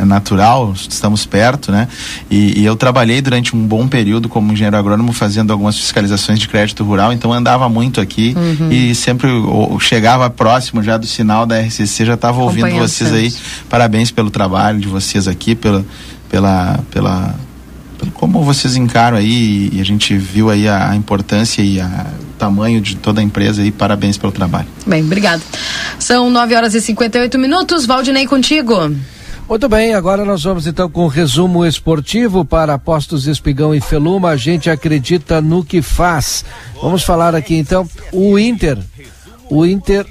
S34: é, natural, estamos perto, né? E, e eu trabalhei durante um bom período como engenheiro agrônomo fazendo algumas fiscalizações de crédito rural, então andava muito aqui
S1: Uhum.
S34: e sempre o- chegava próximo já do sinal da RCC, já estava ouvindo vocês aí. Parabéns pelo trabalho de vocês aqui, pela, pela, pela, pelo como vocês encaram aí e a gente viu aí a, a importância e a, o tamanho de toda a empresa aí. Parabéns pelo trabalho.
S1: Bem, obrigado. São 9 horas e 58 minutos. Valdinei contigo.
S3: Muito bem, agora nós vamos então com o resumo esportivo para Postos Espigão e Feluma. A gente acredita no que faz. Vamos falar aqui então o Inter. O Inter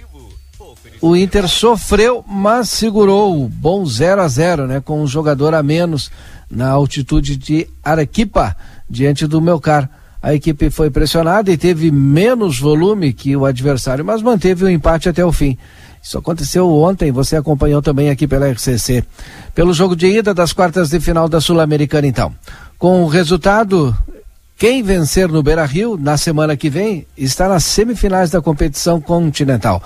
S3: o Inter sofreu, mas segurou. Bom 0 a 0 né? Com um jogador a menos na altitude de Arequipa, diante do Melcar. A equipe foi pressionada e teve menos volume que o adversário, mas manteve o empate até o fim. Isso aconteceu ontem, você acompanhou também aqui pela RCC. Pelo jogo de ida das quartas de final da Sul-Americana, então. Com o resultado, quem vencer no Beira Rio na semana que vem está nas semifinais da competição continental.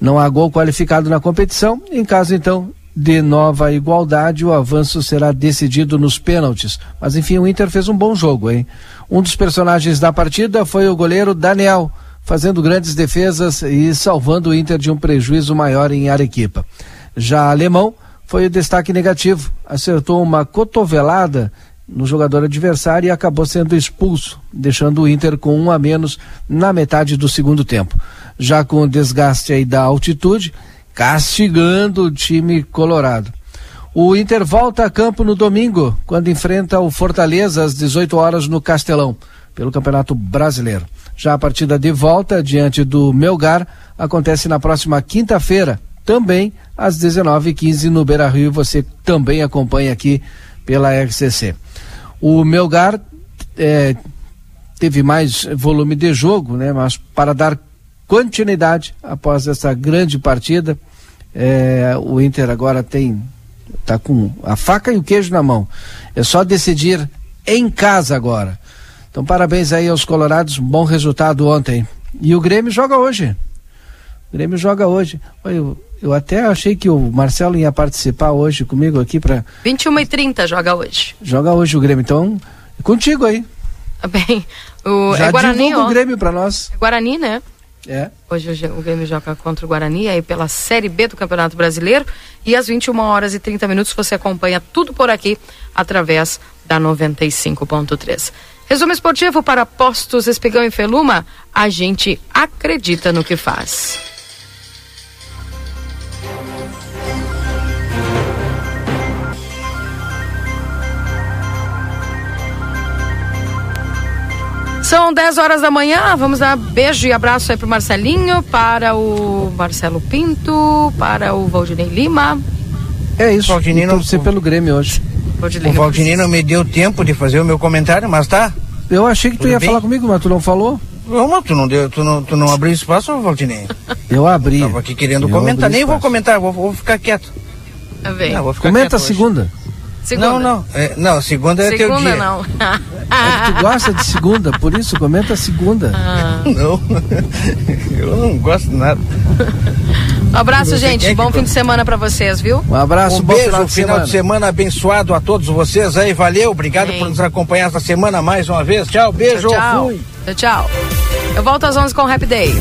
S3: Não há gol qualificado na competição, em caso então de nova igualdade, o avanço será decidido nos pênaltis. Mas enfim, o Inter fez um bom jogo, hein? Um dos personagens da partida foi o goleiro Daniel, fazendo grandes defesas e salvando o Inter de um prejuízo maior em Arequipa. Já Alemão foi o destaque negativo, acertou uma cotovelada no jogador adversário e acabou sendo expulso, deixando o Inter com um a menos na metade do segundo tempo. Já com o desgaste aí da altitude, castigando o time colorado. O Inter volta a campo no domingo, quando enfrenta o Fortaleza às 18 horas no Castelão, pelo Campeonato Brasileiro. Já a partida de volta diante do Melgar acontece na próxima quinta-feira, também às 19h15 no Beira Rio. Você também acompanha aqui pela RCC. O Melgar eh, teve mais volume de jogo, né? Mas para dar continuidade após essa grande partida, eh, o Inter agora tem tá com a faca e o queijo na mão. É só decidir em casa agora. Então parabéns aí aos colorados, bom resultado ontem. E o Grêmio joga hoje. O Grêmio joga hoje. Eu, eu até achei que o Marcelo ia participar hoje comigo aqui para
S1: 21 e 30 joga hoje.
S3: jogar hoje o Grêmio. Então, é contigo aí.
S1: Tá Bem, o,
S3: Já
S1: é Guarani, ó.
S3: o Grêmio para nós.
S1: É Guarani, né?
S3: É.
S1: Hoje o o Grêmio joga contra o Guarani aí pela Série B do Campeonato Brasileiro e às 21 horas e 30 minutos você acompanha tudo por aqui através da 95.3. Resumo esportivo para Postos Espigão e Feluma, a gente acredita no que faz. São 10 horas da manhã, vamos dar beijo e abraço aí pro Marcelinho, para o Marcelo Pinto, para o Valdinei Lima.
S3: É isso.
S16: Valdinei não-
S3: torcer pelo Grêmio hoje.
S16: O Valdinei não me deu tempo de fazer o meu comentário, mas tá.
S3: Eu achei que tu
S16: Tudo
S3: ia
S16: bem?
S3: falar comigo, mas tu não falou?
S16: Não, mas tu não, deu, tu não, tu não abriu espaço, Valdinei? (laughs)
S3: Eu abri.
S16: Tava aqui querendo
S3: Eu
S16: comentar, nem vou
S3: espaço.
S16: comentar, vou, vou ficar quieto.
S1: Vem.
S16: Não, vou ficar
S3: Comenta a segunda.
S1: Segunda.
S16: Não, não. É, não, segunda é teu
S1: Segunda
S16: dia.
S1: não.
S3: É que tu gosta de segunda, por isso comenta a segunda.
S1: Ah. (laughs)
S16: Não, (laughs) eu não gosto de nada.
S1: Um abraço, gente. Bom fim de semana para vocês, viu?
S3: Um abraço,
S16: um
S3: bom
S16: beijo,
S3: final de
S16: final
S3: semana.
S16: de semana abençoado a todos vocês aí. Valeu, obrigado
S1: Bem.
S16: por nos acompanhar esta semana mais uma vez. Tchau, beijo,
S1: Tchau, tchau.
S16: fui.
S1: Tchau, tchau. Eu volto às 11 com o Happy Day.